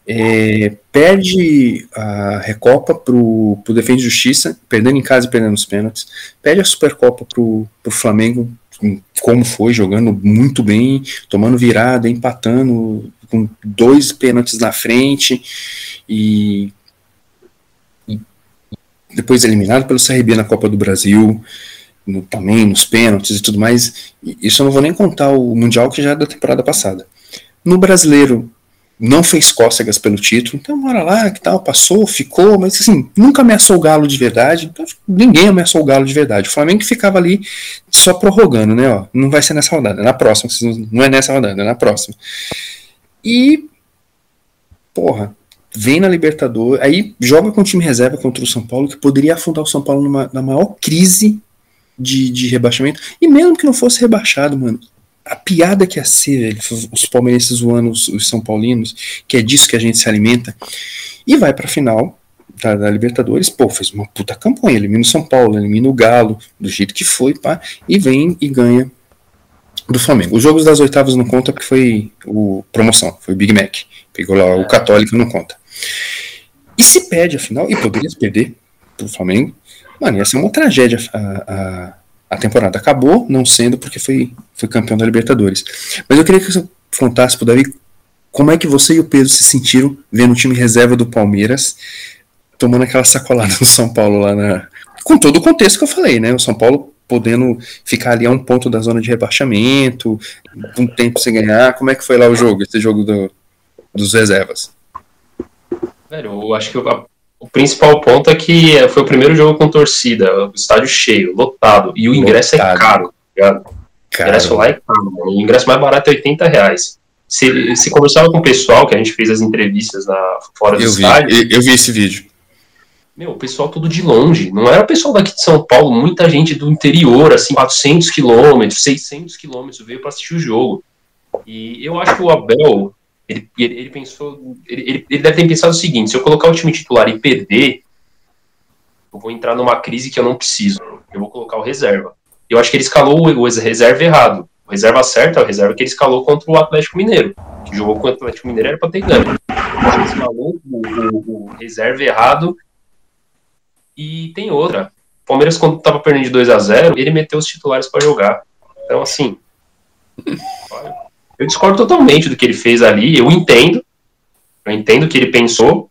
É, perde a Recopa pro, pro Defesa e Justiça, perdendo em casa e perdendo os pênaltis. Perde a Supercopa pro, pro Flamengo, como foi, jogando muito bem, tomando virada, empatando, com dois pênaltis na frente. E depois eliminado pelo CRB na Copa do Brasil, no, também nos pênaltis e tudo mais. Isso eu não vou nem contar o Mundial que já é da temporada passada. No brasileiro, não fez cócegas pelo título, então bora lá, que tal, passou, ficou, mas assim, nunca ameaçou o Galo de verdade, então, ninguém ameaçou o Galo de verdade. O Flamengo ficava ali só prorrogando, né, ó, não vai ser nessa rodada, é na próxima, não é nessa rodada, é na próxima. E, porra, vem na Libertadores, aí joga com o time reserva contra o São Paulo, que poderia afundar o São Paulo numa, na maior crise de, de rebaixamento. E mesmo que não fosse rebaixado, mano, a piada que ia ser, velho, os palmeirenses zoando os, os, São Paulinos, que é disso que a gente se alimenta, e vai pra final da, da, Libertadores, pô, fez uma puta campanha, elimina o São Paulo, elimina o Galo, do jeito que foi, pá, e vem e ganha do Flamengo. Os jogos das oitavas não conta porque foi o promoção, foi o Big Mac. Pegou lá o Católico não conta. E se perde a final, e poderia perder pro Flamengo, mano, ia ser uma tragédia a, a, a, temporada. Acabou não sendo porque foi, foi campeão da Libertadores. Mas eu queria que você contasse pro Davi como é que você e o Pedro se sentiram vendo o time reserva do Palmeiras tomando aquela sacolada no São Paulo lá na. Com todo o contexto que eu falei, né? O São Paulo podendo ficar ali a um ponto da zona de rebaixamento, um tempo sem ganhar. Como é que foi lá o jogo, esse jogo do, dos reservas? Velho, eu acho que o, o principal ponto é que foi o primeiro jogo com torcida, o estádio cheio, lotado, e o ingresso é lotado. é caro, tá O ingresso lá é caro, mano. O ingresso mais barato é 80 reais. Se, se conversava com o pessoal, que a gente fez as entrevistas na, fora do eu estádio. Vi, eu, eu vi esse vídeo. Meu, o pessoal tudo de longe. Não era o pessoal daqui de São Paulo, muita gente do interior, assim, 400 quilômetros, 600 quilômetros veio para assistir o jogo. E eu acho que o Abel, ele, ele, ele pensou. Ele, ele, deve ter pensado o seguinte: se eu colocar o time titular e perder, eu vou entrar numa crise que eu não preciso. Eu vou colocar o reserva. Eu acho que ele escalou o, o reserva errado. O reserva certo é o reserva que ele escalou contra o Atlético Mineiro. Que jogou contra o Atlético Mineiro era para ter ganho. Ele escalou o, o, o reserva errado. E tem outra. O Palmeiras, quando estava perdendo de 2 a 0 ele meteu os titulares para jogar. Então, assim. Eu discordo totalmente do que ele fez ali, eu entendo, eu entendo o que ele pensou,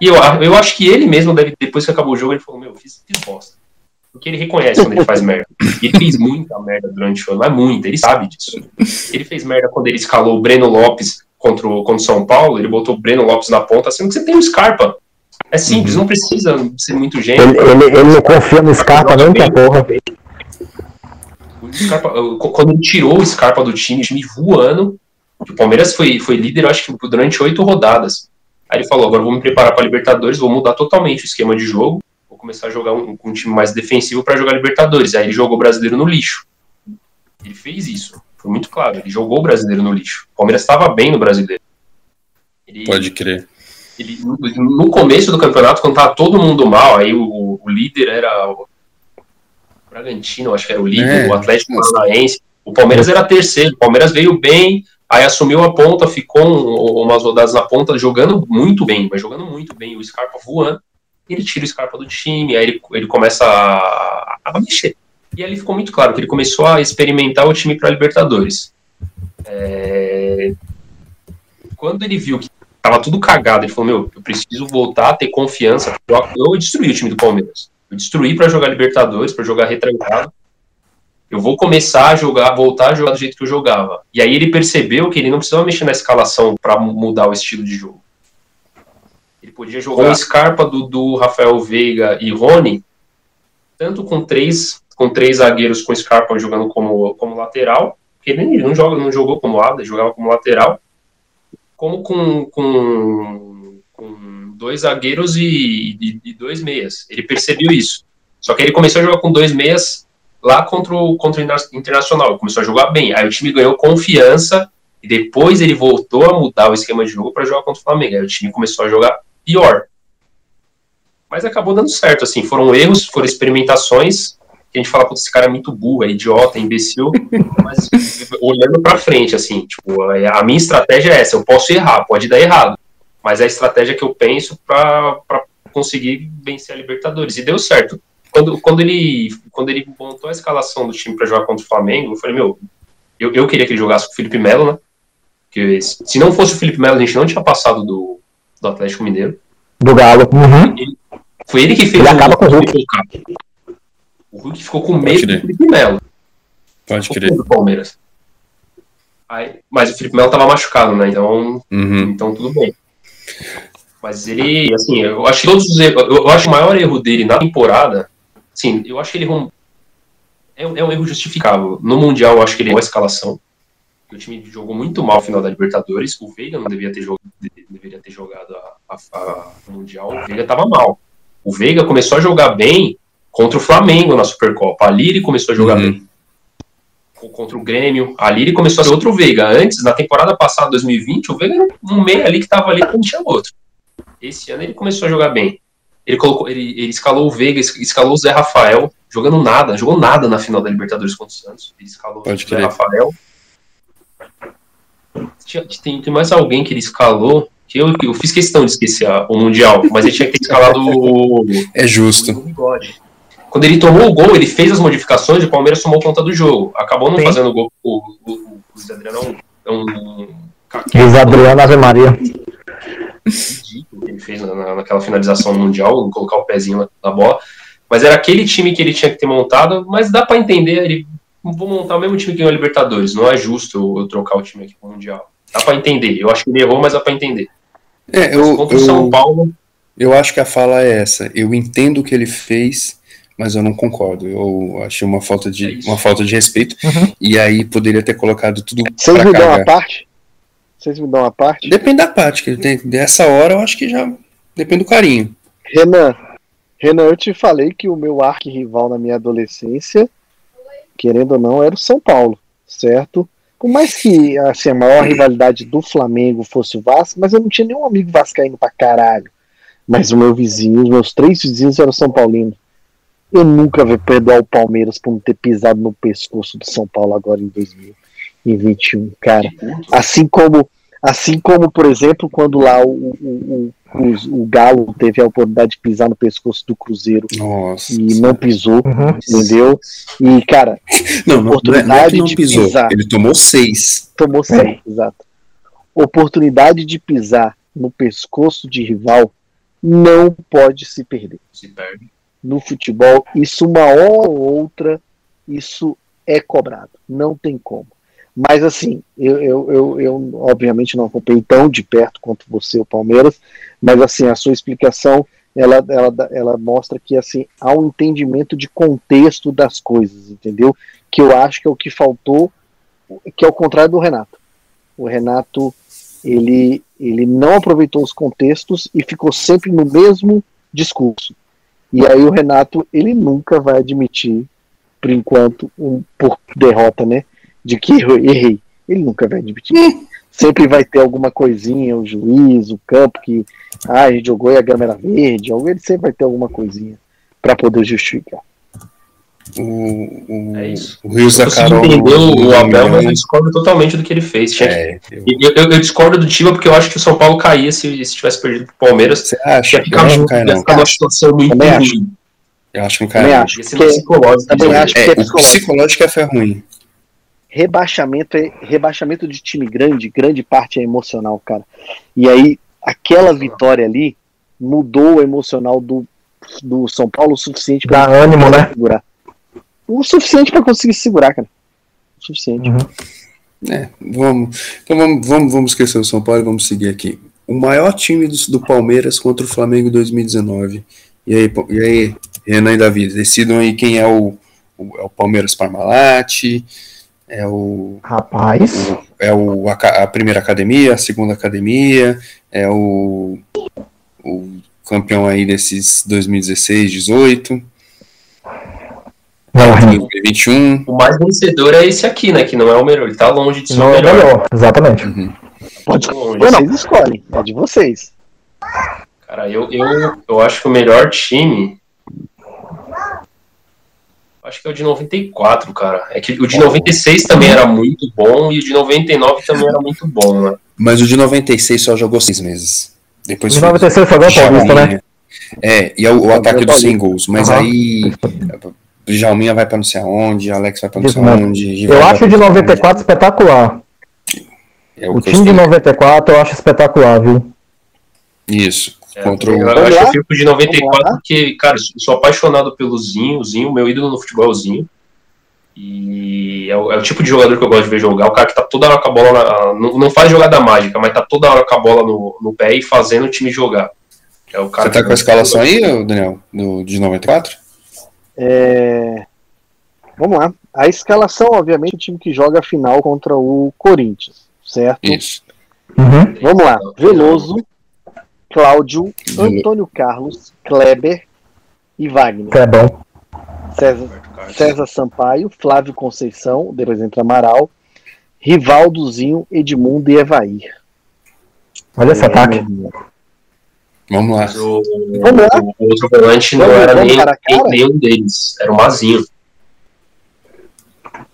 e eu, eu acho que ele mesmo deve, depois que acabou o jogo, ele falou, meu, fiz, fiz bosta. Porque ele reconhece quando ele faz merda. E ele fez muita merda durante o ano, mas muita, ele sabe disso. Ele fez merda quando ele escalou o Breno Lopes contra o, contra o São Paulo, ele botou o Breno Lopes na ponta, sendo que você tem o Scarpa. É simples, uhum. não precisa ser muito gênio. Ele, ele, ele não confia no Scarpa nem que a porra. Scarpa, quando ele tirou o Scarpa do time, o time voando, o Palmeiras foi, foi líder, acho que durante oito rodadas. Aí ele falou: agora vou me preparar para Libertadores, vou mudar totalmente o esquema de jogo, vou começar a jogar um, um time mais defensivo para jogar Libertadores. Aí ele jogou o brasileiro no lixo. Ele fez isso. Foi muito claro. Ele jogou o brasileiro no lixo. O Palmeiras estava bem no brasileiro. Ele, Pode crer. Ele, no começo do campeonato, quando tava todo mundo mal, aí o, o líder era Bragantino, acho que era o líder, é. o Atlético Paranaense. O Palmeiras era terceiro. O Palmeiras veio bem, aí assumiu a ponta, ficou umas rodadas na ponta, jogando muito bem, mas jogando muito bem. O Scarpa voando, ele tira o Scarpa do time, aí ele, ele começa a, a mexer. E ali ficou muito claro que ele começou a experimentar o time para Libertadores. É... Quando ele viu que tava tudo cagado, ele falou: Meu, eu preciso voltar a ter confiança. Eu destruí o time do Palmeiras. Eu destruí para jogar Libertadores, para jogar retrancado. Eu vou começar a jogar, voltar a jogar do jeito que eu jogava. E aí ele percebeu que ele não precisava mexer na escalação para mudar o estilo de jogo. Ele podia jogar com Scarpa, Dudu, Rafael Veiga e Rony, tanto com três com três zagueiros com Scarpa jogando como, como lateral, porque ele não, joga, não jogou como ala, jogava como lateral, como com, com, com dois zagueiros e, e, e, dois meias. Ele percebeu isso. Só que ele começou a jogar com dois meias lá contra o, contra o Internacional. Começou a jogar bem. Aí o time ganhou confiança e depois ele voltou a mudar o esquema de jogo para jogar contra o Flamengo. Aí o time começou a jogar pior. Mas acabou dando certo, assim. Foram erros, foram experimentações que a gente fala, que esse cara é muito burro, é idiota, é imbecil, mas olhando para frente, assim, tipo, a minha estratégia é essa, eu posso errar, pode dar errado, mas é a estratégia que eu penso para conseguir vencer a Libertadores, e deu certo. Quando, quando, ele, quando ele montou a escalação do time para jogar contra o Flamengo, eu falei, meu, eu, eu queria que ele jogasse com o Felipe Melo, né? Porque se não fosse o Felipe Melo, a gente não tinha passado do, do Atlético Mineiro. Do Galo. Uhum. Ele, foi ele que fez ele o acaba com o Hulk. O Hulk ficou com medo do Felipe Melo. Pode crer. Do Palmeiras. Aí, mas o Felipe Melo tava machucado, né? Então, uhum. então tudo bem. Mas ele, assim, eu acho que todos os erros, eu acho o maior erro dele na temporada, sim, eu acho que ele é, é um erro justificável. No Mundial, eu acho que ele é uma escalação. O time jogou muito mal no final da Libertadores. O Veiga não devia ter jogado, deveria ter jogado a, a, a Mundial. O Veiga tava mal. O Veiga começou a jogar bem contra o Flamengo na Supercopa. Ali ele começou a jogar uhum. bem. Contra o Grêmio. Ali ele começou a ser outro Veiga. Antes, na temporada passada, 2020, o Veiga era um meio ali que estava ali quando tinha outro. Esse ano ele começou a jogar bem. Ele, colocou, ele, ele escalou o Veiga, escalou o Zé Rafael, jogando nada, jogou nada na final da Libertadores contra o Santos. Ele escalou Pode o Zé Rafael. Tem, tem mais alguém que ele escalou que eu, eu fiz questão de esquecer a, o Mundial, mas ele tinha que ter escalado o. É justo. O quando ele tomou o gol, ele fez as modificações e o Palmeiras tomou conta do jogo. Acabou não Sim. fazendo o gol. O, o, o Luiz Adriano é um. um Luiz Adriano Ave Maria. Ridículo que ele fez na, naquela finalização no Mundial, colocar o pezinho na, na, bola. Mas era aquele time que ele tinha que ter montado, mas dá para entender. Ele, vou montar o mesmo time que ganhou a Libertadores. Não é justo eu, eu trocar o time aqui pro Mundial. Dá para entender. Eu acho que ele errou, mas dá para entender. É, eu, contra o São Paulo. Eu acho que a fala é essa. Eu entendo o que ele fez mas eu não concordo. Eu achei uma falta de, uma falta de respeito. Uhum. E aí poderia ter colocado tudo. Vocês me dão uma parte? Vocês me dão uma parte? Depende da parte que ele tem. Dessa hora eu acho que já depende do carinho. Renan, Renan, eu te falei que o meu arqui-rival na minha adolescência, querendo ou não, era o São Paulo, certo? Por mais que assim, a maior rivalidade do Flamengo fosse o Vasco, mas eu não tinha nenhum amigo vascaíno pra caralho. Mas o meu vizinho, os meus três vizinhos eram São Paulinos. Eu nunca vou perdoar o Palmeiras por não ter pisado no pescoço do São Paulo agora em 2021, cara. Assim como, assim como por exemplo, quando lá o, o, o, o Galo teve a oportunidade de pisar no pescoço do Cruzeiro Nossa, e não pisou, uhum. entendeu? E, cara, não, oportunidade não é, não é não pisou, pisar, ele tomou seis. Tomou seis, é. exato. Oportunidade de pisar no pescoço de rival não pode se perder. Se perde no futebol, isso uma hora ou outra, isso é cobrado. Não tem como. Mas assim, eu, eu, eu, eu, obviamente não acompanhei tão de perto quanto você, o Palmeiras, mas assim, a sua explicação ela, ela, ela mostra que assim há um entendimento de contexto das coisas, entendeu? Que eu acho que é o que faltou, que é o contrário do Renato. O Renato ele, ele não aproveitou os contextos e ficou sempre no mesmo discurso. E aí o Renato, ele nunca vai admitir, por enquanto, um, por derrota, né? de que eu errei. Ele nunca vai admitir. Sempre vai ter alguma coisinha, o juiz, o campo que ah, a gente jogou e a grama era verde, ele sempre vai ter alguma coisinha para poder justificar. O, o, É isso. o Rios da Eu Carol. entendeu o Abel, mas eu discordo totalmente do que ele fez. É, eu- eu, eu- eu discordo do Tiva porque eu acho que o São Paulo caía se, se tivesse perdido pro Palmeiras. Você acha? Ia Eu ficar, acho que não cai, ia não. ficar uma situação muito ruim. Eu acho que não cai, acho. Ia Porque psicológico. também né? acho que É, é o psicológico. psicológico é ferro ruim. rebaixamento é rebaixamento de time grande, grande parte é emocional, cara. E aí aquela vitória ali mudou o emocional do, do São Paulo o suficiente para ânimo, né? segurar. O suficiente para conseguir segurar, cara. O suficiente. É, vamos, então vamos, vamos, vamos esquecer o São Paulo e vamos seguir aqui. O maior time do, do Palmeiras contra o Flamengo em 2019. E aí, e aí Renan e Davi, decidam aí quem é o, o, é o Palmeiras Parmalat, é o, Rapaz. o- é o, a, a primeira academia, a segunda academia, é o, o campeão aí desses 2016, 18, Não, 2021. O mais vencedor é esse aqui, né? Que não é o melhor. Ele tá longe de ser não o é o melhor. melhor, exatamente. Pode Tá longe. Vocês escolhem, é de vocês. Cara, eu, eu, eu acho que o melhor time. Acho que é o de 94, cara. É que o de 96 também era muito bom e o de 99 também era muito bom, né? Mas o de 96 só jogou seis meses. Depois De foi- 96 foi o Paulista, né? É, e é o, o ataque dos 100 gols. Mas Aham. aí. Jalminha vai pra não sei aonde, Alex vai pra não sei aonde. Eu acho o de não sei 94 espetacular. aonde. É O que eu time de estou- 94 eu acho espetacular, viu? Isso. É, Contra eu, o. eu acho que lá? eu fico de 94 Vamos lá? porque, cara, eu sou apaixonado pelo Zinho. O Zinho, meu ídolo no futebol é o Zinho. E é o, é o tipo de jogador que eu gosto de ver jogar. O cara que tá toda hora com a bola. Na, não, não faz jogada mágica, mas tá toda hora com a bola no, no pé e fazendo o time jogar. É o cara Você tá que- com a escalação aí, Daniel? Do, de 94? É, Vamos lá. A escalação, obviamente, o time que joga a final contra o Corinthians, certo? Isso. Uhum. Vamos lá. Veloso, Cláudio, Antônio Carlos, Kleber e Wagner. É bom. César, César Sampaio, Flávio Conceição, depois entra Amaral, Rivaldozinho, Edmundo e Evair. Olha esse É, ataque. meu. Vamos lá. Mas o, Vamos lá. o outro volante não Vamos- era vamos nem, nenhum deles. Era o Mazinho.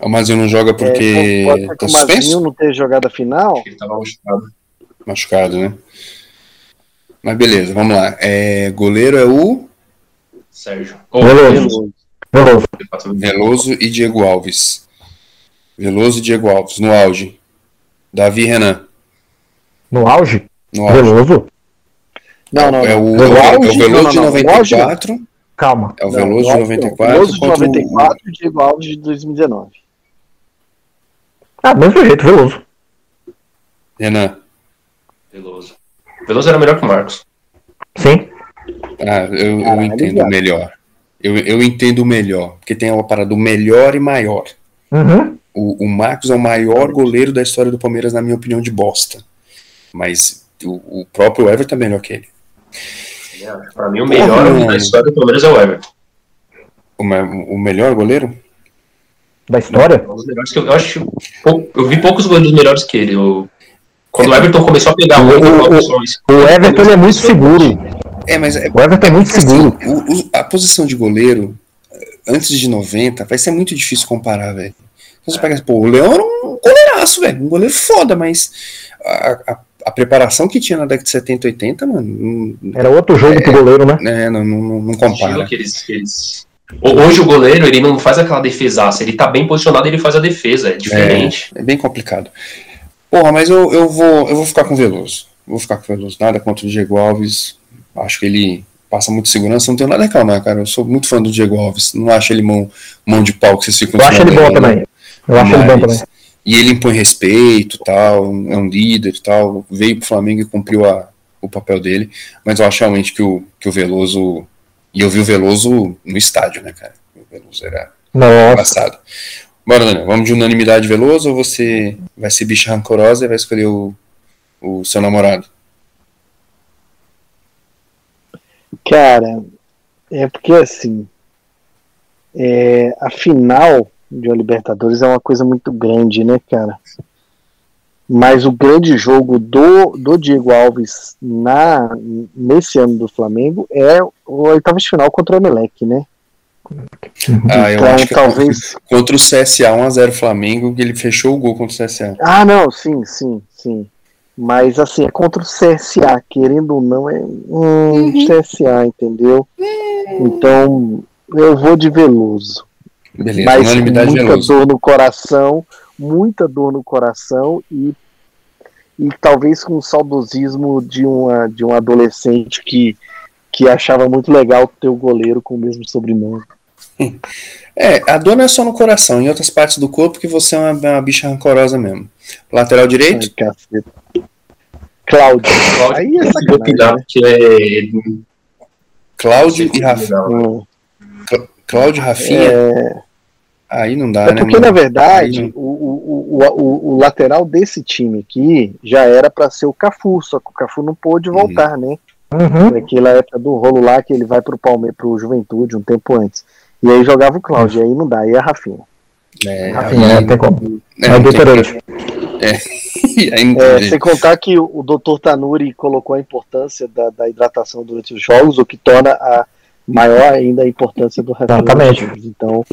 O Mazinho não joga porque É, tá o Mazinho suspenso? não ter jogado a final. Ele tava machucado. Machucado, né? Mas beleza, vamos lá. É, goleiro é o Sérgio. Ou Veloso. Veloso. Veloso e Diego Alves. Veloso e Diego Alves, no auge. Davi e Renan, No auge? no auge. Veloso? Não, não, É o, é o? Veloso de não. No auge, não. 94. Calma. É o Veloso de auge, não. 94 Veloso de contra o- 94 e Diego Alves de 2019. Ah, mesmo jeito, Veloso. Renan. Veloso. Veloso era melhor que o Marcos. Sim. Ah, eu, eu Caralho, entendo viado. melhor. Eu, eu entendo o melhor. Porque tem uma parada do melhor e maior. Uhum. O, o Marcos é o maior goleiro da história do Palmeiras, na minha opinião, de bosta. Mas o, o próprio Everton é melhor que ele. Pra mim, o melhor Porra, da história do Palmeiras é o Everton. O, me- o melhor goleiro? Da história? É um dos melhores que eu, eu acho. Eu vi poucos goleiros melhores que ele. Eu- quando o Everton começou a pegar O- muito, o- falei, "Pessoal, isso- O Everton ele é muito seguro. É, mas é, O Everton é muito seguro. assim, o- o- a posição de goleiro, antes de 90, vai ser muito difícil comparar, velho. Então Você pega, pô, o Leão era um goleiraço, velho. Um goleiro foda, mas a, a- a preparação que tinha na década de 70, 80, mano, não, Era outro jogo pro goleiro, né? é, não, não, não- compara. que eles, que eles- Ho- Hoje o goleiro ele não faz aquela defesaça, ele tá bem posicionado ele faz a defesa, é diferente. É bem complicado. Porra, mas eu, eu, vou, eu vou ficar com o Veloso. Vou ficar com o Veloso. Nada contra o Diego Alves. Acho que ele passa muito segurança. Não tenho nada a reclamar, cara. Eu sou muito fã do Diego Alves. Não acho ele mão, mão de pau que vocês ficam Eu acho ele bom dele, né? também. Eu acho ele bom também. E ele impõe respeito, tal, é um líder, tal. Veio pro Flamengo e cumpriu a, o papel dele. Mas eu acho realmente que o, que o Veloso. E eu vi o Veloso no estádio, né, cara? O Veloso era Nossa. engraçado. Bora, Daniel, vamos de unanimidade Veloso ou você vai ser bicha rancorosa e vai escolher o, o seu namorado? Cara, é porque assim, é, a final de uma Libertadores é uma coisa muito grande, né, cara? Mas o grande jogo do, do Diego Alves na, nesse ano do Flamengo é o oitavo de final contra o Emelec, né? Ah, eu então, acho que talvez contra o CSA 1x0 Flamengo, que ele fechou o gol contra o CSA. Ah, não, sim, sim, sim. Mas assim, é contra o CSA, querendo ou não, é um uhum. CSA, entendeu? Então, eu vou de Veloso. Beleza, mas muita veloso. dor no coração, muita dor no coração e, e talvez com o saudosismo de, uma, de um adolescente que, que achava muito legal ter o goleiro com o mesmo sobrenome. É, a dor não é só no coração, em outras partes do corpo que você é uma, uma bicha rancorosa mesmo. Lateral direito? Ai, Cláudio. Aí é sacanagem, né? que é... Cláudio e Rafinha. Cláudio Rafinha? É... Aí não dá, é né? Porque, na verdade, não... o, o, o, o, lateral desse time aqui já era para ser o Cafu, só que o Cafu não pôde voltar, uhum. né? Uhum. Naquela época do rolo lá que ele vai pro Palmeiras, pro Juventude, um tempo antes. E aí jogava o Cláudio, uhum. aí não dá, aí é a Rafinha. É, Rafinha, é, tem como. É, é, é, sem contar que o, o Dr. Tanuri colocou a importância da, da, hidratação durante os jogos, o que torna a maior ainda a importância do resto Exatamente. Então,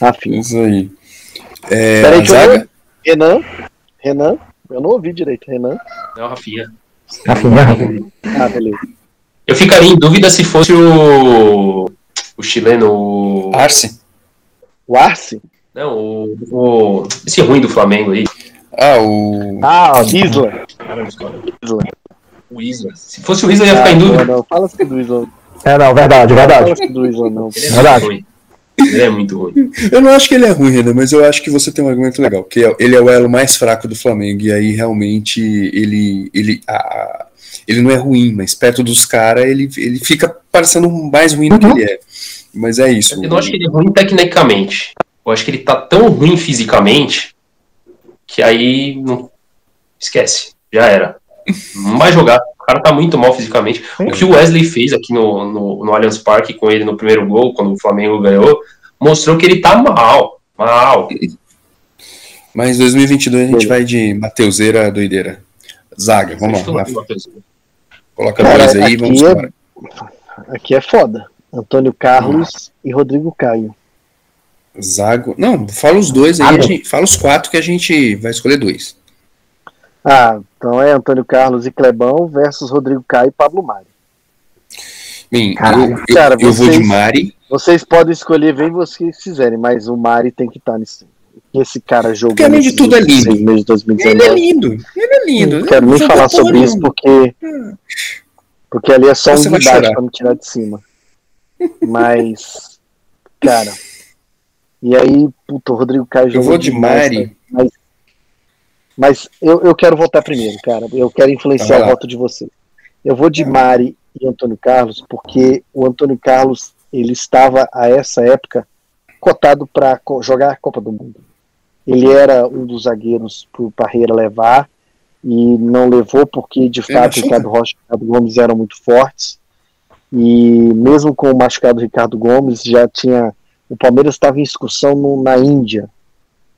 Rafinha. Isso aí. É, Peraí, que eu, Renan, Renan, eu não ouvi direito, Renan. Não, Rafinha. Rafinha, Rafinha. Ah, beleza. Eu ficaria em dúvida se fosse o, o chileno. Arce. O Arce? Não, o, o, esse ruim do Flamengo aí. Ah, o. Ah, o Isla. Isla. O Isla. Se fosse o Isla, ia ficar em dúvida. Não, não. fala assim do Isla. É, não, verdade, verdade. É verdade. Ruim. Ele é muito ruim. Eu não acho que ele é ruim, Renan, mas eu acho que você tem um argumento legal, que é, ele é o elo mais fraco do Flamengo, e aí realmente ele. ele a, ele não é ruim, mas perto dos caras ele, ele fica parecendo mais ruim do que uhum. ele é. Mas é isso. Eu não acho que ele é ruim tecnicamente. Eu acho que ele tá tão ruim fisicamente que aí não esquece, já era. Não vai jogar. O cara tá muito mal fisicamente. O que o Wesley fez aqui no, no, no Allianz Parque com ele no primeiro gol, quando o Flamengo ganhou, mostrou que ele tá mal. Mal. Mas 2022 a gente vai de Mateuseira doideira. Zaga, vamos lá. Coloca dois aí, vamos é, embora. Aqui é foda. Antônio Carlos e Rodrigo Caio. Zago. Não, fala os dois aí, ah, gente, fala os quatro que a gente vai escolher dois. Ah, então é Antônio Carlos e Clebão versus Rodrigo Caio e Pablo Mari. Bem, eu, eu, Cara, eu vocês, vou de Mari. Vocês podem escolher bem vocês quiserem, mas o Mari tem que estar nisso. Esse cara jogou. Porque além de tudo é lindo. Ele é lindo. Ele é lindo. Não quero nem falar sobre isso porque. Hum. Porque ali é só Você um para me tirar de cima. Mas. Cara. E aí, puto, o Rodrigo Caio jogou. Eu vou de demais, Mari. Mas, mas eu, eu quero votar primeiro, cara. Eu quero influenciar tá o voto de você. Eu vou de Mari e Antônio Carlos, porque o Antônio Carlos ele estava a essa época cotado para jogar a Copa do Mundo. Ele era um dos zagueiros para o Parreira levar e não levou porque de fato Ricardo Rocha e Ricardo Gomes eram muito fortes e mesmo com o machucado Ricardo Gomes já tinha o Palmeiras estava em excursão no, na Índia.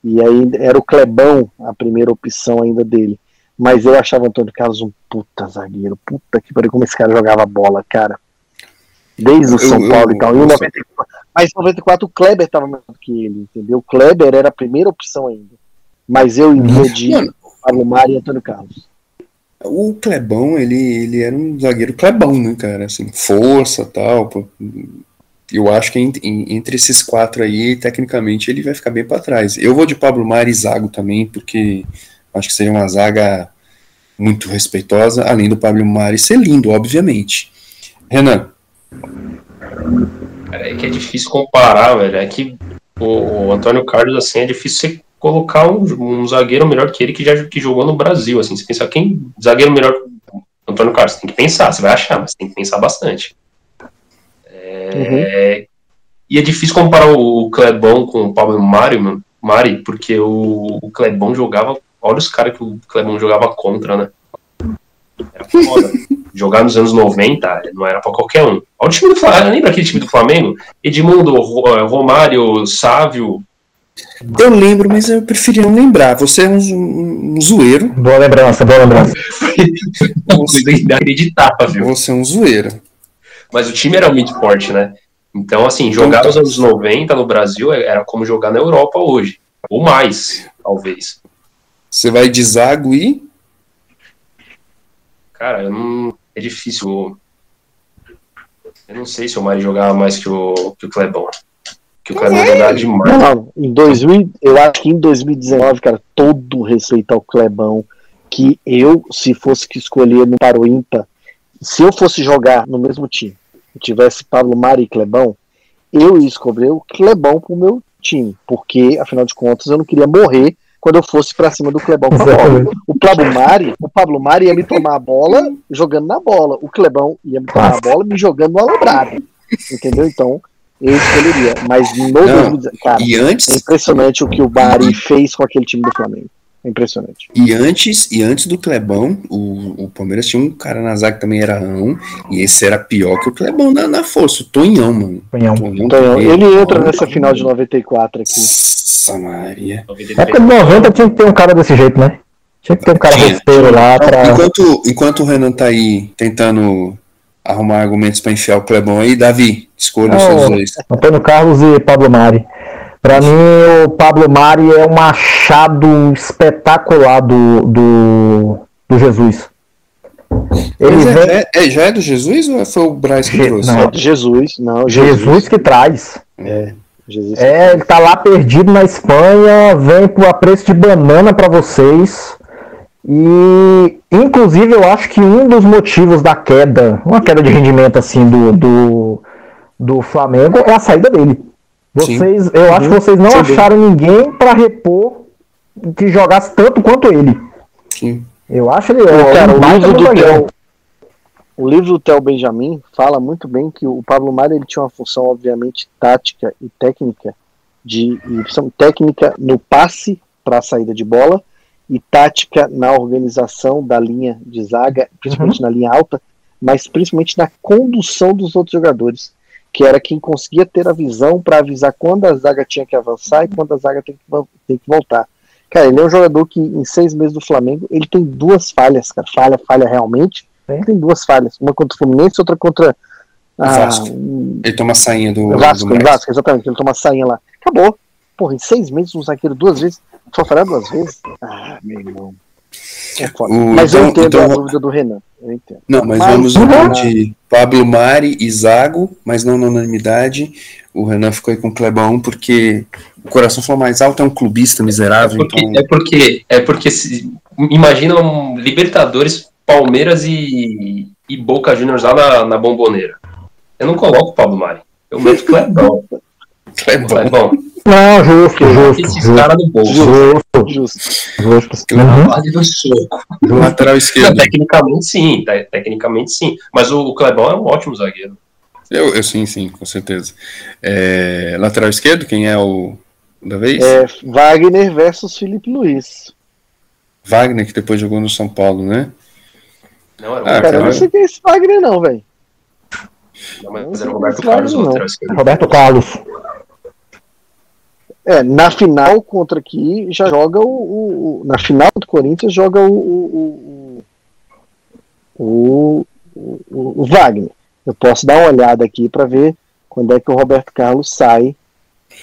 E aí era o Clebão a primeira opção ainda dele. Mas eu achava o Antônio Carlos um puta zagueiro. Puta que pariu, como esse cara jogava bola, cara. Desde o São eu, Paulo eu, e tal. Em 94, mas em 94 o Kleber estava melhor do que ele, entendeu? O Kleber era a primeira opção ainda. Mas eu iria de Pablo Mari e Antônio Carlos. O Clebão, ele, ele era um zagueiro Clebão, né, cara? Assim, força tal eu acho que entre esses quatro aí, tecnicamente, ele vai ficar bem para trás. Eu vou de Pablo Mari e Zago também, porque acho que seria uma zaga muito respeitosa, além do Pablo Mari ser lindo, obviamente. Renan. É que é difícil comparar, velho. É que o, o Antônio Carlos, assim, é difícil você colocar um, um, zagueiro melhor que ele que já que jogou no Brasil, assim. Você pensar quem zagueiro melhor Antônio Carlos, tem que pensar, você vai achar, mas tem que pensar bastante. É, E é difícil comparar o Clebão com o Pablo Mari, mano, Mari porque o, o Clebão jogava. Olha os caras que o Clebão jogava contra, né? Era foda. Jogar nos anos 90 não era pra qualquer um. Olha o time do Flamengo. Lembra aquele time do Flamengo? Edmundo, Romário, Sávio. Eu lembro, mas eu preferia não lembrar. Você é um, um, um zoeiro. Boa lembrança, boa lembrança. Inacreditável. Você é um zoeiro. Mas o time era muito forte, né? Então, assim, jogar nos anos 90 no Brasil era como jogar na Europa hoje. Ou mais, talvez. Você vai de Zago e. Cara, eu não. É difícil. Eu não sei se o Mari jogava mais que o, que o Clebão. Que o Clebão jogava demais. Não, não, em 2000, eu acho que em 2019, cara, todo respeito ao Clebão, que eu, se fosse que escolher no ímpar, se eu fosse jogar no mesmo time, e tivesse Pablo Mari e Clebão, eu ia escolher o Clebão pro meu time, porque, afinal de contas, eu não queria morrer quando eu fosse pra cima do Clebão com a bola. O Pablo Mari, o Pablo Mari ia me tomar a bola jogando na bola. O Clebão ia me tomar a bola me jogando no alambrado. Entendeu? Então, eu escolheria. Mas no Não, 2019, cara, E é antes, impressionante o que o Bari fez com aquele time do Flamengo. É impressionante. e antes, e antes do Clebão, o, o Palmeiras tinha um cara na zaga que também era rão, e esse era pior que o Clebão na, na força, o Tonhão, mano. Tonhão. Tonhão também. ele entra nessa final de 94 aqui. Nossa Maria. Na época de 90 tinha que ter um cara desse jeito, né? Tinha que ter um cara rosteiro lá pra. Enquanto, enquanto o Renan tá aí tentando arrumar argumentos pra enfiar o Clebão aí, Davi, escolha os seus dois. Antônio Carlos e Pablo Mari. Pra mim, o Pablo Mari é um achado espetacular do, do, do Jesus. Ele Mas vem. é, é- é- já é do Jesus ou foi o Braz que Je- trouxe? não. É de Jesus, não, Jesus. Jesus que traz. Jesus. É, ele tá lá perdido na Espanha, vem por a preço de banana pra vocês. E, inclusive, eu acho que um dos motivos da queda, uma queda de rendimento assim do, do, do Flamengo é a saída dele. Vocês, eu acho que vocês não dúvida. acharam ninguém pra repor que jogasse tanto quanto ele. Sim. Eu acho ele. É cara, o livro do. Theo, o livro do Theo Benjamin fala muito bem que o Pablo Mari ele tinha uma função obviamente tática e técnica de e função técnica no passe para a saída de bola e tática na organização da linha de zaga, principalmente na linha alta, mas principalmente na condução dos outros jogadores, que era quem conseguia ter a visão para avisar quando a zaga tinha que avançar e quando a zaga tem que, tem que voltar. Cara, ele é um jogador que em seis meses do Flamengo ele tem duas falhas, cara. Falha, falha realmente. Sim. Ele tem duas falhas. Uma contra o Fluminense, outra contra a, Vasco. o Ele toma a sainha do, Vasco, do. Vasco, exatamente. Ele toma a sainha lá. Acabou. Porra, em seis meses um zagueiro duas vezes. Só falhar duas vezes? Ah, meu irmão. É. O- Mas eu então- entendo então- a dúvida do Renan. Eu entendo. Não, mas, Mas- vamos Uhum. de Pablo Mari e Zago, mas não na unanimidade. O Renan ficou aí com o Clebão porque o coração falou mais alto, é um clubista miserável, Porque, então. é porque, é porque se, imagina um Libertadores, Palmeiras e, e Boca Juniors lá na, na bomboneira. Eu não coloco o Pablo Mari. Eu meto o Clebão. Clebão. Clebão. Não, justo, justo. Esses Justo, caras no bolso. justo, Justo. justo. Na Uhum. base do soco. Lateral Não, esquerdo. tecnicamente sim, te- tecnicamente sim. Mas o, o Clebão é um ótimo zagueiro. Eu, eu sim, sim, com certeza. É, lateral esquerdo, quem é o da vez? É, Wagner versus Felipe Luiz. Wagner, que depois jogou no São Paulo, né? Não, era o Ah, Cara, eu não sei quem é esse Wagner, não, velho. não, mas era o Roberto Claro Carlos, o não. lateral esquerdo. Roberto Carlos. É, na final contra aqui já joga o, o- o- Na final do Corinthians joga o. O, o, o, o- o Wagner. Eu posso dar uma olhada aqui para ver quando é que o Roberto Carlos sai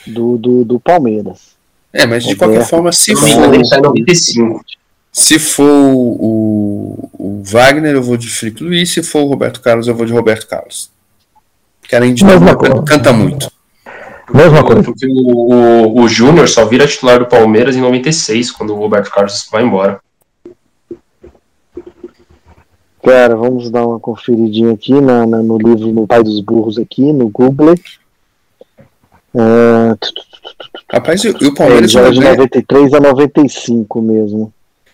do, do, do Palmeiras. É, mas de Roberto. qualquer forma, se for, sai em 95. se for o, o Wagner, eu vou de Felipe Luiz. Se for o Roberto Carlos, eu vou de Roberto Carlos. Que além de tudo, coisa. canta muito. Mesma coisa. Porque o, o, o Júnior só vira titular do Palmeiras em 96, quando o Roberto Carlos vai embora. Cara, vamos dar uma conferidinha aqui na, na- no livro No Pai dos Burros aqui, no Google. É, Rapaz, e, o ele Palmeiras joga de joga bem. 93 a 95 mesmo.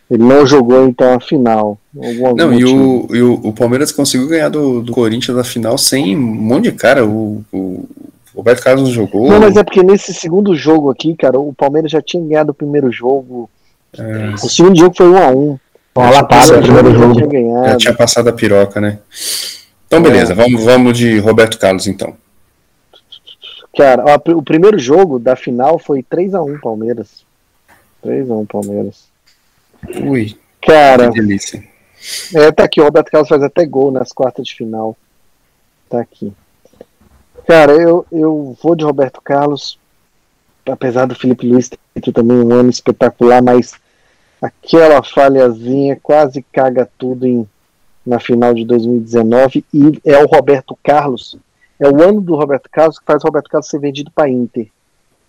Ele não jogou então a final. Algum Não, e, o, e o, o Palmeiras conseguiu ganhar do, do Corinthians na final sem um monte de cara. O, o Roberto Carlos não jogou. Não, mas é porque nesse segundo jogo aqui, cara, o Palmeiras já tinha ganhado o primeiro jogo. É, O segundo jogo foi 1 a 1 Uma lapada no primeiro já jogo. tinha já tinha passado a piroca, né? Então, beleza, vamos, vamos de Roberto Carlos, então. Cara, ó, o primeiro jogo da final foi 3x1 Palmeiras. 3x1 Palmeiras. Ui. Cara. Que delícia. É, tá aqui, o Roberto Carlos faz até gol nas quartas de final. Tá aqui. Cara, eu, eu vou de Roberto Carlos, apesar do Felipe Luiz ter também um ano espetacular, mas aquela falhazinha quase caga tudo em, na final de 2019 e é o Roberto Carlos, é o ano do Roberto Carlos que faz o Roberto Carlos ser vendido para Inter.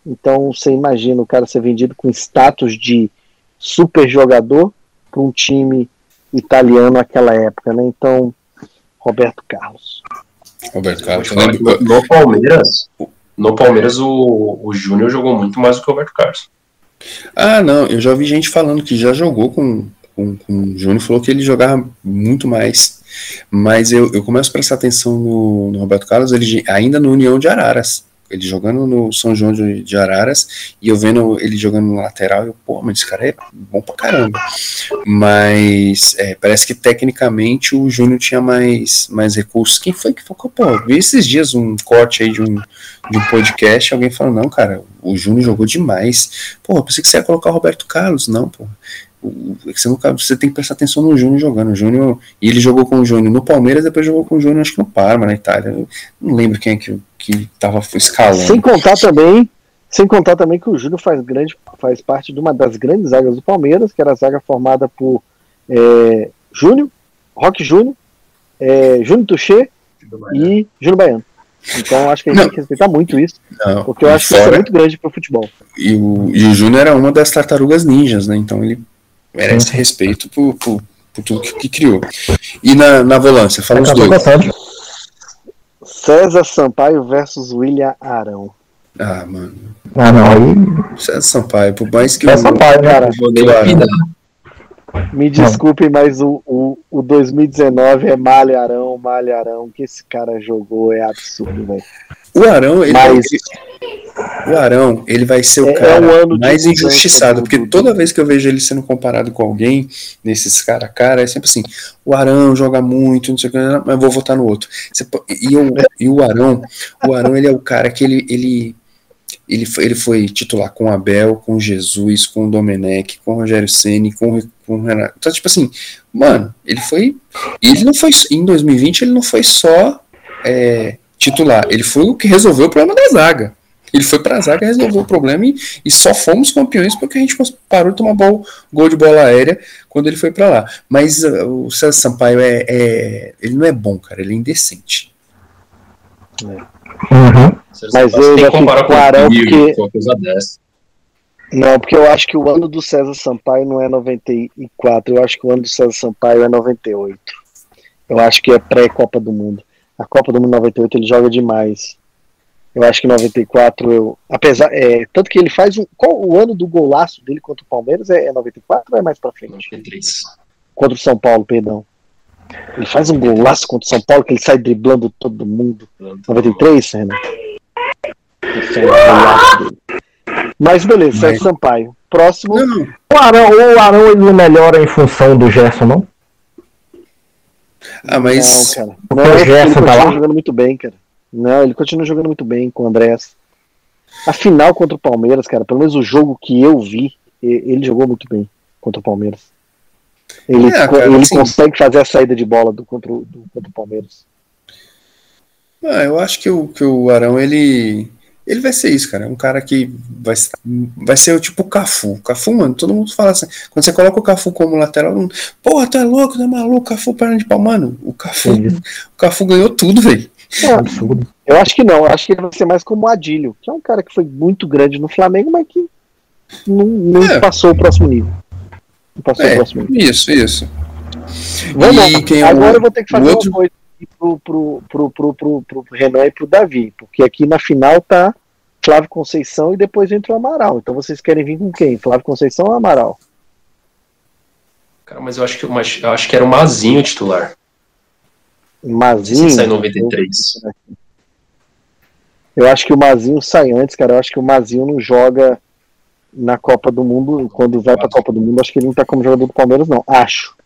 Então você imagina o cara ser vendido com status de super jogador para um time italiano naquela época, né? Então, Roberto Carlos. Roberto Carlos. No, no Palmeiras, no Palmeiras o, o Júnior jogou muito mais do que o Roberto Carlos. Ah, não, eu já ouvi gente falando que já jogou com, com, com o Júnior, falou que ele jogava muito mais. Mas eu, eu começo a prestar atenção no, no Roberto Carlos, ele ainda no União de Araras ele jogando no São João de, Araras e eu vendo ele jogando no lateral, eu, pô, mas esse cara é bom pra caramba. Mas é, parece que tecnicamente o Júnior tinha mais, mais recursos. Quem foi que falou? Pô, vi esses dias um corte aí de um, de um podcast, alguém falou, não, cara, o Júnior jogou demais. Pô, eu pensei que você ia colocar o Roberto Carlos. Não, pô. Você, nunca, você tem que prestar atenção no Júnior jogando. O Júnior, e ele jogou com o Júnior no Palmeiras, depois jogou com o Júnior, acho que no Parma, na Itália. Eu não lembro quem é que, que tava escalando. Sem contar também, sem contar também que o Júnior faz, grande, faz parte de uma das grandes zagas do Palmeiras, que era a zaga formada por é, Júnior, Roque Júnior, é, Júnior Tuchê e Júnior Baiano. Então acho que a gente não. tem que respeitar muito isso, não. porque eu acho fora, que isso é muito grande para o futebol. E o, e o Júnior era uma das tartarugas ninjas, né? Então ele merece respeito por, por, por tudo que, que, criou. E na, na volância, fala os dois. César Sampaio versus William Arão. Ah, mano. Ah, não, aí. César Sampaio, por mais que César Sampaio, cara. Me desculpe, mas o, o, o 2019 é Malharão, Malharão, que esse cara jogou é absurdo, velho. O Arão, ele, mas... vai, o Arão, ele vai ser o é, cara é um mais injustiçado, porque toda vez que eu vejo ele sendo comparado com alguém, nesses cara a cara, é sempre assim, o Arão joga muito, não sei o que, mas vou votar no outro. E, eu, e o Arão, o Arão, ele é o cara que ele, ele ele foi, ele foi titular com Abel, com Jesus, com Domenech, com Rogério Ceni, com, com Renato. Então, tipo assim, mano, ele foi. Ele não foi. Em 2020, ele não foi só é, titular, ele foi o que resolveu o problema da zaga. Ele foi para a zaga, resolveu o problema e, e, só fomos campeões porque a gente parou de tomar bol, gol de bola aérea quando ele foi para lá. Mas uh, o César Sampaio é, é, ele não é bom, cara, ele é indecente. É. Uhum. Mas eu já fico com o Arão porque... coisa dessa. Não, porque eu acho que o ano do César Sampaio não é 94, eu acho que o ano do César Sampaio é 98. Eu acho que é pré-Copa do Mundo. A Copa do Mundo 98 ele joga demais. Eu acho que 94 eu. Apesar. É, tanto que ele faz um. Qual o ano do golaço dele contra o Palmeiras? É, é 94 ou é mais pra frente? 93. Contra o São Paulo, perdão. Ele faz um golaço contra o São Paulo que ele sai driblando todo mundo. 93, Renato? Mas beleza, Mas... Sampaio. Próximo. Não, O Arão, o Arão ele não melhora em função do Gerson, não? Ah, mas. Não, cara. Não, o Gerson ele tá lá. jogando muito bem, cara. Não, ele continua jogando muito bem com o Andrés. A final contra o Palmeiras, cara, pelo menos o jogo que eu vi, ele jogou muito bem contra o Palmeiras. Ele, é, cara, ele assim, consegue fazer a saída de bola do, contra, o, do, contra o Palmeiras. Ah, eu acho que o, que o Arão, ele. Ele vai ser isso, cara. É um cara que vai, vai ser o tipo Cafu. Cafu, mano, todo mundo fala assim. Quando você coloca o Cafu como lateral, não, porra, tá louco, tá maluco, Cafu perna de pau. Mano, o Cafu, o Cafu ganhou tudo, velho. É absurdo. Eu acho que não, eu acho que ele vai ser mais como o Adílio, que é um cara que foi muito grande no Flamengo, mas que não, não é. passou o próximo nível. Não passou é, o próximo nível. Isso, isso. Vamos lá. É Agora eu vou ter que fazer outro... uma coisa pro, pro, pro, pro, pro, pro Renan e pro Davi, porque aqui na final tá Flávio Conceição e depois entra o Amaral. Então vocês querem vir com quem? Flávio Conceição ou Amaral? Cara, mas eu acho que, eu acho que era o Mazinho titular. Mazinho? sai em 93. Eu acho que o Mazinho sai antes, cara. Eu acho que o Mazinho não joga na Copa do Mundo. Quando vai pra Copa do Mundo, acho que ele não tá como jogador do Palmeiras, não. Acho.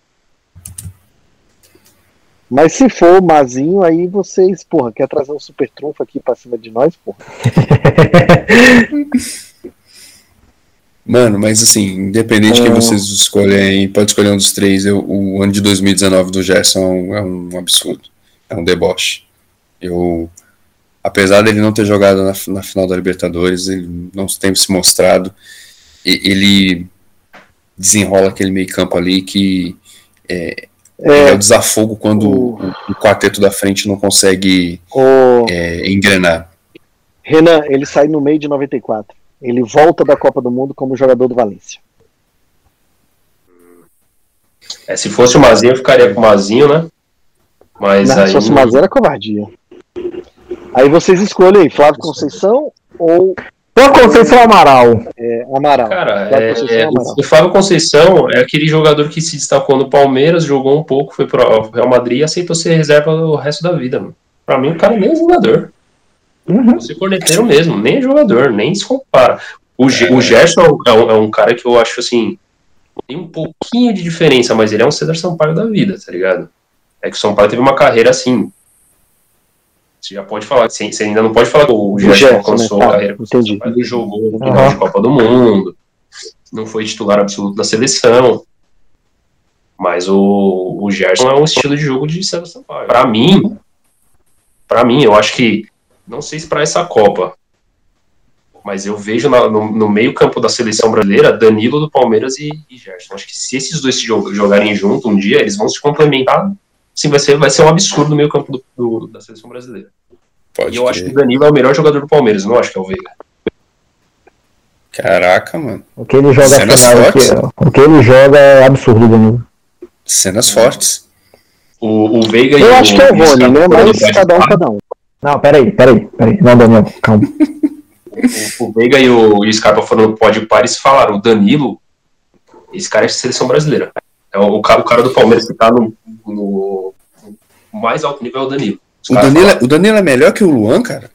Mas se for o Mazinho, aí vocês, porra, quer trazer um super trunfo aqui pra cima de nós, porra. Mano, mas assim, independente de quem vocês escolhem, pode escolher um dos três. Eu, o ano de 2019 do Gerson é um, absurdo. É um deboche. Eu, apesar dele não ter jogado na, na final da Libertadores, ele não tem se mostrado. E, ele desenrola aquele meio campo ali que é, é, é o desafogo quando o, o, o, quarteto da frente não consegue o, é, engrenar. Renan, ele sai no meio de 94. Ele volta da Copa do Mundo como jogador do Valência. É, se fosse o Mazinho, eu ficaria com o Mazinho, né? Mas não, aí... Se fosse o Mazinho, era covardia. Aí vocês escolhem Flávio Conceição ou. Flávio Conceição Amaral. É, Amaral. Cara, Flávio é, é, Amaral. o Flávio Conceição é aquele jogador que se destacou no Palmeiras, jogou um pouco, foi pro Real Madrid e aceitou ser reserva o resto da vida. Mano. Pra mim, o cara nem é jogador. Uhum. Você corneteiro mesmo, nem é jogador, nem se compara. O, G, o Gerson é um, é um, cara que eu acho assim. Tem um pouquinho de diferença, mas ele é um Cedar Sampaio da vida, tá ligado? É que o São Paulo teve uma carreira assim. Você já pode falar, você, você ainda não pode falar que o Gerson alcançou né? a carreira. Entendi. Ele jogou no final uhum. de Copa do Mundo, não foi titular absoluto da seleção. Mas o, o Gerson é um estilo de jogo de César Sampaio. Para mim, para mim, eu acho que não sei se para essa Copa, mas eu vejo na, no, no, meio campo da seleção brasileira Danilo do Palmeiras e, e Gerson. Acho que se esses dois se jogarem junto um dia, eles vão se complementar. Sim, vai ser, vai ser um absurdo no meio campo do, do, da seleção brasileira. Pode e eu ter. acho que o Danilo é o melhor jogador do Palmeiras, não acho que é o Veiga. Caraca, mano. O que ele joga Cenas fortes. Aqui, o que ele joga é absurdo, Danilo. Cenas fortes. O, o Veiga eu e acho o, que é o Rony, né? Mas cada um, cada um. Não, peraí, peraí, peraí. Não, Daniel, calma. o, o Veiga e o, e o Scarpa foram no e falaram, o Danilo, esse cara é de seleção brasileira. É o, o, cara, o cara do Palmeiras que tá no, no, no mais alto nível é o Danilo. O Danilo, é, o Danilo é melhor que o Luan, cara?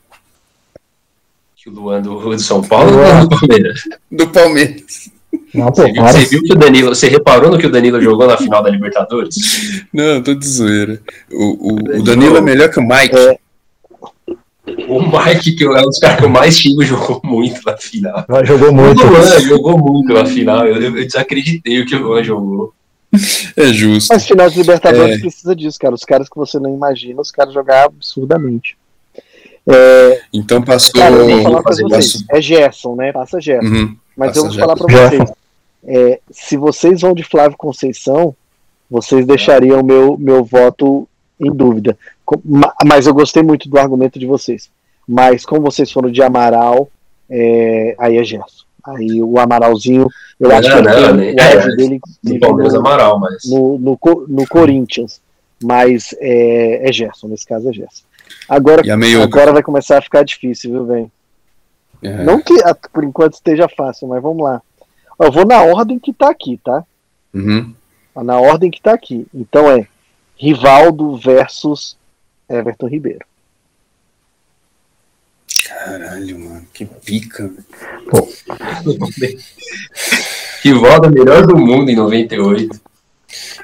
Que o Luan do, do São Paulo ou do Palmeiras? Do Palmeiras. Não, pô, você, viu, você, viu, que o Danilo. Você reparou no que o Danilo jogou na final da Libertadores? Não, tô de zoeira. O, o, o Danilo, Danilo, é melhor que o Mike. É, o Mike, que é um dos caras que eu mais xingo, jogou muito na final. jogou muito. O Luan jogou muito na final. Eu, eu desacreditei o que o Luan jogou. É justo. Mas final de Libertadores é. precisa disso, cara. Os caras que você não imagina, os caras jogaram absurdamente. É... Então passou. Cara, eu vou falar pra vocês. É Gerson, né? Passa Gerson. Uhum. Mas Passa eu vou Gerson. falar pra vocês. É, se vocês vão de Flávio Conceição, vocês deixariam meu, meu voto em dúvida. Mas eu gostei muito do argumento de vocês. Mas como vocês foram de Amaral, é, aí é Gerson. Aí o Amaralzinho, eu acho que não, né? o é, dele no, Palmeiras Amaral, mas... no, no, no Corinthians. Mas é, é Gerson, nesse caso é Gerson. Agora, agora vai começar a ficar difícil, viu, bem? É. Não que por enquanto esteja fácil, mas vamos lá. Eu vou na ordem que tá aqui, tá? Uhum. Na ordem que tá aqui. Então é Rivaldo versus Everton Ribeiro. Caralho, mano, que pica. Pô. Rivaldo é melhor do mundo em 98.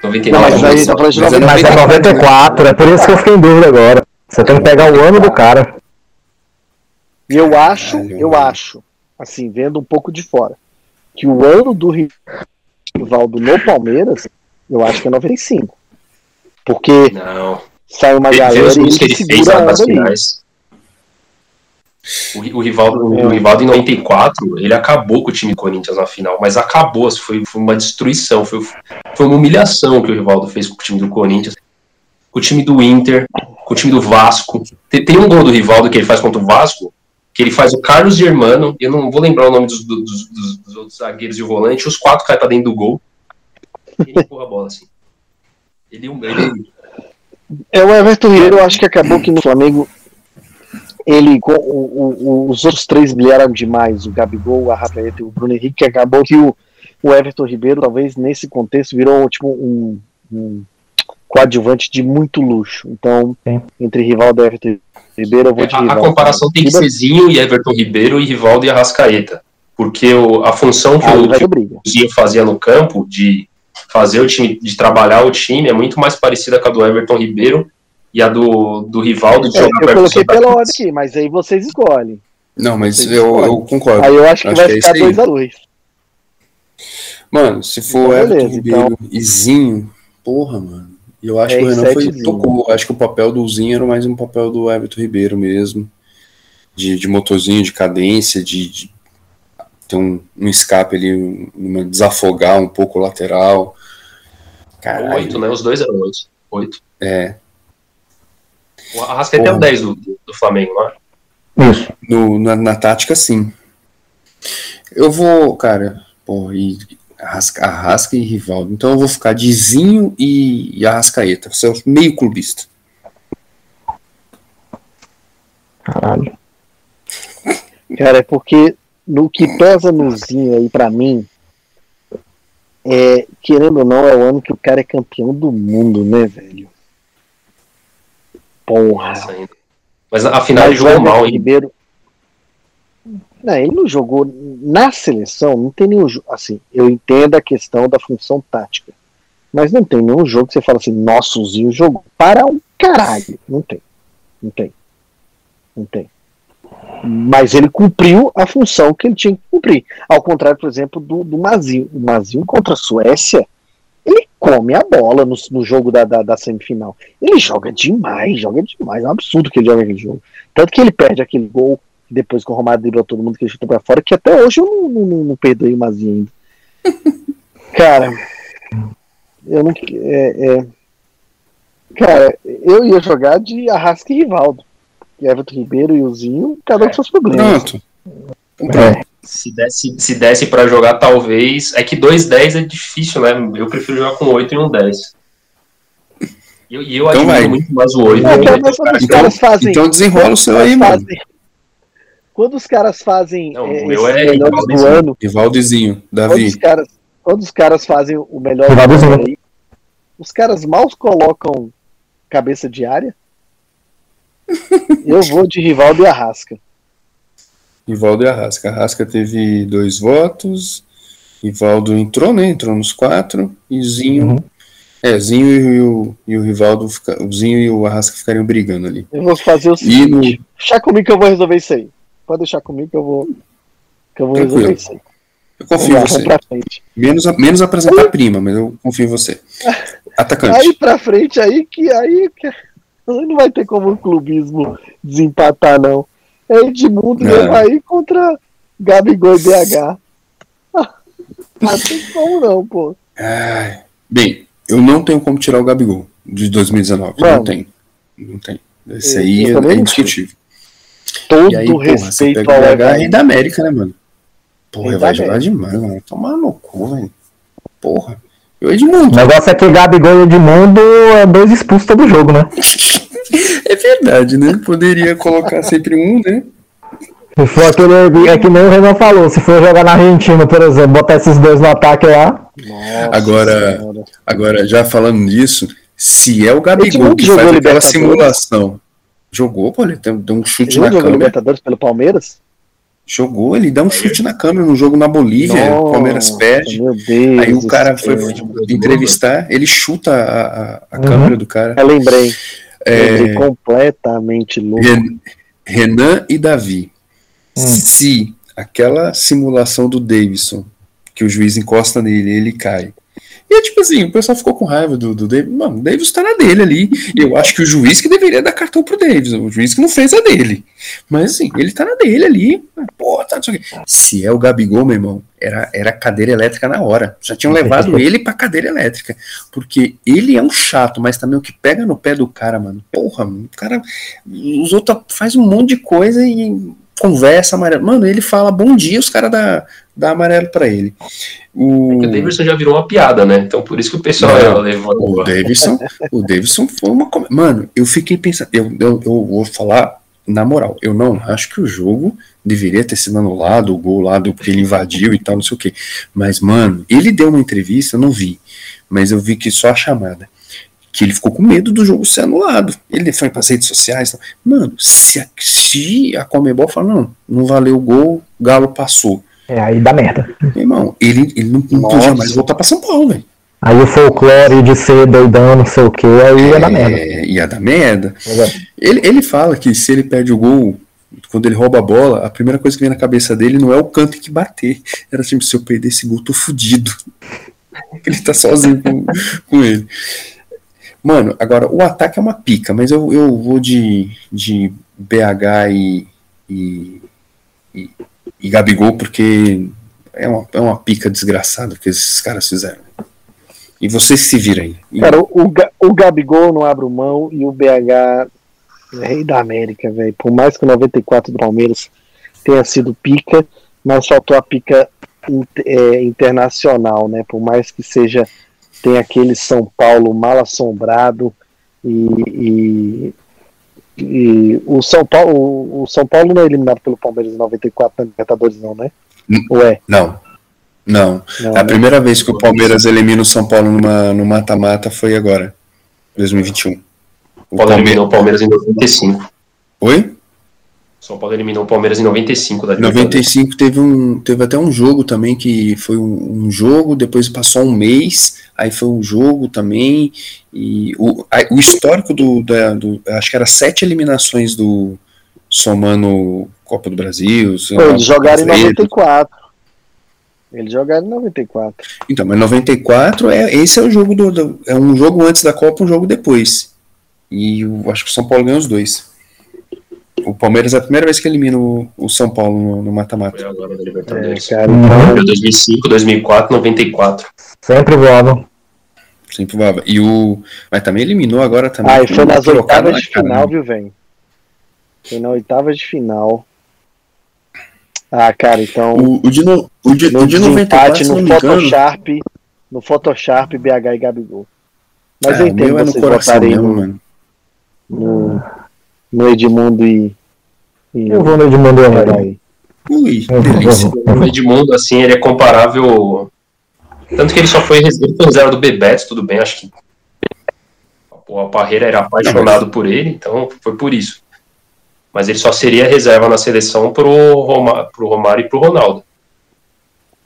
99. Não, mas aí tá falando de 94. Mas é 94, é por isso que eu fiquei em dúvida agora. Você tem que pegar o ano do cara. E eu acho, eu acho, assim, vendo um pouco de fora, que o ano do Rivaldo no Palmeiras, eu acho que é 95. Porque não. sai uma galera e ele que ele fez nas finais. O, o, Rivaldo, é. o Rivaldo em 94, ele acabou com o time do Corinthians na final, mas acabou, foi, foi uma destruição, foi, foi uma humilhação que o Rivaldo fez com o time do Corinthians, com o time do Inter, com o time do Vasco. Tem, tem um gol do Rivaldo que ele faz contra o Vasco, que ele faz o Carlos Germano, eu não vou lembrar o nome dos, dos, dos, dos outros zagueiros e o volante, os quatro caem pra dentro do gol, e ele empurra a bola assim. Ele, ele... É o Everton Ribeiro, eu acho que acabou que no Flamengo ele o, o, os outros três brilharam demais, o Gabigol, a Rafaeta e o Bruno Henrique, acabou que o, o Everton Ribeiro, talvez nesse contexto, virou tipo um, um coadjuvante de muito luxo. Então, Sim. entre Rivaldo e Everton Ribeiro, eu vou de a, Rivaldo. A comparação tem que ser Zinho e Everton Ribeiro e Rivaldo e Arrascaeta. Porque o, a função que, ah, o, que o Zinho fazia no campo de fazer o time, de trabalhar o time, é muito mais parecida com a do Everton Ribeiro e a do, do Rivaldo de É, jogar eu coloquei pela ordem aqui, mas aí vocês escolhem. Não, mas Vocês eu, escolhem. eu concordo. Aí eu acho que Acho vai que é ficar isso aí. 2x2. Mano, se for Então, Everton beleza, Ribeiro e Zinho, porra, mano. Eu acho É, que o Renan foi, tocou. Acho que o papel do Zinho era mais um papel do Everton Ribeiro mesmo. De, de motorzinho, de cadência, de, de ter um, um escape ali, um- uma- desafogar um pouco o lateral. Caralho. Oito, né? Os dois eram oito. Oito. É. O Arrascaeta é o Porra. 10 do, do Flamengo, não é? Isso. No, na, na tática, sim. Eu vou, cara, pô, e Arrasca, Arrasca e Rivaldo. Então eu vou ficar de Zinho e, e Arrascaeta. Você é o meio clubista. Caralho. Cara, é porque no que pesa no Zinho aí pra mim, é, querendo ou não, é o ano que o cara é campeão do mundo, né, velho? Porra. Mas a final ele jogou mal, hein? Ribeiro. Não, ele não jogou na seleção, não tem nenhum jogo. Assim, eu entendo a questão da função tática. Mas não tem nenhum jogo que você fala assim, nossa, o Zinho jogou para um caralho. Não tem. Não tem. Não tem. Mas ele cumpriu a função que ele tinha que cumprir. Ao contrário, por exemplo, do, do Mazinho. O Mazinho contra a Suécia, ele come a bola no, no jogo da, da, da semifinal. Ele joga demais, joga demais. É um absurdo que ele joga aquele jogo. Tanto que ele perde aquele gol depois que o Romário driblou todo mundo que ele chutou pra fora, que até hoje eu não, não, não, não perdoei o Mazinho ainda. Cara, eu não. É, é- Cara, eu ia jogar de Arrasca e Rivaldo. E Everton Ribeiro e o Zinho, cada um com seus problemas. Pronto. É. Se desse, se desse pra jogar, talvez. É que 2-10 é difícil, né? Eu prefiro jogar com 8 e um 10. E eu, e eu Então admiro vai. muito mais o 8. É, né? cara, quando Então, caras fazem. então desenrola o seu quando aí, caras mano. fazem- Quando os caras fazem Não, o é, meu esses é Rivaldozinho. ano, Rivaldozinho, quando Davi. os caras, quando os caras fazem o melhor do Rivaldozinho. ano aí, os caras mal colocam cabeça de área. Eu vou de Rivaldo e Arrasca. Rivaldo e Arrasca. Arrasca teve dois votos. Rivaldo entrou, né? Entrou nos quatro. E Zinho. Uhum. É, Zinho e o, e o Rivaldo. Fica, o Zinho e o Arrasca ficariam brigando ali. Eu vou fazer o seguinte. Deixa comigo que eu vou resolver isso aí. Pode deixar comigo que eu vou. Que eu vou Tranquilo. resolver isso aí. Eu confio em você. Menos, menos apresentar a prima, mas eu confio em você. Atacante. Aí pra frente, aí que. Aí, que aí não vai ter como o clubismo desempatar, não. É Edmundo Não. levar aí contra Gabigol e BH. Não tem como não, pô. Ai, bem, eu não tenho como tirar o Gabigol de 2019. Mano. Não tem. Não tem. Esse aí é, é indiscutível. Todo E aí, porra, respeito ao o BH rei da América, né, mano? Porra, vai jogar demais, mano. Tomar no cu, velho. Porra. Eu O Edmundo. negócio é que Gabigol e Edmundo é dois expulsos todo jogo, né? É verdade, né? Poderia colocar sempre um, né? Se for aquele. É que nem o Renan falou, se for jogar na Argentina, por exemplo, botar esses dois no ataque lá. Nossa Agora- Senhora. Agora, já falando nisso, se é o Gabigol que jogou faz aquela simulação. Jogou, pô, ele deu um chute Ele na jogou câmera. Libertadores pelo Palmeiras? Jogou, ele dá um chute na câmera no jogo na Bolívia, o Palmeiras Nossa, perde. Meu Deus. Aí o cara foi entrevistar, ele chuta a, a- a Uhum. câmera do cara. Eu lembrei. É, Lembrei completamente louco. Ren- Renan e Davi. Hum. Se aquela simulação do Davidson, que o juiz encosta nele ele cai. E é tipo assim, o pessoal ficou com raiva do, do Davidson. Mano, o Davidson tá na dele ali. Eu acho que o juiz que deveria dar cartão pro Davidson. O juiz que não fez a dele. Mas assim, ele tá na dele ali. Pô, tá. Se é o Gabigol, meu irmão, era, era cadeira elétrica na hora. Já tinham levado ele pra cadeira elétrica. Porque ele é um chato, mas também o que pega no pé do cara, mano. Porra, mano, o cara. Os outros faz um monte de coisa e conversa amarelo. Mano, ele fala bom dia, os caras dá, dá amarelo pra ele. O, Porque o Davidson já virou uma piada, né? Então por isso que o pessoal Não. levou. o Davidson, o Davidson foi uma. Mano, eu fiquei pensando. Eu, eu, eu vou falar na moral. Eu não acho que o jogo deveria ter sido anulado, o gol lá do que ele invadiu e tal, não sei o quê. Mas, mano, ele deu uma entrevista, eu não vi. Mas eu vi que só a chamada. Que ele ficou com medo do jogo ser anulado. Ele foi para as redes sociais. tal. Mano, se a, se a Comebol fala, não, não valeu o gol, o Galo passou. É, aí dá merda. Meu irmão, ele, ele não, não Nossa. podia mais voltar para São Paulo, velho. Aí o folclore de ser doidão, não sei o que, aí ia dar merda. É, ia dar merda. Ele, ele fala que se ele perde o gol, quando ele rouba a bola, a primeira coisa que vem na cabeça dele não é o canto que bater. Era tipo, se eu perder esse gol, tô fudido. ele tá sozinho com, com ele. Mano, agora o ataque é uma pica, mas eu, eu vou de, de BH e, e, e, e Gabigol porque é uma, é uma pica desgraçada que esses caras fizeram. E vocês se viram aí. Cara, o, o Gabigol não abre mão e o BH é rei da América, velho. Por mais que o 94 do Palmeiras tenha sido pica, mas faltou a pica é, internacional, né? Por mais que seja tem aquele São Paulo mal assombrado e, e, e, o São Paulo o, o São Paulo não é eliminado pelo Palmeiras em 94 na Libertadores não, né? Ou é? Não. Não. não a né? primeira vez que o Palmeiras elimina o São Paulo numa, no mata-mata foi agora, 2021. O Paulo eliminou o Palmeiras em 95. Oi? São Paulo eliminou o Palmeiras em 95 da 95 teve um teve até um jogo também que foi um, um, jogo, depois passou um mês, aí foi um jogo também e o, a, o histórico do, da, do acho que era sete eliminações do somando Copa do Brasil. Eles jogaram em 94. Eles jogaram em 94. Então, mas 94 é esse é o jogo do, do, é um jogo antes da Copa, um jogo depois. E eu acho que o São Paulo ganhou os dois. O Palmeiras é a primeira vez que elimina o, o São Paulo no mata-mata. Foi agora da Libertadores. É, cara, então... 2005, 2004, 94. Sempre voava. Sempre voava. E o. Mas também eliminou agora também. Ah, e foi nas oitavas de final, viu, velho? Foi na oitava de final. Ah, cara, então. O, o, de, no, o, de, no o de 94, no Photoshop, no Photoshop, BH e Gabigol. Mas é, eu entendo é vocês votarem no, no, no, Edmundo e, e. Eu vou no Edmundo e aí. Ui, delícia. O Edmundo, assim, ele é comparável. Tanto que ele só foi reserva do Bebeto, tudo bem, acho que. O Parreira era apaixonado por ele, então foi por isso mas ele só seria reserva na seleção pro, Roma, pro Romário e pro Ronaldo.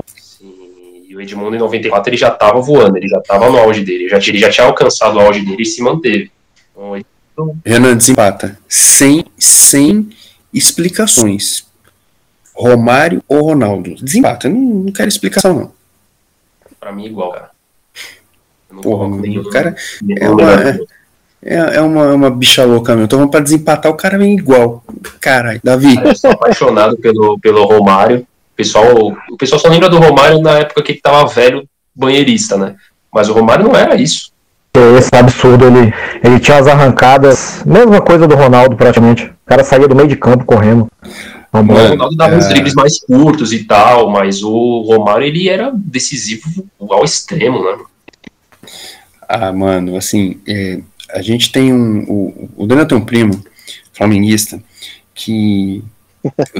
Sim, e o Edmundo em 94 ele já estava voando, ele já estava no auge dele, ele já, ele já tinha alcançado o auge dele e se manteve. Então, Renan desempata. Sem, sem explicações. Romário ou Ronaldo? Desempata. Eu não, não quero explicação, não. Pra mim, igual, cara. Porra, o cara é uma, é, é uma, é uma bicha louca mesmo. Então vamos pra desempatar, o cara vem igual. Caralho, Davi. Eu sou apaixonado pelo, pelo Romário. O pessoal, o pessoal só lembra do Romário na época que ele tava velho, banheirista, né? Mas o Romário não era isso. Esse absurdo, ele, ele tinha as arrancadas, mesma coisa do Ronaldo praticamente. O cara saía do meio de campo correndo. O Ronaldo dava é... uns dribles mais curtos e tal, mas o Romário ele era decisivo ao extremo, né? Ah, mano, assim, é, a gente tem um. O, o Daniel tem um primo, flamenguista, que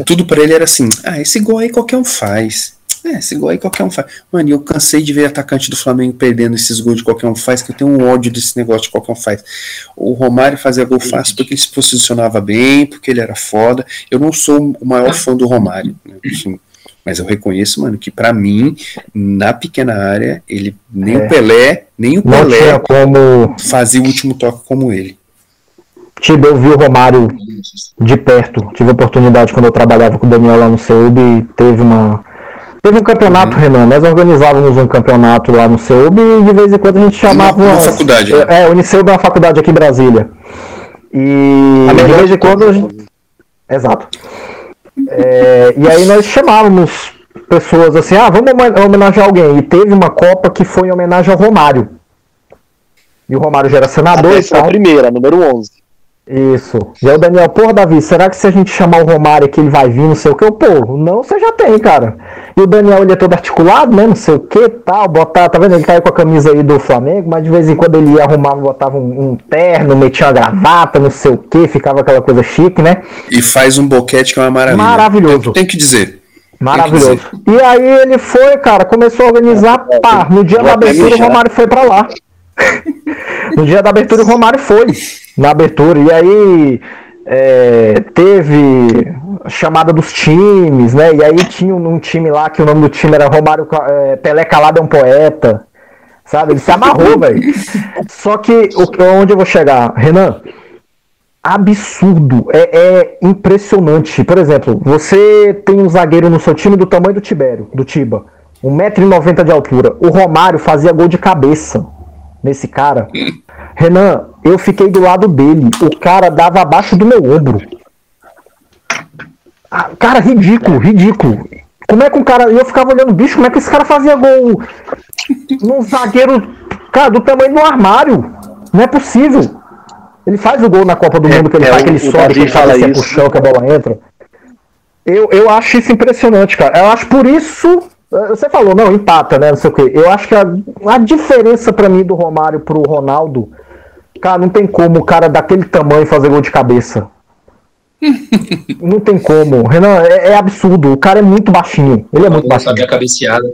tudo para ele era assim: ah, esse gol aí qualquer um faz. É, esse gol aí qualquer um faz. Mano, eu cansei de ver atacante do Flamengo perdendo esses gols de qualquer um faz, que eu tenho um ódio desse negócio de qualquer um faz. O Romário fazia gol fácil porque ele se posicionava bem, porque ele era foda. Eu não sou o maior fã do Romário, né? assim, mas eu reconheço, mano, que para mim, na pequena área, ele nem é. o Pelé, nem o Pelé como... fazia o último toque como ele. Tive, eu vi o Romário de perto. Tive a oportunidade quando eu trabalhava com o Daniel lá no CEUB e teve uma. Teve um campeonato, uhum. Renan. Nós organizávamos um campeonato lá no CEUB e de vez em quando a gente chamava. Uma, uma faculdade. Né? É, o Uniceubi é uma faculdade aqui em Brasília. E de vez em quando. A gente... Exato. É, e aí nós chamávamos pessoas assim, ah, vamos homenagear alguém. E teve uma Copa que foi em homenagem ao Romário. E o Romário já era senador. Essa é a primeira, número 11. Isso. E aí o Daniel, porra, Davi, será que se a gente chamar o Romário aqui ele vai vir, não sei o que? Eu, pô, não, você já tem, cara. E o Daniel, ele é todo articulado, né, não sei o que, tal, botar, tá vendo? Ele caiu com a camisa aí do Flamengo, mas de vez em quando ele ia arrumar, botava um, um terno, metia uma gravata, não sei o que, ficava aquela coisa chique, né? E faz um boquete que é uma maravilha. Maravilhoso. Tem que dizer. Maravilhoso. E aí ele foi, cara, começou a organizar, pá, no dia da abertura o Romário foi pra lá. no dia da abertura o Romário foi na abertura. E aí é, teve chamada dos times, né? E aí tinha um, time lá que o nome do time era Romário é, Pelé Calado é um poeta. Sabe? Ele se amarrou, velho. Só que o, onde eu vou chegar, Renan? Absurdo, é, é, impressionante. Por exemplo, você tem um zagueiro no seu time do tamanho do Tibério, do Tiba, 1,90m de altura. O Romário fazia gol de cabeça nesse cara. Renan, eu fiquei do lado dele. O cara dava abaixo do meu ombro. Ah, cara, ridículo, ridículo. Como é que um cara. Eu ficava olhando, bicho, como é que esse cara fazia gol num zagueiro, cara, do tamanho do armário? Não é possível. Ele faz o gol na Copa do é, Mundo, que ele é, faz aquele sobe, que ele fala isso. pro chão, que a bola entra. Eu, eu acho isso impressionante, cara. Eu acho por isso. Você falou, não, empata, né? Não sei o quê. Eu acho que a, a diferença para mim do Romário pro Ronaldo, cara, não tem como o cara daquele tamanho fazer gol de cabeça. não tem como. Renan, é, é, absurdo. O cara é muito baixinho. Ele é muito não baixinho. Sabia cabeceada.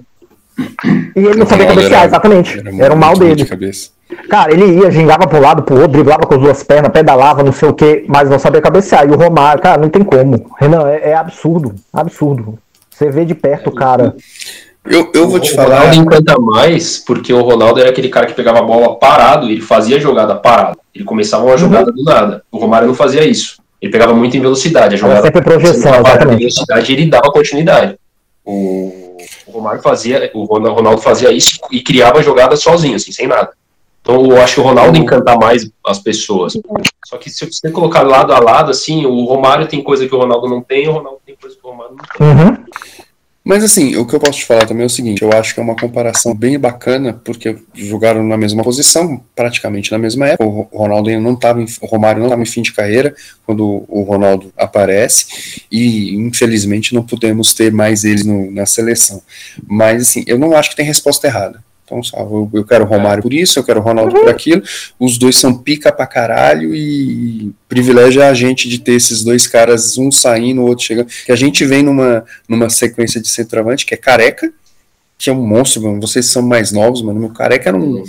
E ele não sabia cabecear, era, exatamente. Era, era o mal dele. Cara, ele ia, gingava pro lado, pro outro, driblava com as duas pernas, pedalava, não sei o que, mas não sabia cabecear. E o Romário, cara, não tem como. Renan, é, é absurdo. Absurdo. Você vê de perto o cara. Eu, eu vou te o falar. O Ronaldo encanta mais porque o Ronaldo era aquele cara que pegava a bola parado e ele fazia a jogada parado. Ele começava uma jogada uhum. do nada. O Romário não fazia isso. Ele pegava muito em velocidade. A jogada sempre projeção, em velocidade ele dava continuidade. O, o Romário fazia, o Ronaldo fazia isso e criava jogadas sozinho, assim, sem nada. Então eu acho que o Ronaldo encanta mais as pessoas. Só que se você colocar lado a lado, assim, o Romário tem coisa que o Ronaldo não tem, o Ronaldo tem coisa que o Romário não tem. Uhum. Mas assim, o que eu posso te falar também é o seguinte, eu acho que é uma comparação bem bacana, porque jogaram na mesma posição, praticamente na mesma época. O Ronaldo ainda não estava, o Romário não estava em fim de carreira quando o Ronaldo aparece, e infelizmente não podemos ter mais eles no, na seleção. Mas assim, eu não acho que tem resposta errada. Então, eu, eu quero o Romário por isso, eu quero o Ronaldo por aquilo. Os dois são pica pra caralho e privilégio é a gente de ter esses dois caras, um saindo, o outro chegando. Que a gente vem numa, numa sequência de centroavante que é careca, que é um monstro, mano. Vocês são mais novos, mano. Meu careca era um.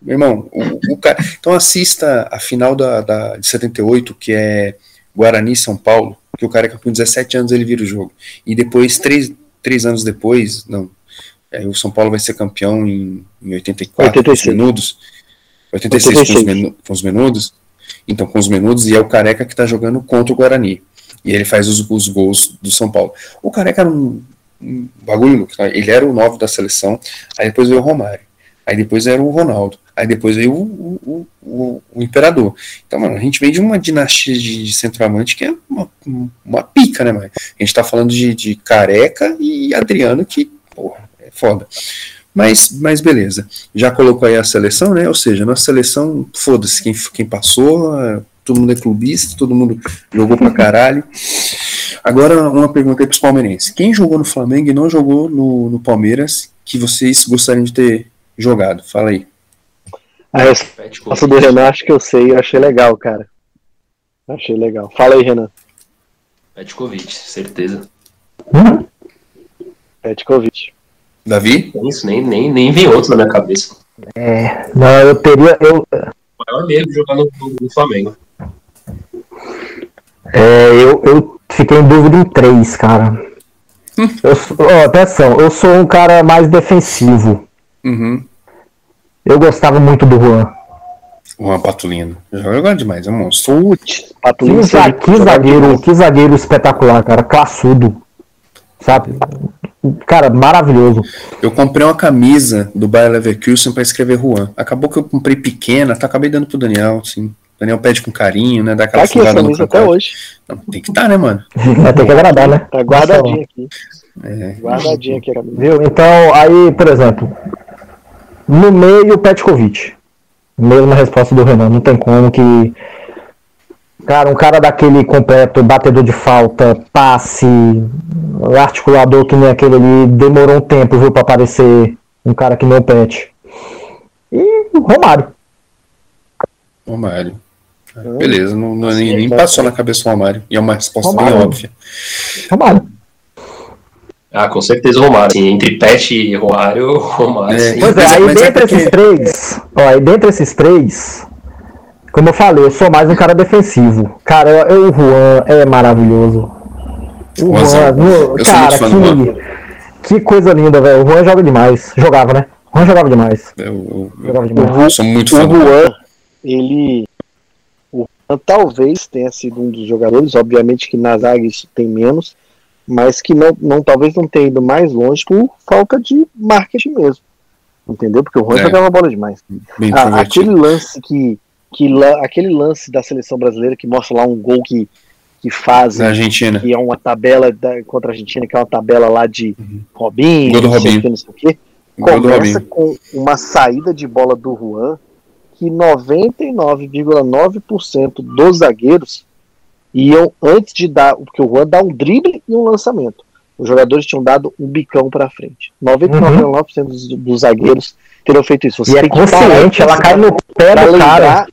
Meu irmão, o, o cara. Então assista a final da, da, de 78, que é Guarani São Paulo, que o careca com 17 anos ele vira o jogo. E depois, três, três anos depois, não, é, o São Paulo vai ser campeão em, em 84 86. com os menudos. 86, 86. Com, os menu, com os menudos. Então, com os menudos, e é o Careca que está jogando contra o Guarani. E ele faz os, os gols do São Paulo. O Careca era um, um bagulho, ele era o 9 da seleção, aí depois veio o Romário, aí depois era o Ronaldo, aí depois veio o, o, o, o Imperador. Então, mano, a gente vem de uma dinastia de, de centroavante que é uma, uma pica, né, mano? A gente tá falando de, de Careca e Adriano, que, porra, foda. Mas, mas beleza. Já colocou aí a seleção, né? Ou seja, nossa seleção, foda-se quem, quem passou, todo mundo é clubista, todo mundo jogou pra caralho. Agora, uma pergunta aí pros palmeirenses. Quem jogou no Flamengo e não jogou no, no Palmeiras que vocês gostariam de ter jogado? Fala aí. A resposta do Renan, acho que eu sei, eu achei legal, cara. Achei legal. Fala aí, Renan. Petkovic, certeza. Petkovic. Davi? Isso, nem, nem, nem vem outro na minha cabeça. É, não, eu teria. Eu... O maior medo jogar no, no Flamengo. É, eu, eu fiquei em dúvida em três, cara. Hum. Eu, oh, atenção, eu sou um cara mais defensivo. Uhum. Eu gostava muito do Juan. Juan Patulino. Joga demais, é um monstro. Putz, Patulino. Que, que zagueiro, que zagueiro espetacular, cara. Classudo. Sabe? Cara, maravilhoso. Eu comprei uma camisa do Bayer Leverkusen para escrever Juan. Acabou que eu comprei pequena, tá acabei dando pro Daniel, assim. Daniel pede com carinho, né? Dá aquela tá aqui essa camisa até hoje. Não, tem que estar, tá, né, mano? Vai ter que agradar, né? Tá guardadinho aqui. É. Guardadinho aqui a camisa. Viu? Então, aí, por exemplo, no meio, Petkovic. Mesmo na resposta do Renan, não tem como que Cara, um cara daquele completo, batedor de falta, passe, articulador que nem aquele ali, demorou um tempo, viu, pra aparecer um cara que não pet. E Romário. Romário. Hum. Beleza, não, não nem, nem, passou na cabeça o Romário. E é uma resposta Romário. bem óbvia. Romário. Ah, com certeza o Romário. Sim, entre Pet e Romário, Romário. É, pois é, aí dentre é porque... esses três, ó, aí dentre esses três, como eu falei, eu sou mais um cara defensivo. Cara, eu, o Juan é maravilhoso. O Juan, no, cara, que, que coisa linda, velho. O Juan joga demais. Jogava, né? Juan jogava demais. Eu, eu, jogava demais. Eu sou muito fã. O Juan, ele. O Juan talvez tenha sido um dos jogadores, obviamente que na zaga isso tem menos, mas que não, não talvez não tenha ido mais longe por falta de marketing mesmo. Entendeu? Porque o Juan é. jogava bola demais. Ah, aquele lance que, que aquele lance da seleção brasileira que mostra lá um gol que que fazem. Da Argentina. Que é uma tabela da, contra a Argentina, que é uma tabela lá de uhum. Robinho, Gol do Robinho. não sei o quê. Começa com uma saída de bola do Juan que 99,9% dos zagueiros iam antes de dar, porque o Juan dá um drible e um lançamento. Os jogadores tinham dado um bicão para frente. 99,9% uhum. dos, dos zagueiros teriam feito isso. Você e é consciente, ela cai no pé do cara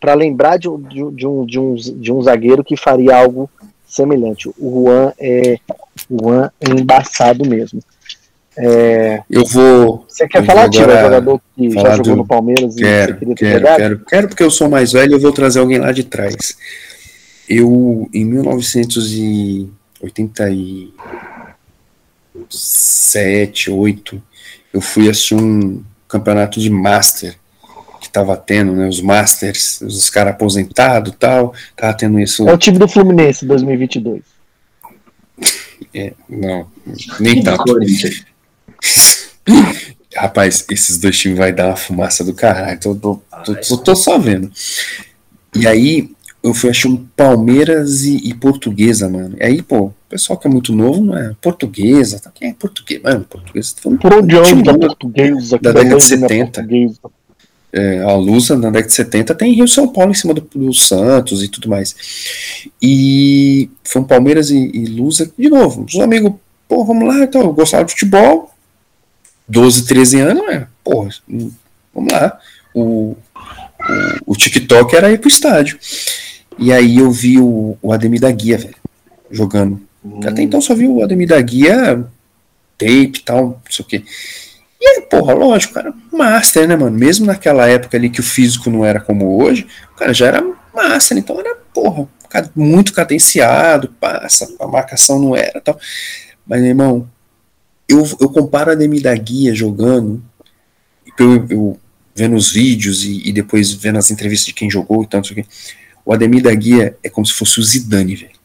para lembrar de, de, de, um, de, um, de um zagueiro que faria algo semelhante. O Juan é, o Juan é embaçado mesmo. É, eu vou. Você quer falar, Tio, jogador que já jogou do... no Palmeiras? Quero, quero, quero, quero, porque eu sou mais velho eu vou trazer alguém lá de trás. Eu, em 1987, 8, eu fui assistir um campeonato de Master que tava tendo, né, os Masters, os caras aposentados tal, tava tendo isso. É o time do Fluminense 2022. É, não, nem tanto. Rapaz, esses dois times vai dar uma fumaça do caralho, tô, tô, tô, tô, tô só vendo. E aí, eu fui achar um Palmeiras e, e, Portuguesa, mano. E aí, pô, o pessoal que é muito novo, não é? Portuguesa, tá? quem é português? Mano, portuguesa, tá falando Por onde anda portuguesa? Da década de 70. Portuguesa é, a Lusa na década de 70 tem Rio São Paulo em cima do, do Santos e tudo mais. E foi um Palmeiras e, e Lusa, de novo, os amigos, pô, vamos lá, então, eu gostava de futebol, 12, 13 anos, né? Pô, vamos lá. O, o, o TikTok era ir pro estádio. E aí eu vi o, o Ademir da Guia, velho, jogando. Hum. Até então só vi o Ademir da Guia, tape e tal, não sei o que. E porra, lógico, cara, master, né, mano? Mesmo naquela época ali que o físico não era como hoje, o cara já era master, então era, porra, muito cadenciado, passa, a marcação não era tal. Mas, meu irmão, eu, eu comparo a Demi da Guia jogando, eu, eu vendo os vídeos e, e, depois vendo as entrevistas de quem jogou e tanto, o Ademir da Guia é como se fosse o Zidane, velho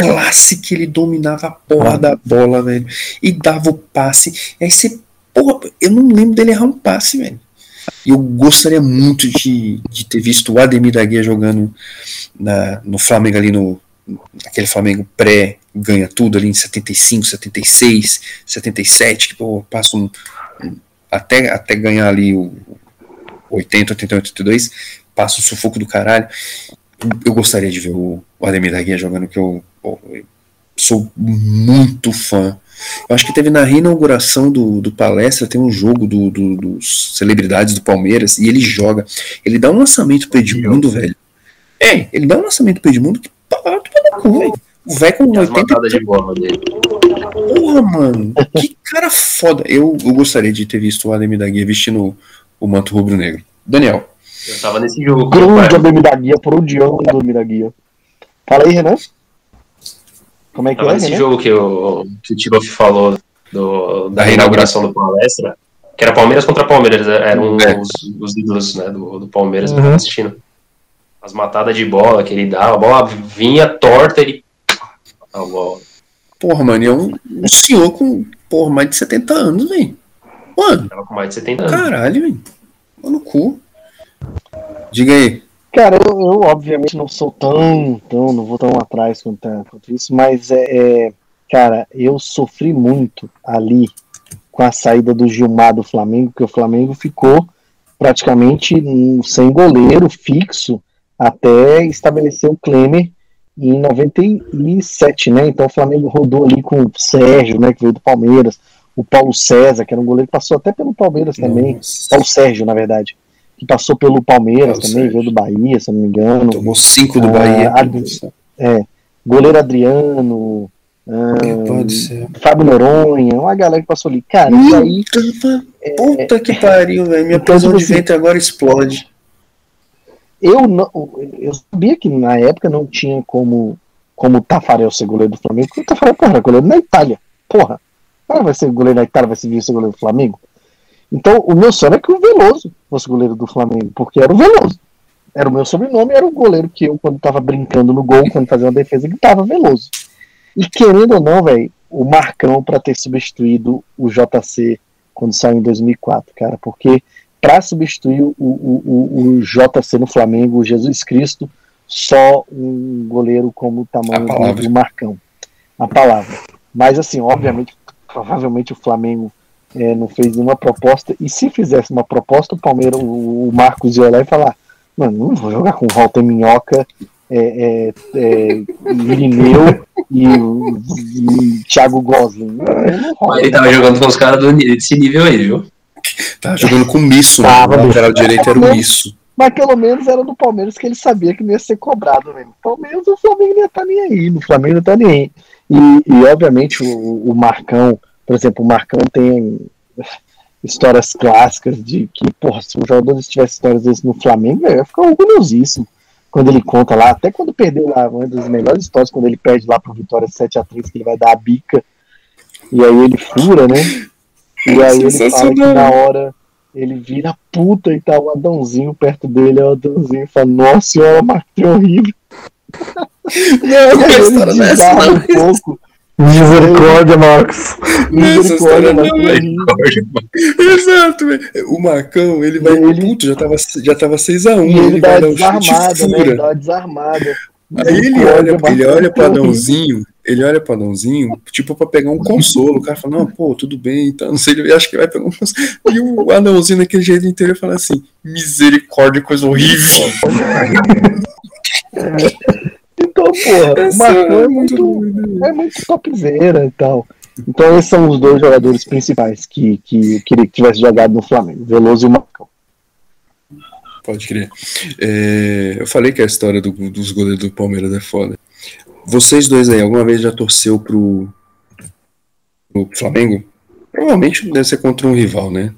classe que ele dominava a porra da bola, velho. E dava o passe. E aí você Porra, eu não lembro dele errar um passe, velho. Eu gostaria muito de, de ter visto o Ademir da Guia jogando na, no Flamengo ali no. Aquele Flamengo pré ganha tudo ali em 75, 76, 77, que pô, passa um, um, até, até ganhar ali o 80, 81, 82, passa o sufoco do caralho. Eu gostaria de ver o, Ademir da Guia jogando, que eu, eu sou muito fã eu acho que teve na reinauguração do, do palestra, tem um jogo do, do, dos celebridades do Palmeiras e ele joga. Ele dá um lançamento pro Edmundo, velho. É, ele dá um lançamento pro Edmundo que pá, tu velho. O velho com 80. De bola dele. Porra, mano. Que cara foda. Eu, eu gostaria de ter visto o Ademir da Guia vestindo o manto rubro-negro. Daniel. Eu tava nesse jogo. Grande Ademir da Guia, por onde anda o Ademir da Guia. Fala aí, Renan. Como é que Tava é? Nesse né? jogo que o, que o falou do, da reinauguração do palestra, que era Palmeiras contra Palmeiras, é, eram é. os, os ídolos né, do, do Palmeiras uhum. assistindo. As matadas de bola que ele dava, a bola vinha torta, ele. A bola. Porra, mano, é um, um senhor com porra, mais de 70 anos, velho. Mano. Tava com mais de 70 anos. Caralho, velho. Mano, cu. Diga aí. Cara, eu, eu, obviamente não sou tão, tão, não vou tão atrás quanto, quanto isso, mas é, é, cara, eu sofri muito ali com a saída do Gilmar do Flamengo, porque o Flamengo ficou praticamente sem goleiro fixo até estabelecer o Klemer em 97, né? Então o Flamengo rodou ali com o Sérgio, né, que veio do Palmeiras, o Paulo César, que era um goleiro que passou até pelo Palmeiras também, Nossa. Paulo Sérgio, na verdade que passou pelo Palmeiras é, também, veio do Bahia, se não me engano. Tomou cinco do ah, Bahia. Ad, é, goleiro Adriano, ah, Fábio Noronha, uma galera que passou ali. Cara, isso aí. Puta é, que pariu, velho. Minha então, prisão de assim, ventre agora explode. Eu, não, eu sabia que na época não tinha como, como o Tafarel ser goleiro do Flamengo, porque o Tafarel porra, é goleiro na Itália. Porra, cara vai ser goleiro da Itália, vai ser goleiro do Flamengo. Então, o meu sonho é que o Veloso fosse goleiro do Flamengo, porque era o Veloso. Era o meu sobrenome, era o goleiro que eu, quando tava brincando no gol, quando fazia uma defesa, gritava Veloso. E querendo ou não, velho, o Marcão para ter substituído o JC quando saiu em 2004, cara, porque para substituir o, o, o, o, JC no Flamengo, o Jesus Cristo, só um goleiro como o tamanho do Marcão. A palavra. Mas assim, obviamente, provavelmente o Flamengo é, não fez nenhuma proposta, e se fizesse uma proposta, o Palmeiras, o, o Marcos ia lá e falar, mano, não vou jogar com Walter Minhoca, é, é, é, Irineu e, e Thiago Gosling. Ele tava jogando com os caras desse nível aí, viu? Tava jogando com o Misso, tava, o lateral direito era o Misso. Mas pelo menos era do Palmeiras que ele sabia que não ia ser cobrado, né? Palmeiras o Flamengo não ia estar tá nem aí, no Flamengo não tá nem aí. E, e obviamente o, o Marcão, por exemplo, o Marcão tem histórias clássicas de que, porra, se um jogador tivesse histórias desses no Flamengo, eu ia ficar orgulhosíssimo quando ele conta lá, até quando perdeu lá, uma das melhores histórias, quando ele perde lá pro Vitória 7x3, que ele vai dar a bica, e aí ele fura, né? E aí ele fala que na hora ele vira puta e tá o Adãozinho perto dele, o Adãozinho fala, nossa senhora, Marquinhos horrível. Não, é história não. Um pouco. Misericórdia, Marcos. Misericórdia, Misericórdia. Exato, O Marcão, ele vai. Ele... Puto, já tava, já tava 6x1. Ele, ele dá vai desarmada, né? Ele dá desarmada. Aí ele olha, ele olha pro Adãozinho, ele olha pro Adãozinho, tipo, pra pegar um consolo. O cara fala, não, pô, tudo bem, então, não sei, ele acha que vai pegar um consolo. E o Adãozinho daquele jeito inteiro fala assim, misericórdia, coisa horrível. Então, porra, o Marcão é, é muito, é muito topzera e tal. Então, esses são os dois jogadores principais que, que eu queria que tivesse jogado no Flamengo, Veloso e o Marcão. Pode crer. É, eu falei que a história do, dos goleiros do Palmeiras é foda. Vocês dois aí, alguma vez já torceu pro, pro Flamengo? Provavelmente deve ser contra um rival, né?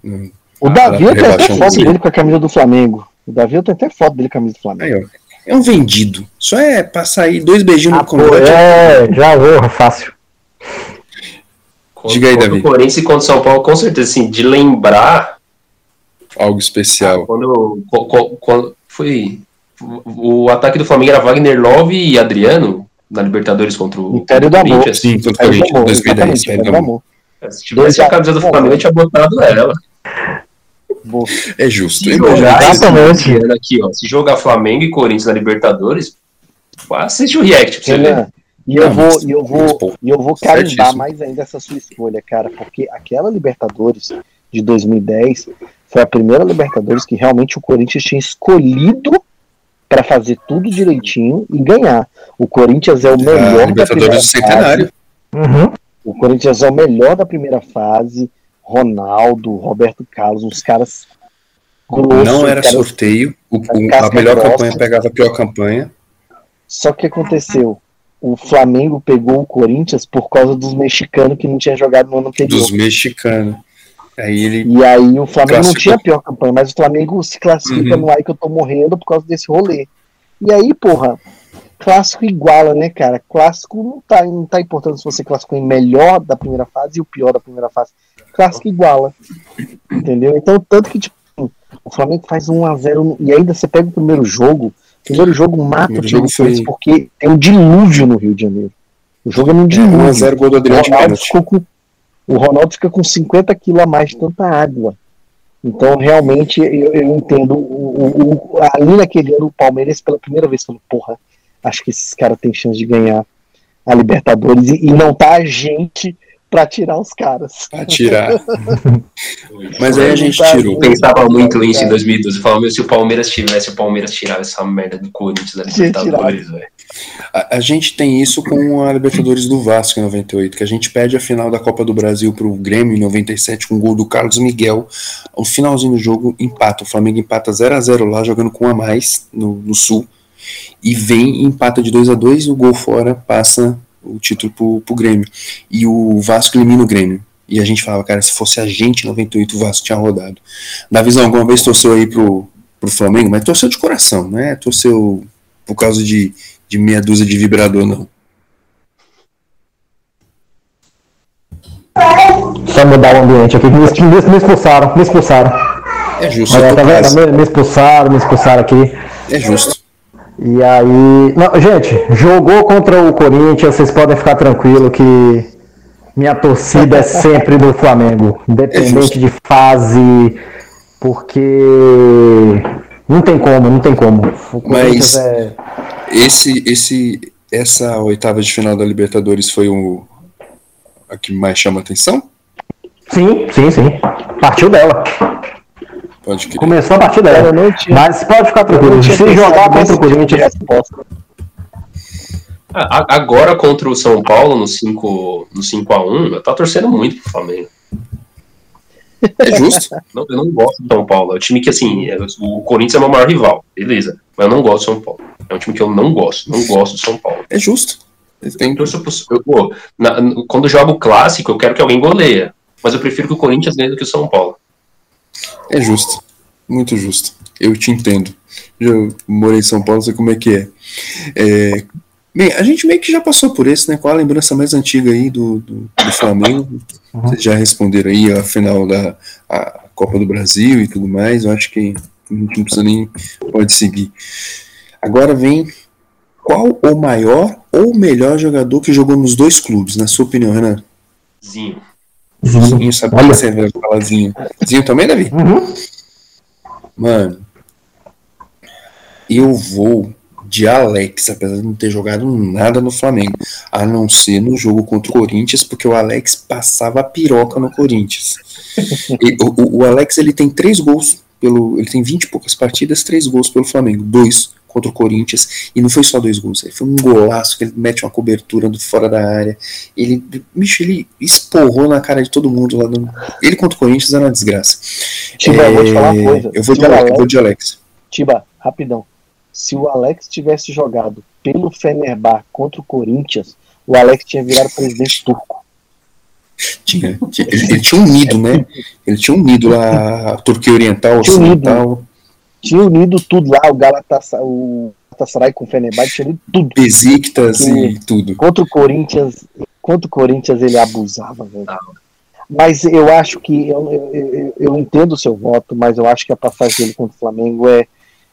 O Davi tem até foto dele com a camisa do Flamengo. O Davi tem até foto dele com a camisa do Flamengo. Aí, ó. É um vendido. Só é passar aí dois beijinhos ah, no convite. É, já vou, fácil. Diga aí, Davi. O Corinthians e contra o São Paulo, com certeza, assim, de lembrar. Algo especial. Quando, quando, quando foi. O ataque do Flamengo era Wagner Love e Adriano na Libertadores contra o, Império do Amor. Sim, contra o Corinthians, 2010. Império do Amor. Se tivesse a camisa do Flamengo, eu tinha botado ela. É justo. Se jogar, Exatamente. Aqui, ó, se jogar Flamengo e Corinthians na Libertadores, assiste o React pra você ver. E eu, vou, e eu vou, e eu vou carimbar mais ainda essa sua escolha, cara, porque aquela Libertadores de 2010 foi a primeira Libertadores que realmente o Corinthians tinha escolhido para fazer tudo direitinho e ganhar. O Corinthians é o melhor ah, da primeira fase. Uhum. O Corinthians é o melhor da primeira fase. Ronaldo, Roberto Carlos, uns caras grossos. Não era caras, sorteio, o, o, a melhor grossa. campanha pegava a pior campanha. Só que aconteceu? O Flamengo pegou o Corinthians por causa dos mexicanos que não tinha jogado no ano anterior. Dos mexicanos. Aí ele e aí o Flamengo classificou. não tinha a pior campanha, mas o Flamengo se classifica uhum. no ai que eu tô morrendo por causa desse rolê. E aí, porra, clássico iguala, né, cara? Clássico não tá, não tá importando se você classificou em melhor da primeira fase e o pior da primeira fase clássico iguala. Entendeu? Então, tanto que, tipo, o Flamengo faz 1x0 e ainda você pega o primeiro jogo. O primeiro jogo mata o time foi... porque tem um dilúvio no Rio de Janeiro. O jogo é um dilúvio. É, 1x0 gol do Adriano o com, o Ronaldo fica com 50 quilos a mais de tanta água. Então, realmente, eu, eu entendo. O, o, ali naquele ano, o Palmeiras, pela primeira vez, falou: porra, acho que esses caras têm chance de ganhar a Libertadores e, e não tá a gente para tirar os caras. Pra tirar. Mas aí a gente tirou. Eu pensava muito isso em 2012. Eu falava, se o Palmeiras tivesse, o Palmeiras tirava essa merda do Corinthians da Libertadores, velho. A, a, gente tem isso com a Libertadores do Vasco em 98, que a gente perde a final da Copa do Brasil pro Grêmio em 97 com o gol do Carlos Miguel. O finalzinho do jogo empata. O Flamengo empata 0 a 0 lá, jogando com um a mais no, no Sul. E vem empata de 2 a 2 e o gol fora passa o título pro, pro Grêmio. E o Vasco elimina o Grêmio. E a gente falava, cara, se fosse a gente em 98, o Vasco tinha rodado. Na visão, alguma vez torceu aí pro, pro Flamengo, mas torceu de coração, né? Torceu por causa de, de meia dúzia de vibrador, não. Só mudar o ambiente aqui. Me, me, me expulsaram, me expulsaram. É justo. Olha, tá vendo? Me, me expulsaram, me expulsaram aqui. É justo. E aí. Não, gente, jogou contra o Corinthians, vocês podem ficar tranquilo que minha torcida é sempre do Flamengo. Independente de fase. Porque. Não tem como, não tem como. Mas- é. Esse, esse, essa oitava de final da Libertadores foi o a que mais chama atenção? Sim, sim, sim. Partiu dela. Pode crer. Começou a partir Cara, dela. tinha- Mas pode ficar tranquilo. Se pensado jogar contra o tipo Corinthians. resposta. A- a- Agora contra o São Paulo no 5 no 5 a 1 eu tô torcendo muito pro Flamengo. É justo. Não, eu não gosto do São Paulo. É um time que, assim, é- o Corinthians é meu maior rival, beleza. Mas eu não gosto do São Paulo. É um time que eu não gosto. Não gosto do São Paulo. É justo. Tem Eu eu- pô, na- quando eu jogo clássico, eu quero que alguém goleia. Mas eu prefiro que o Corinthians ganhe do que o São Paulo. É justo. Muito justo. Eu te entendo. Eu morei em São Paulo, sei como é que é. É, Bem, a gente meio que já passou por esse, né? Qual a lembrança mais antiga aí do, do, do Flamengo? Vocês já responderam aí a final da a Copa do Brasil e tudo mais. Eu acho que a gente não precisa nem pode seguir. Agora vem qual o maior ou melhor jogador que jogou nos dois clubes, na sua opinião, Renan? Zinho. Zinho, sabia Olha. que você vai falar Zinho. Zinho também, Davi? Uhum. Mano, eu vou de Alex, apesar de não ter jogado nada no Flamengo, a não ser no jogo contra o Corinthians, porque o Alex passava a piroca no Corinthians. E o, o- o Alex ele tem três gols pelo, ele tem 20 e poucas partidas, três gols pelo Flamengo, dois contra o Corinthians, e não foi só dois gols, ele foi um golaço que ele mete uma cobertura do fora da área. Ele, bicho, ele esporrou na cara de todo mundo lá no, ele contra o Corinthians era uma desgraça. Tiba, eu vou te falar uma É, coisa. Eu vou Se de Alex, eu Alex- vou de Alex. Tiba, rapidão. Se o Alex tivesse jogado pelo Fenerbah contra o Corinthians, o Alex tinha virado presidente turco. Tinha, tinha- ele, ele tinha unido, né? Ele tinha unido lá a Turquia Oriental, Tinha unido. Tinha unido tudo lá, o Galatasaray, o Galatasaray com o Fenerbah, tinha unido tudo. Besiktas e tudo. Contra o Corinthians, contra o Corinthians ele abusava, velho. Ah. Mas eu acho que eu, eu, eu- eu entendo o seu voto, mas eu acho que a passagem dele contra o Flamengo é,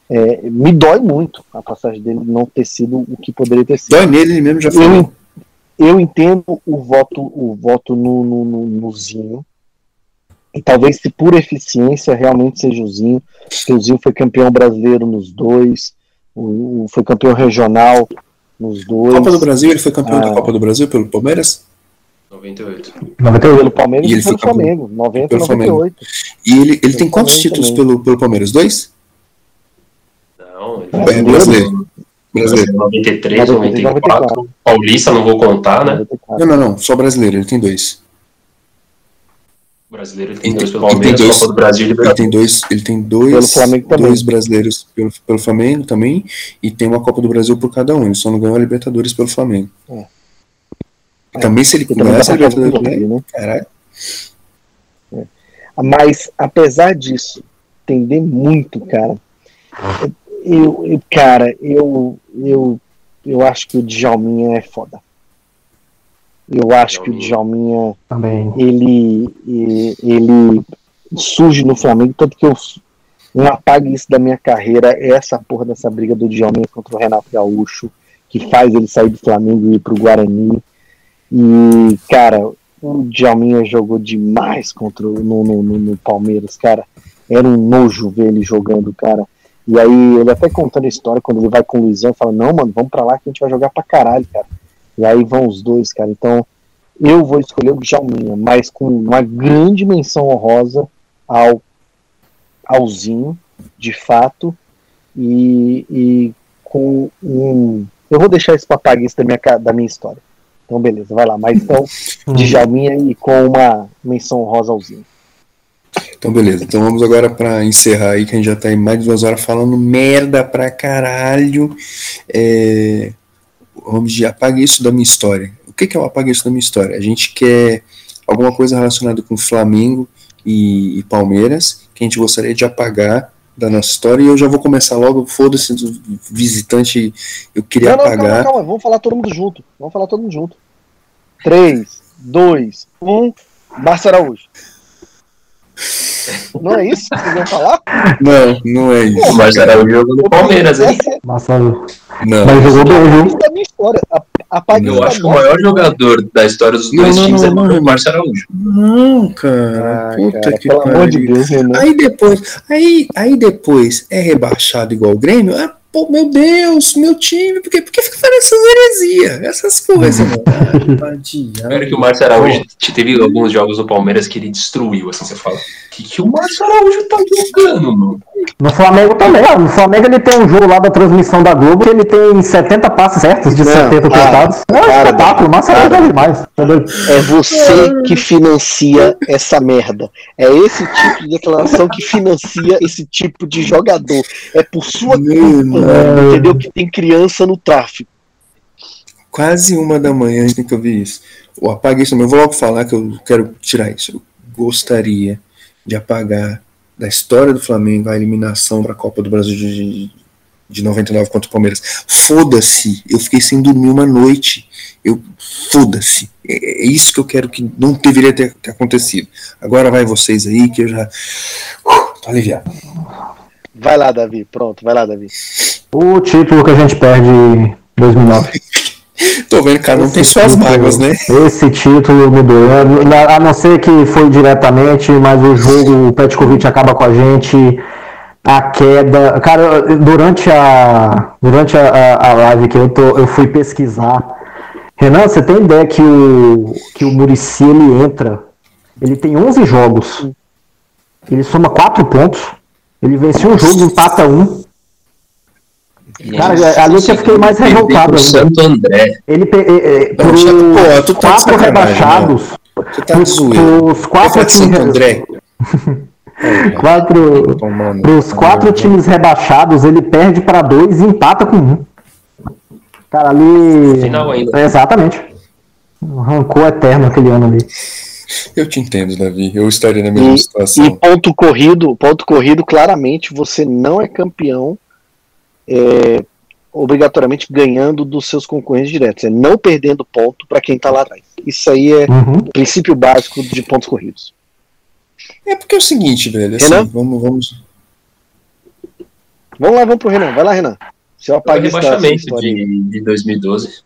é- me dói muito a passagem dele não ter sido o que poderia ter sido. Dói nele, ele mesmo já Eu, falou. eu entendo o voto, o voto no, no, no, no Zinho. E talvez se por eficiência realmente seja o Zinho, porque o Zinho foi campeão brasileiro nos dois, o, o- foi campeão regional nos dois. Copa do Brasil, ele foi campeão Ah. da Copa do Brasil pelo Palmeiras 98. 98. Pelo Palmeiras E ele foi pelo Flamengo, 90 pelo 98. e ele, ele tem quantos títulos também. pelo, pelo Palmeiras? Dois? Não, ele É, brasileiro. Brasileiro. 93, 93, 94. Paulista não vou contar, né? 94. Não, não, não, só brasileiro, ele tem dois. O brasileiro ele tem Ele dois pelo ele tem Palmeiras, dois. Copa do Brasil e Ele Libertadores. tem dois, ele tem dois, Pelo Flamengo também. dois brasileiros pelo, pelo Flamengo também, e tem uma Copa do Brasil por cada um. Ele só não ganhou a Libertadores pelo Flamengo. É. Também se ele ganhar essa pra fazer Libertadores, né? né? Caralho. Mas, apesar disso, entender muito, cara, eu, eu- cara, eu, eu, eu acho que o Djalminha é foda. Eu acho que o Djalminha, Também. ele, ele surge no Flamengo, tanto que eu não apague isso da minha carreira, é essa porra dessa briga do Djalminha contra o Renato Gaúcho, que faz ele sair do Flamengo e ir pro Guarani. E, cara, o Djalminha jogou demais contra o, no, no, no- no Palmeiras, cara. Era um nojo ver ele jogando, cara. E aí, ele até contando a história, quando ele vai com o Luizão, fala, não, mano, vamos pra lá que a gente vai jogar pra caralho, cara. E aí vão os dois, cara. Então, eu vou escolher o Djalminha, mas com uma grande menção honrosa ao Alzinho, de fato, e, e com um... Eu vou deixar esse papaguista da minha, da minha história. Então, beleza, vai lá. Mas então, Djalminha e com uma menção honrosa ao Zinho. Então, beleza. Então vamos agora para encerrar aí, que a gente já tá em mais de duas horas falando merda pra caralho. É... Vamos de apague isso da minha história. O que, que é o apague isso da minha história? A gente quer alguma coisa relacionada com Flamengo e, e Palmeiras que a gente gostaria de apagar da nossa história. E eu já vou começar logo. Foda-se, visitante, eu queria Não, não, apagar. calma, calma. Vamos falar todo mundo junto. Vamos falar todo mundo junto. 3, 2, 1. Márcio Araújo. Não é isso que vocês vão falar? Não, não é isso. O Márcio Araújo jogou no Palmeiras, hein? É Marcelo. Não. Mas jogou bem, viu? da minha história. A, Eu acho que o maior jogador da história dos dois não, times não, é o Márcio Araújo. Não, cara. Ah, Puta cara, que pelo amor de pariu. Deus, Renan. Aí depois, aí, aí depois é rebaixado igual o Grêmio. Ah, pô, meu Deus, meu time, por quê? Porque fica fazendo essas heresias, essas coisas, mano. Espero que o Márcio Araújo te- teve alguns jogos do Palmeiras que ele destruiu, assim, você fala. O que, que o Márcio Araújo tá jogando, mano? No Flamengo também, ó. No Flamengo ele tem um jogo lá da transmissão da Globo que ele tem 70 passes certos de Não, 70 para, tentados. É um para, espetáculo, Araújo é demais. É você que financia essa merda. É esse tipo de declaração que financia esse tipo de jogador. É por sua culpa, entendeu? Que tem criança no tráfico. Quase uma da manhã a gente tem que ouvir isso. Eu apaguei isso, mas eu vou logo falar que eu quero tirar isso. Eu gostaria de apagar da história do Flamengo a eliminação para a Copa do Brasil de, de 99 contra o Palmeiras. Foda-se, eu fiquei sem dormir uma noite. Eu foda-se. É, é isso que eu quero que não deveria ter, ter acontecido. Agora vai vocês aí que eu já uh, tô aliviado. Vai lá, Davi. Pronto, vai lá, Davi. O título que a gente perde em 2009. Tô vendo que cada um tem suas mágoas, né? Esse título me doeu. A não ser que foi diretamente, mas o jogo, o Petkovic acaba com a gente. A queda. Cara, durante a. Durante a, a, a live que eu, tô, eu fui pesquisar. Renan, você tem ideia que o, que o Murici ele entra. Ele tem 11 jogos. Ele soma 4 pontos. Ele venceu um jogo, empata um. Cara, ali que eu fiquei mais revoltado. Santo André. Ele pe- Não, chato, pô, tu tá de quatro sacanagem, rebaixados. Você tá zoeira. pros quatro de Santo times, André. quatro, Tomando. pros quatro times rebaixados, ele perde para dois e empata com um. Cara, ali. Final ainda. Exatamente. Arrancou eterno aquele ano ali. Eu te entendo, Davi. Eu estaria na mesma E, situação. e ponto corrido, ponto corrido, claramente você não é campeão é, obrigatoriamente ganhando dos seus concorrentes diretos. É não perdendo ponto para quem tá lá atrás. Isso aí é Uhum. o princípio básico de pontos corridos. É porque é o seguinte, velho. Assim, Renan? vamos, vamos. Vamos lá, vamos pro Renan. Vai lá, Renan. Você Foi o apaga essa rebaixamento história aí. de, de 2012.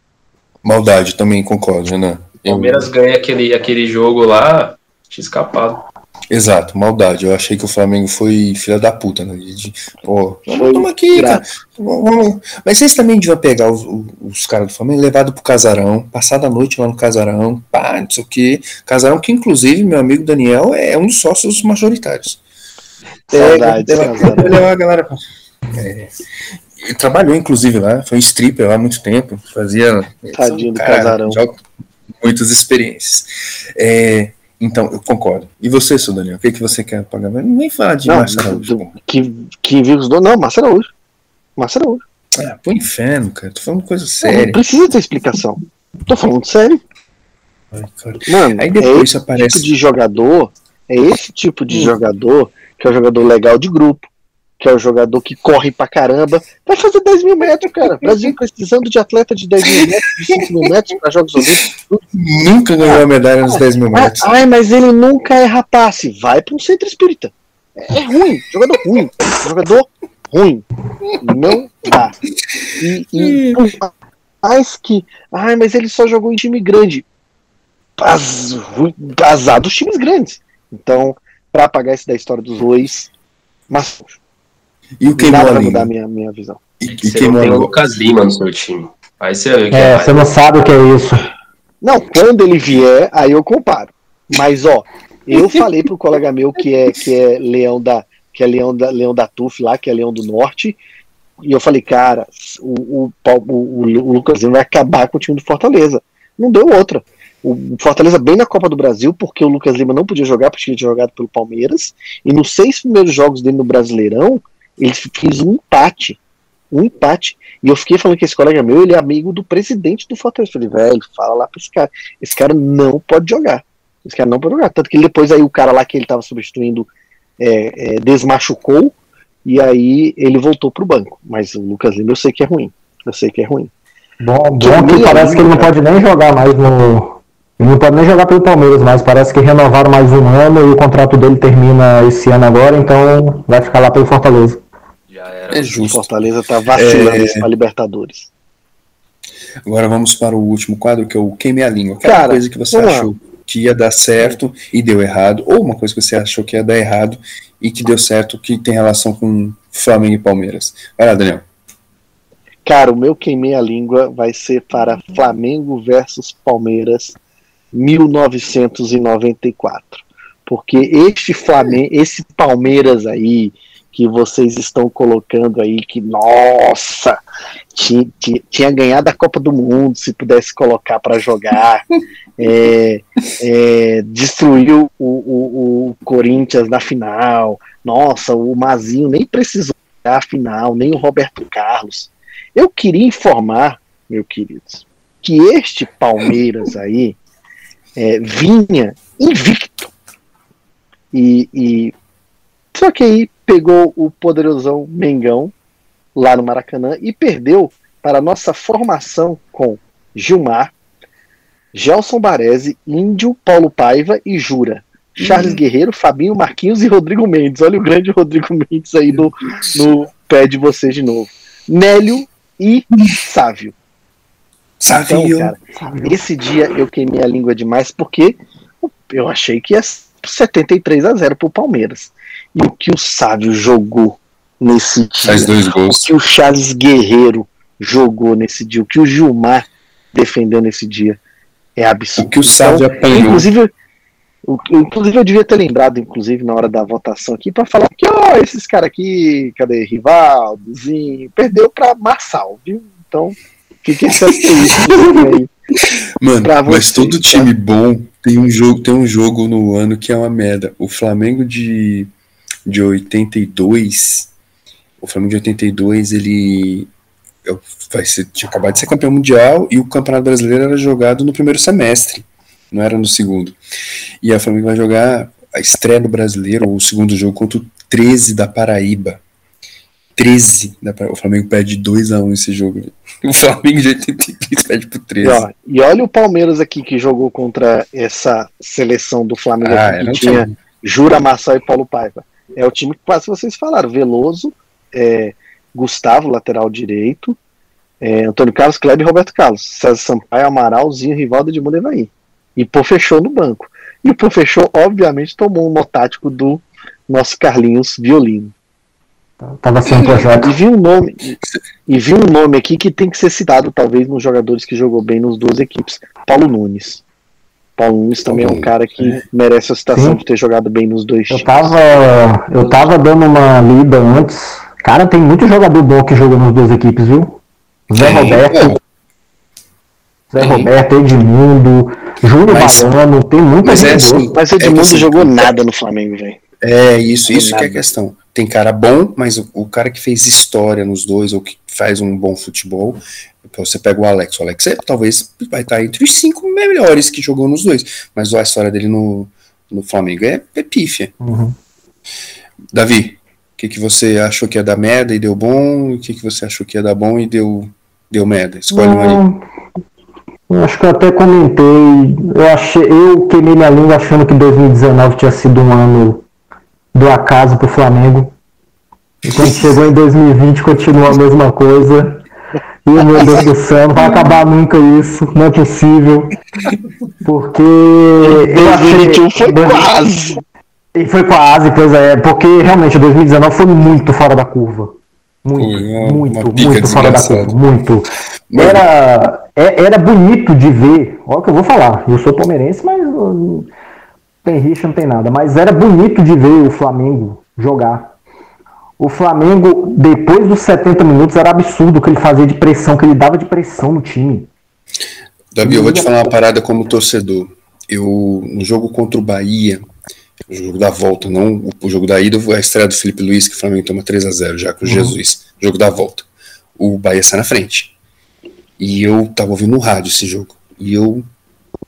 Maldade, também concordo, Renan. Palmeiras ganha aquele, aquele jogo lá, tinha escapado. Exato, maldade. Eu achei que o Flamengo foi filha da puta, né? De, pô, vamos aqui, cara. Vamos- Mas vocês também deviam pegar os, os, caras do Flamengo, levado pro casarão, passar a noite lá no casarão, pá, não sei o quê. Casarão que, inclusive, meu amigo Daniel é um dos sócios majoritários. Saudades, leva a galera. É, ele trabalhou, inclusive, lá, foi um stripper lá há muito tempo, fazia. Tadinho do cara, Casarão. muitas experiências. É, então, eu concordo. E você, seu Daniel, o que, que você quer pagar? Nem falar de Não, Márcio Araújo. do- que, que viu os dois. Não, Márcio Araújo. Márcio Araújo. Ah, pro inferno, cara. Tô falando coisa séria. não precisa ter explicação. Tô falando sério. Ai. Mano, Aí é depois esse aparece. tipo de jogador, é esse tipo de Hum. jogador que é o jogador legal de grupo, que é o jogador que corre pra caramba. Vai fazer 10 mil metros, cara. Brasil precisando de atleta de 10 mil metros, de 5 mil metros para Jogos Olímpicos. Nunca ganhou a medalha nos 10 mil Ah, metros. Ai, mas ele nunca é rapaz. Vai pra um centro espírita. É ruim, jogador ruim. Jogador ruim. Não dá. E, e por mais que. Ai, mas ele só jogou em time grande. Ruim, azar dos times grandes. Então, pra apagar isso da história dos dois, mas E o queimou a mudar minha, minha visão. E, e Você queimou tem o. Lucas Lima no seu time. Aí você vê que É, é, você não sabe o que é isso. Não, quando ele vier, aí eu comparo. Mas ó, eu falei pro colega meu que é que é leão da que é leão da leão da Tuf lá, que é leão do norte, e eu falei, cara, o, o, o, o Lucas Lima vai acabar com o time do Fortaleza. Não deu outra. O Fortaleza bem na Copa do Brasil, porque o Lucas Lima não podia jogar, porque ele tinha jogado pelo Palmeiras, e nos seis primeiros jogos dele no Brasileirão, ele fez um empate. Um empate. E eu fiquei falando que esse colega meu, ele é amigo do presidente do Fortaleza. Eu falei, velho, fala lá pra esse cara. Esse cara não pode jogar. Esse cara não pode jogar. Tanto que depois aí o cara lá que ele tava substituindo é, é, desmachucou e aí ele voltou pro banco. Mas o Lucas Lima eu sei que é ruim. Eu sei que é ruim. Bom, Que bom que parece que ele não língua. pode nem jogar mais no, Ele não pode nem jogar pelo Palmeiras mais. Parece que renovaram mais um ano e o contrato dele termina esse ano agora, então vai ficar lá pelo Fortaleza. Já era. É justo. Fortaleza tá vacilando é... para Libertadores. Agora vamos para o último quadro, que é o Queime a Língua. Aquela Cara, coisa que você achou que ia dar certo e deu errado, ou uma coisa que você achou que ia dar errado e que deu certo, que tem relação com Flamengo e Palmeiras. Vai lá, Daniel. Cara, o meu queimei a língua vai ser para Flamengo versus Palmeiras 1994. Porque este Flamengo, esse Palmeiras aí que vocês estão colocando aí, que nossa, tinha, tinha, tinha ganhado a Copa do Mundo se pudesse colocar para jogar, é, é, destruiu o, o, o, Corinthians na final. Nossa, o Mazinho nem precisou a final, nem o Roberto Carlos. Eu queria informar, meus queridos, que este Palmeiras aí é, vinha invicto. E, e, só que aí pegou o poderosão Mengão lá no Maracanã e perdeu para a nossa formação com Gilmar, Gelson Baresi, Índio, Paulo Paiva e Jura. Charles uhum. Guerreiro, Fabinho Marquinhos e Rodrigo Mendes. Olha o grande Rodrigo Mendes aí no, no pé de vocês de novo. Nélio e Sávio. Sávio. Então, cara, esse dia eu queimei a língua demais porque eu achei que ia 73 a 0 pro Palmeiras. E o que o Sávio jogou nesse dia. Faz dois gols. O que o Charles Guerreiro jogou nesse dia. O que o Gilmar defendeu nesse dia. É absurdo. O que o Sávio então, apanhou. Inclusive, inclusive, eu devia ter lembrado, inclusive, na hora da votação aqui, para falar que, ó, esses caras aqui, cadê? Rivaldozinho, perdeu para Marçal, viu? Então, fiquem que aí. Mano, mas todo time tá? bom tem um jogo, tem um jogo no ano que é uma merda. O Flamengo de de 82, o Flamengo de 82, ele vai ser, tinha acabado de ser campeão mundial e o Campeonato Brasileiro era jogado no primeiro semestre, não era no segundo. E a Flamengo vai jogar a estreia do Brasileiro, ou o segundo jogo, contra o 13 da Paraíba. 13 da Paraíba. O Flamengo perde 2x1 esse jogo. O Flamengo de 83 perde pro 13. E, ó, e olha o Palmeiras aqui que jogou contra essa seleção do Flamengo ah, que tinha Jura, Marçal e Paulo Paiva. É o time que quase vocês falaram. Veloso, é, Gustavo, lateral direito, é, Antônio Carlos, Kleber e Roberto Carlos. César Sampaio, Amaralzinho, Rivaldo de Munevaí. E Pô fechou no banco. E o fechou, obviamente, tomou um notático do nosso Carlinhos Violino. Tava sendo projeto. E vi um nome, e vi um nome aqui que tem que ser citado, talvez, nos jogadores que jogou bem nos duas equipes. Paulo Nunes. Paulo Nunes também é um cara que merece a citação Sim. de ter jogado bem nos dois eu Tava, eu tava dando uma lida antes. Cara, tem muito jogador bom que jogou nas duas equipes, viu? Zé Roberto. Zé Roberto, Edmundo, Júlio Baiano, tem muita mas gente é assim, Mas Edmundo é assim, jogou nada no Flamengo, velho. É, isso, isso nada. que é a questão. Tem cara bom, mas o, o, cara que fez história nos dois, ou que faz um bom futebol, você pega o Alex, o Alex é, talvez vai estar entre os cinco melhores que jogou nos dois, mas a história dele no, no Flamengo é, é pífia. Uhum. Davi, o que, que você achou que ia dar merda e deu bom? O que, que você achou que ia dar bom e deu, deu merda? Escolhe um aí. Eu acho que eu até comentei. Eu achei, eu queimei minha língua achando que 2019 tinha sido um ano do acaso pro Flamengo. E quando chegou em 2020 continua a mesma coisa. E meu Deus do céu, não vai acabar nunca isso, não é possível. Porque eu achei. Foi quase. E foi quase, pois é, porque realmente 2019 foi muito fora da curva. Muito, foi muito, muito fora da curva. Muito. Era, é, era bonito de ver. Olha o que eu vou falar. Eu sou palmeirense, mas tem rixa, não tem nada. Mas era bonito de ver o Flamengo jogar o Flamengo, depois dos 70 minutos, era absurdo o que ele fazia de pressão, que ele dava de pressão no time. Davi, eu vou te falar uma parada como torcedor. Eu, no jogo contra o Bahia, o jogo da volta, não o jogo da ida, a estreia do Felipe Luiz, que o Flamengo toma 3 a 0 já com o uhum. Jesus. Jogo da volta. O Bahia sai na frente. E eu tava ouvindo no rádio esse jogo. E eu,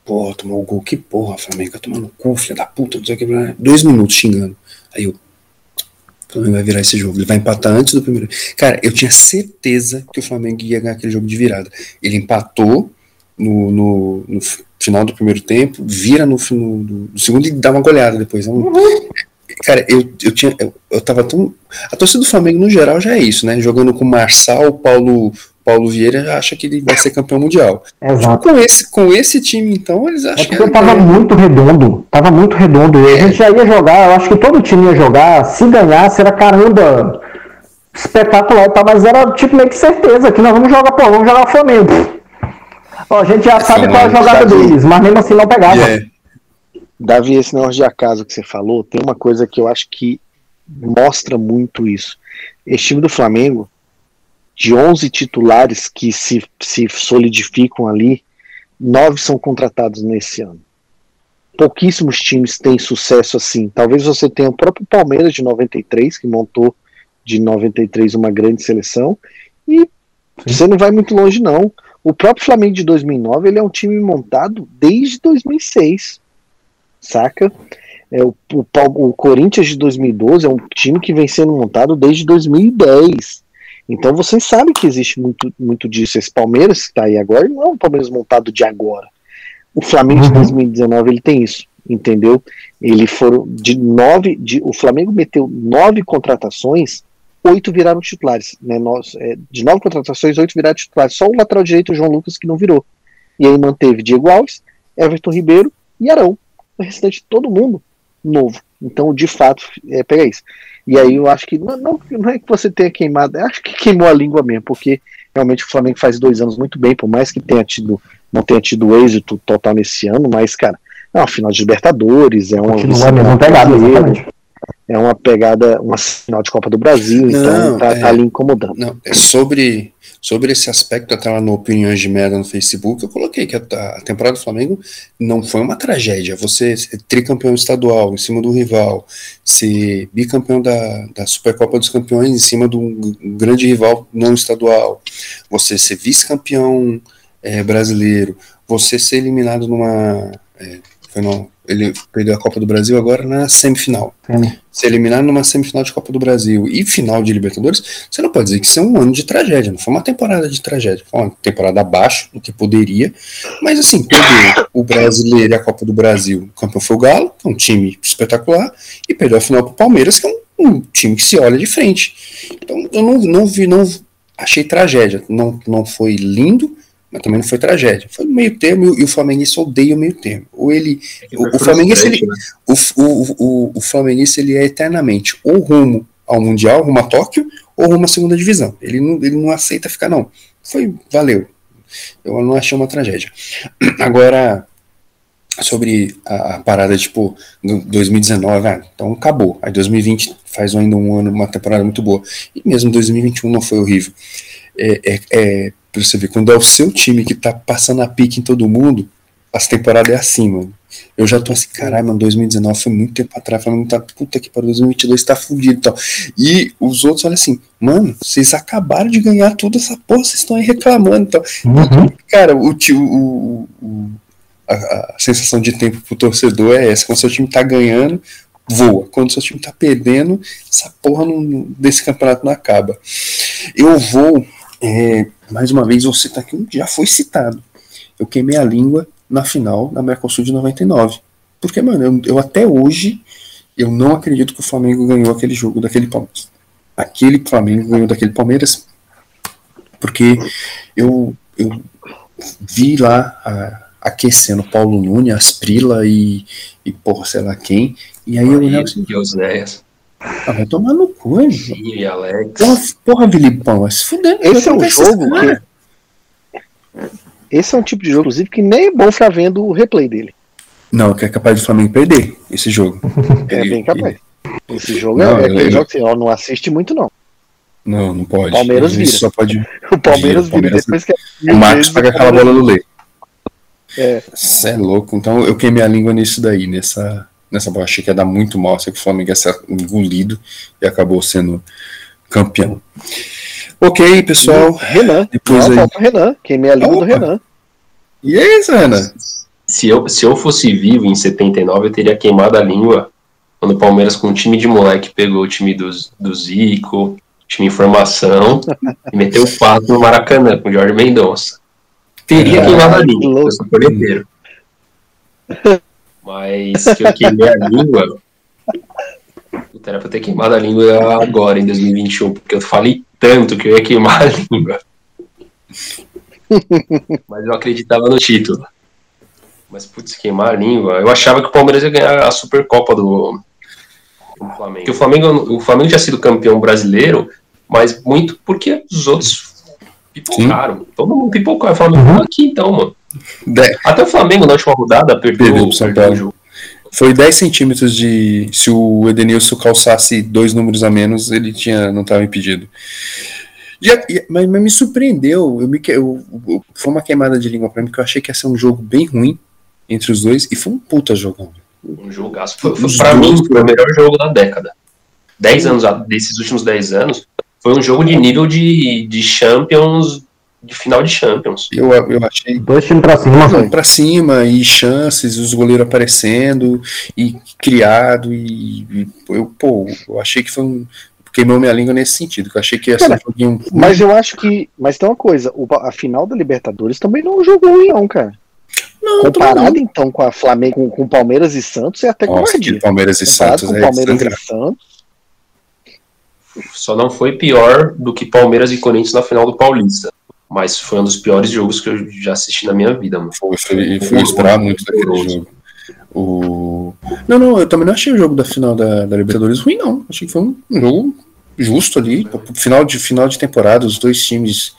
pô, tomou o gol, que porra, Flamengo, tomando cu, filha da puta, não sei o que. Dois minutos xingando. Aí eu, o Flamengo vai virar esse jogo. Ele vai empatar antes do primeiro. Cara, eu tinha certeza que o Flamengo ia ganhar aquele jogo de virada. Ele empatou no, no, no final do primeiro tempo, vira no, no, no segundo e dá uma goleada depois. Uhum. Cara, eu, eu tinha. Eu, eu tava tão. A torcida do Flamengo, no geral, já é isso, né? Jogando com Marçal, Paulo, Paulo Vieira, acha que ele vai ser campeão mundial. Exato. Com esse, com esse time, então, eles acham é que. tava muito redondo. Tava muito redondo. E a gente já ia jogar, eu acho que todo time ia jogar. Se ganhasse, era caramba. Espetacular, tá? Mas era tipo meio que certeza que nós vamos jogar, pô, vamos jogar o Flamengo. Ó, a gente já sabe qual é a jogada deles, mas mesmo assim não pegava. Yeah. Davi, esse negócio de acaso que você falou, tem uma coisa que eu acho que mostra muito isso. Esse time do Flamengo, de 11 titulares que se, se solidificam ali, nove são contratados nesse ano. Pouquíssimos times têm sucesso assim. Talvez você tenha o próprio Palmeiras de 93, que montou de 93 uma grande seleção, e Sim. você não vai muito longe, não. O próprio Flamengo de 2009 ele é um time montado desde 2006 saca? É, o, o, o, Corinthians de 2012 é um time que vem sendo montado desde 2010. Então vocês sabem que existe muito, muito disso. Esse Palmeiras que está aí agora não é um Palmeiras montado de agora. O Flamengo uhum. de 2019 ele tem isso, entendeu? Ele foram de nove, de, o Flamengo meteu nove contratações, oito viraram titulares. Né? Nós, é, de nove contratações, oito viraram titulares. Só o lateral direito, o João Lucas, que não virou. E aí manteve Diego Alves, Everton Ribeiro e Arão o restante todo mundo novo. Então, de fato, é, pega isso. E aí eu acho que não, não, não, é que você tenha queimado, acho que queimou a língua mesmo, porque realmente o Flamengo faz dois anos muito bem, por mais que tenha tido, não tenha tido êxito total nesse ano, mas, cara, é uma final de Libertadores, é uma, uma pegada, é uma pegada, uma final de Copa do Brasil, então não, então tá, é, tá ali incomodando. Não, é sobre Sobre esse aspecto, até lá no Opiniões de Merda no Facebook, eu coloquei que a, a, temporada do Flamengo não foi uma tragédia. Você ser tricampeão estadual em cima do rival, ser bicampeão da, da Supercopa dos Campeões em cima do um grande rival não estadual, você ser vice-campeão é, brasileiro, você ser eliminado numa. É, foi no, ele perdeu a Copa do Brasil agora na semifinal. Se eliminar numa semifinal de Copa do Brasil e final de Libertadores, você não pode dizer que isso é um ano de tragédia. Não foi uma temporada de tragédia. Foi uma temporada abaixo do que poderia. Mas assim, perdeu o brasileiro e a Copa do Brasil. O campeão foi o Galo, que é um time espetacular, e perdeu a final para o Palmeiras, que é um, um, time que se olha de frente. Então eu não, não vi, não achei tragédia. Não, não foi lindo, mas também não foi tragédia. Foi no meio termo e o flamenguista odeia o meio termo. Ou ele, é o, o flamenguista, ele, né? o, o, o, o flamenguista ele é eternamente ou rumo ao mundial, rumo a Tóquio, ou rumo à segunda divisão. Ele não, ele não aceita ficar não. Foi, valeu. Eu não achei uma tragédia. Agora sobre a, a parada tipo 2019, ah, então acabou. Aí 2020 faz ainda um ano, uma temporada muito boa. E mesmo 2021 não foi horrível. É, é, é Pra você ver, quando é o seu time que tá passando a pique em todo mundo, as temporadas é assim, mano. Eu já tô assim, caralho, mano, 2019 foi muito tempo atrás, falando, tá, puta que para 2022 tá fudido e tal. E os outros olham assim, mano, vocês acabaram de ganhar toda essa porra, vocês estão aí reclamando e tal. Uhum. Cara, o, o, o a, a, sensação de tempo pro torcedor é essa, quando seu time tá ganhando, voa. Quando seu time tá perdendo, essa porra não, desse campeonato não acaba. Eu vou é, mais uma vez, vou citar aqui, já foi citado. Eu queimei a língua na final da Mercosul de 99. Porque, mano, eu, eu, até hoje eu não acredito que o Flamengo ganhou aquele jogo daquele Palmeiras. Aquele Flamengo ganhou daquele Palmeiras. Porque eu, eu vi lá a, aquecendo Paulo Nunes, Asprila e, e porra, sei lá quem. E aí eu olhava assim. E os 10. Ah, vai tomar no cu, hein? Sim, e Alex. Porra, porra Vilipão, vai se fuder. Esse é um jogo que. Esse é um tipo de jogo, inclusive, que nem é bom ficar vendo o replay dele. Não, que é capaz do Flamengo perder esse jogo. É ele, bem capaz. Ele... Esse jogo não, é, é aquele jogo que você não assiste muito, não. Não, não pode. O Palmeiras vira. Só pode... O Palmeiras vira. Palmeiras depois que é... O Marcos pega aquela bola no leite. É. Você é louco. Então eu queimei a língua nisso daí, nessa, nessa bola. Achei que ia dar muito mal, sei que o Flamengo ia ser engolido e acabou sendo campeão. Ok, pessoal. Renan. Depois Não, aí... Renan. Queimei a língua Opa. do Renan. E aí, Renan? Se eu, se eu fosse vivo em 79, eu teria queimado a língua quando o Palmeiras, com um time de moleque, pegou o time do, do Zico, time em formação, e meteu o fato no Maracanã com o Jorge Mendonça. Teria ah, queimado a língua, eu sou corneteiro. Mas que eu queimei a língua. Puta, era pra ter queimado a língua agora, em 2021, porque eu falei tanto que eu ia queimar a língua. Mas eu acreditava no título. Mas, putz, queimar a língua. Eu achava que o Palmeiras ia ganhar a Supercopa do, do Flamengo. Porque o Flamengo, o Flamengo tinha sido campeão brasileiro, mas muito porque os outros pipocaram. Sim. Todo mundo pipocou. O Flamengo uhum. aqui então, mano. De... Até o Flamengo na última rodada perdeu, perdeu, o jogo. Foi 10 centímetros de. Se o Edenilson calçasse dois números a menos, ele tinha, não estava impedido. Já, mas, mas, me surpreendeu. Eu me, eu, eu, foi uma queimada de língua para mim, que eu achei que ia ser um jogo bem ruim entre os dois, e foi um puta jogão. Um jogaço. Foi, foi, pra mim, foi o melhor jogo da década. 10 anos, desses últimos 10 anos, foi um jogo de nível de, de Champions de final de Champions. Eu, eu achei. Dois times pra cima, Não, pra cima, e chances, os goleiros aparecendo, e criado, e, e eu, pô, eu achei que foi um. Queimou minha língua nesse sentido, que eu achei que ia ser um joguinho. Mas eu acho que. Mas tem uma coisa, a final da Libertadores também não jogou ruim, não, cara. Não, Comparado então com a Flamengo, com, com Palmeiras e Santos, é até covardia. Palmeiras e Comparado Santos, com é Palmeiras e Santos. Só não foi pior do que Palmeiras e Corinthians na final do Paulista. Mas foi um dos piores jogos que eu já assisti na minha vida, mano. Foi, foi, foi esperar muito daquele jogo. O... Não, não, eu também não achei o jogo da final da, da Libertadores ruim, não. Achei que foi um jogo justo ali. Final de, final de temporada, os dois times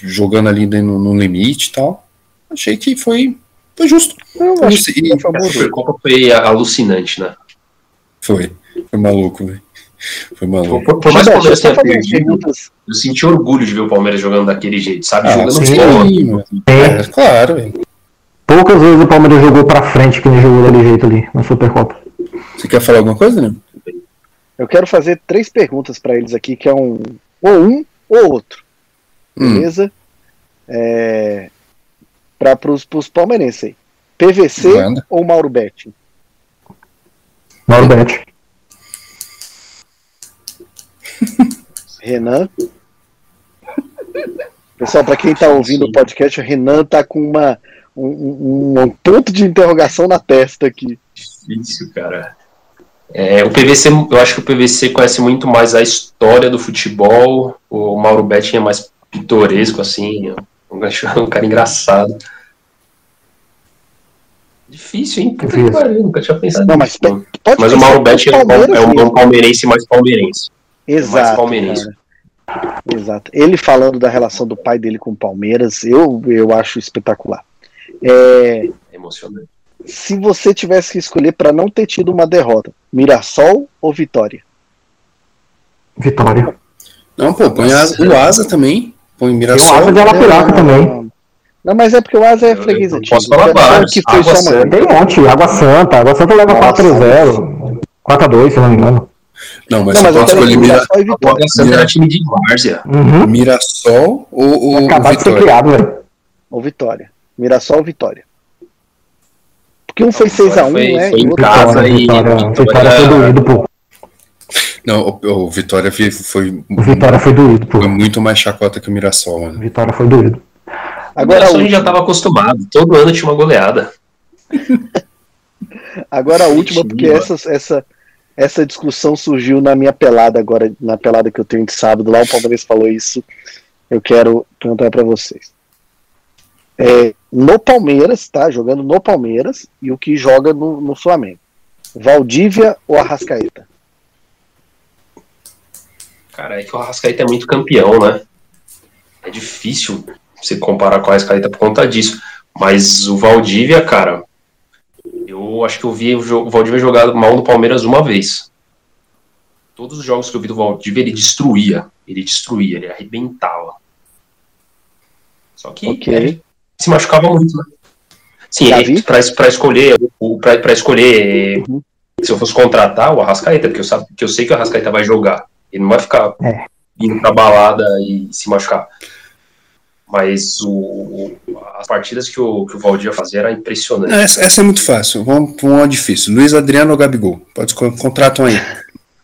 jogando ali no, no limite e tal. Achei que foi, foi justo. Eu acho que a Supercopa foi alucinante, né? Foi. Foi maluco, velho. Foi maluco. Por, por mais que o Palmeiras tenha perdido, eu senti orgulho de ver o Palmeiras jogando daquele jeito, sabe? Ah, jogando sim, futebol. É, claro. Poucas vezes o Palmeiras jogou pra frente que nem jogou daquele jeito ali, na Supercopa. Você quer falar alguma coisa, né? Eu quero fazer três perguntas para eles aqui, que é um ou um ou outro. Hum. Beleza? É, para os palmeirenses aí. PVC ou Mauro Betti? Mauro Betti. Renan. Pessoal, para quem está ouvindo o podcast, o Renan tá com uma, um, um, ponto de interrogação na testa aqui. Difícil, cara. É, o PVC, eu acho que o PVC conhece muito mais a história do futebol. O Mauro Betti é mais pitoresco, assim, um, um cara engraçado. Difícil, hein? Puta que pariu, nunca tinha pensado Não, mas, nisso. mas o Mauro Betti é, é, um, é um palmeirense mais palmeirense. Exato. É Exato. Ele falando da relação do pai dele com o Palmeiras, eu, eu acho espetacular. É, é emocionante. Se você tivesse que escolher para não ter tido uma derrota, Mirassol ou Vitória? Vitória. Não, pô, põe a, o Asa também. Põe Mirassol. O Asa de Alapiraca também. Não, mas é porque o Asa é freguês antigo. Posso falar vários. Que foi Água Santa. Tem um monte. Água Santa. Água Santa leva 4x0. 4x2, se não me engano. Não, mas, não, mas eu posso escolher Mirassol. Mirassol era time de Várzea. Uhum. Mirassol ou, ou Acabar de ser criado, velho. Ou Vitória. Mirassol ou Vitória. Porque um foi 6x1, né? Foi em casa e... Vitória, Vitória foi doído, pô. Não, o, o Vitória foi, foi. O Vitória foi doído, pô. Foi muito mais chacota que o Mirassol, mano. Vitória foi doído. Agora a, a gente já estava acostumado. Todo ano tinha uma goleada. Agora a última, porque essa, essa, essa discussão surgiu na minha pelada agora, na pelada que eu tenho de sábado, lá o Palmeiras falou isso, eu quero perguntar para vocês. É, no Palmeiras, tá? Jogando no Palmeiras e o que joga no, no Flamengo. Valdívia ou Arrascaeta? Cara, é que o Arrascaeta é muito campeão, né? É difícil você comparar com a Arrascaeta por conta disso. Mas o Valdívia, cara, eu acho que eu vi o Valdívia jogar mal no Palmeiras uma vez. Todos os jogos que eu vi do Valdívia, ele destruía. Ele destruía, ele arrebentava. Só que okay. ele se machucava muito, né? Sim, para escolher, para escolher uhum. se eu fosse contratar o Arrascaeta, porque eu, sabe, porque eu sei que o Arrascaeta vai jogar. Ele não vai ficar é. indo pra balada e se machucar. Mas o, as partidas que o, que o Valdir fazia era impressionante. Essa, essa, é muito fácil. Vamos para uma difícil. Luiz Adriano ou Gabigol? Pode contratam aí.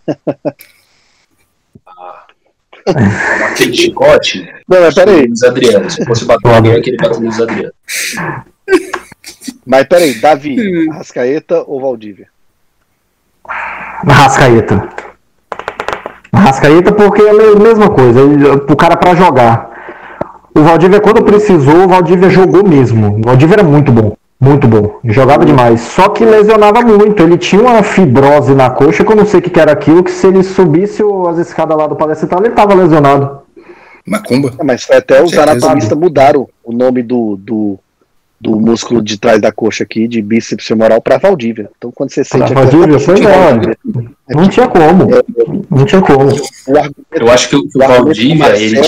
ah, de chicote. Não, mas peraí. Luiz Adriano. Se fosse bater alguém, aquele bater Luiz Adriano. Mas peraí, Davi, Arrascaeta ou Valdívia? Arrascaeta. Arrascaeta porque é a mesma coisa, o cara para jogar. O Valdívia, quando precisou, o Valdívia jogou mesmo. O Valdívia era muito bom. Muito bom. Jogava demais. Só que lesionava muito. Ele tinha uma fibrose na coxa, que eu não sei o que era aquilo, que se ele subisse as escadas lá do Palestral, ele estava lesionado. Macumba? É, mas foi até os anatomistas mudaram o nome do, do, do músculo de trás da coxa aqui, de bíceps femoral, para Valdívia. Então quando você sente. Pra Valdívia, foi não. Não tinha como. Não tinha como. Eu acho que o, o Valdívia, ele.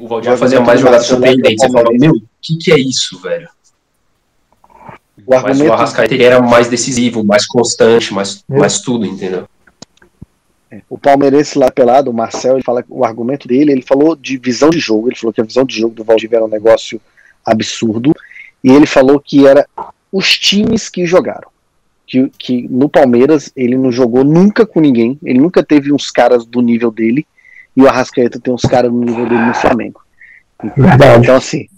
O Valdívia fazia mais jogadas surpreendentes. Você fala, meu, o que, que é isso, velho? O argumento... Mas o Arrascaeta ele era mais decisivo, mais constante, mais, é. mais tudo, entendeu? É. O palmeirense lá pelado, o Marcel, ele fala o argumento dele, ele falou de visão de jogo, ele falou que a visão de jogo do Valdívia era um negócio absurdo, e ele falou que era os times que jogaram. Que, que no Palmeiras ele não jogou nunca com ninguém, ele nunca teve uns caras do nível dele, e o Arrascaeta tem uns caras do nível dele no Flamengo. Verdade. Então, assim,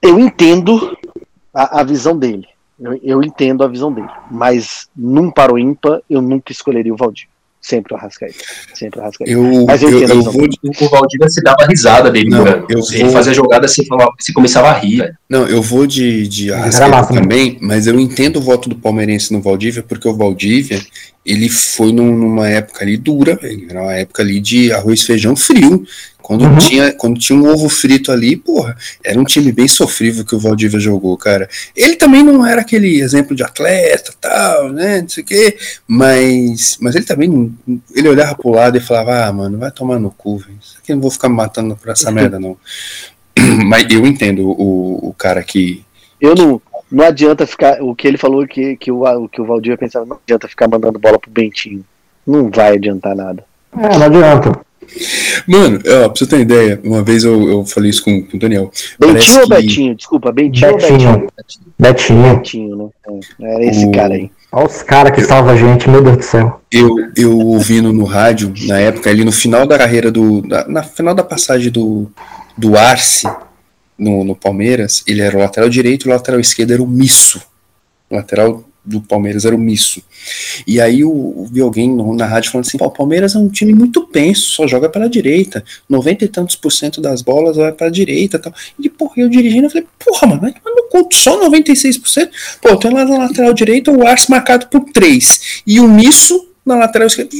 eu entendo a, a visão dele. Eu, eu, entendo a visão dele. Mas num para o ímpar, eu nunca escolheria o Valdir. Sempre o Arrascaeta. Sempre o Arrascaeta. Eu, Mas eu, eu, eu vou... O Valdívia se dava risada dele, não, eu Ele vou... fazia jogada, você, falava, você começava a rir. Velho. Não, eu vou de, de Arrascaeta também, mas eu entendo o voto do palmeirense no Valdívia, porque o Valdívia, ele foi num, numa época ali dura, velho. Era uma época ali de arroz, feijão frio. Quando, uhum. tinha, quando tinha um ovo frito ali, porra, era um time bem sofrível que o Valdívia jogou, cara. Ele também não era aquele exemplo de atleta, tal, né, não sei o quê, mas, mas ele também, ele olhava pro lado e falava, ah, mano, vai tomar no cu, velho. Isso aqui eu não vou ficar me matando por essa merda, não. mas eu entendo o, o cara que... Eu não, não adianta ficar, o que ele falou que, que, o, que o Valdívia pensava, não adianta ficar mandando bola pro Bentinho. Não vai adiantar nada. É, não adianta. Mano, ó, pra você ter uma ideia, uma vez eu, eu falei isso com, com o Daniel. Bentinho ou que... Betinho? Desculpa, Bentinho, Betinho. ou Betinho? Betinho. Betinho, né? É, era esse o... cara aí. Olha os caras que salvam a gente, meu Deus do céu. Eu, eu ouvindo no rádio, na época, ali no final da carreira do. Da, na final da passagem do, do Arce no, no Palmeiras, ele era o lateral direito e o lateral esquerdo era o Misso. Lateral do Palmeiras era o Misso. E aí eu vi alguém na rádio falando assim: o Palmeiras é um time muito penso, só joga pela direita. 90 e tantos por cento das bolas vai para a direita tal. E porra, eu dirigindo, eu falei, porra, mano, mas não conto só 96%. Pô, tem lá na lateral direita o Arce marcado por 3. E o Misso na lateral esquerda.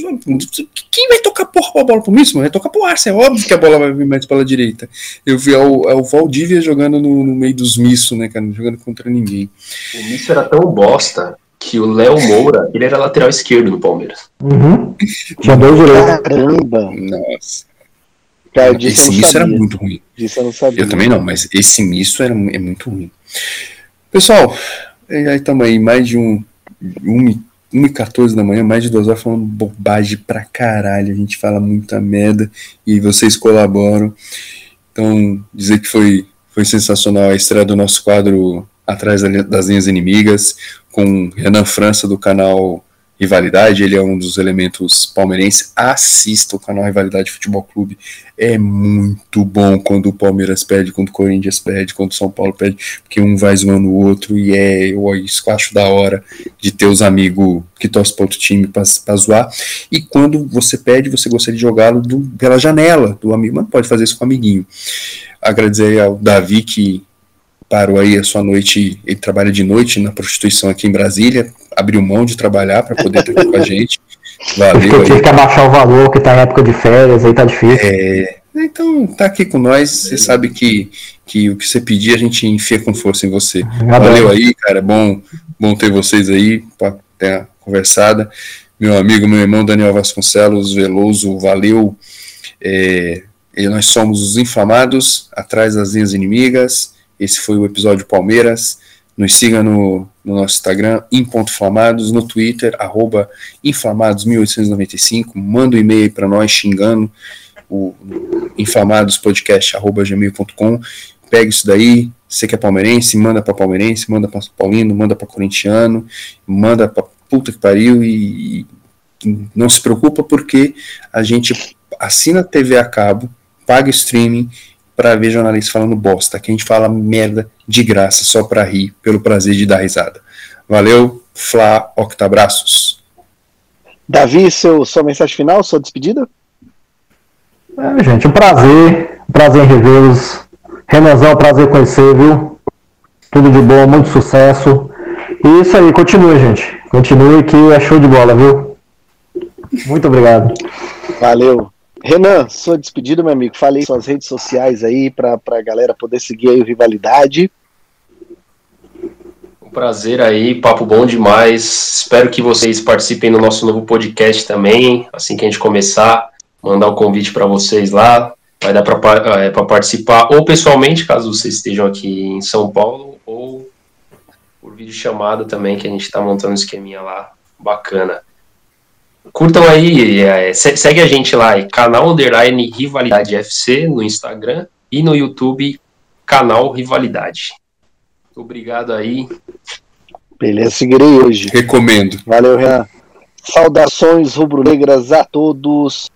Quem vai tocar porra a bola pro Misso? Vai tocar pro Arce, é óbvio que a bola vai vir mais pela direita. Eu vi é o, é o Valdívia jogando no, no meio dos Misso, né, cara? Jogando contra ninguém. O Misso era tão bosta que o Léo Moura, ele era lateral esquerdo no Palmeiras. Uhum. Tinha dois direitos. Caramba! Nossa. Cara, esse Misso era muito ruim. Eu não sabia. Eu também não, mas esse Misso era, é muito ruim. Pessoal, aí estamos aí, mais de um, um 1h14 da manhã, mais de duas horas falando bobagem pra caralho. A gente fala muita merda e vocês colaboram. Então, dizer que foi, foi sensacional a estreia do nosso quadro Atrás das Linhas Inimigas, com Renan França do canal Rivalidade, ele é um dos elementos palmeirenses. Assista o canal Rivalidade Futebol Clube. É muito bom quando o Palmeiras perde, quando o Corinthians perde, quando o São Paulo perde, porque um vai zoando o outro e é eu isso acho da hora de ter os amigos que torcem para outro time para zoar. E quando você perde, você gostaria de jogá-lo pela janela do amigo, mas pode fazer isso com o amiguinho. Agradecer ao Davi que parou aí a sua noite, ele trabalha de noite na prostituição aqui em Brasília, abriu mão de trabalhar para poder estar aqui com a gente. Valeu. Eu tive que abaixar o valor, que tá em época de férias, aí tá difícil. É, então, tá aqui com nós, você sabe que, que o que você pedir a gente enfia com força em você. Valeu aí, cara, bom, bom ter vocês aí para ter a conversada. Meu amigo, meu irmão Daniel Vasconcelos Veloso, valeu. É, nós somos os inflamados, atrás das linhas inimigas. Esse foi o episódio Palmeiras. Nos siga no, no nosso Instagram, inflamados, no Twitter, arroba inflamados1895. Manda um e-mail para nós xingando o inflamadospodcast.gmail.com. Pega isso daí, você que é palmeirense, manda para palmeirense, manda para paulino, manda para corintiano, manda para puta que pariu e, e não se preocupa porque a gente assina TV a cabo, paga streaming para ver jornalista falando bosta. Aqui a gente fala merda de graça, só para rir, pelo prazer de dar risada. Valeu, Flá, octabraços. Davi, seu, sua mensagem final, sua despedida? É, gente, um prazer, um prazer em revê-los. Renanzão, prazer conhecer, viu? Tudo de bom, muito sucesso. E isso aí, continue, gente. Continue que é show de bola, viu? Muito obrigado. Valeu. Renan, sua despedida, meu amigo. Falei suas redes sociais aí para a galera poder seguir aí o Rivalidade. Um prazer aí, papo bom demais. Espero que vocês participem no nosso novo podcast também, assim que a gente começar, mandar o um convite para vocês lá. Vai dar para é, participar ou pessoalmente, caso vocês estejam aqui em São Paulo, ou por vídeo chamada também, que a gente está montando um esqueminha lá bacana. Curtam aí, é, segue a gente lá, é canal Underline Rivalidade FC no Instagram e no YouTube, canal Rivalidade. Obrigado aí. Beleza, seguirei hoje. Recomendo. Valeu, Renan. Saudações rubro-negras a todos.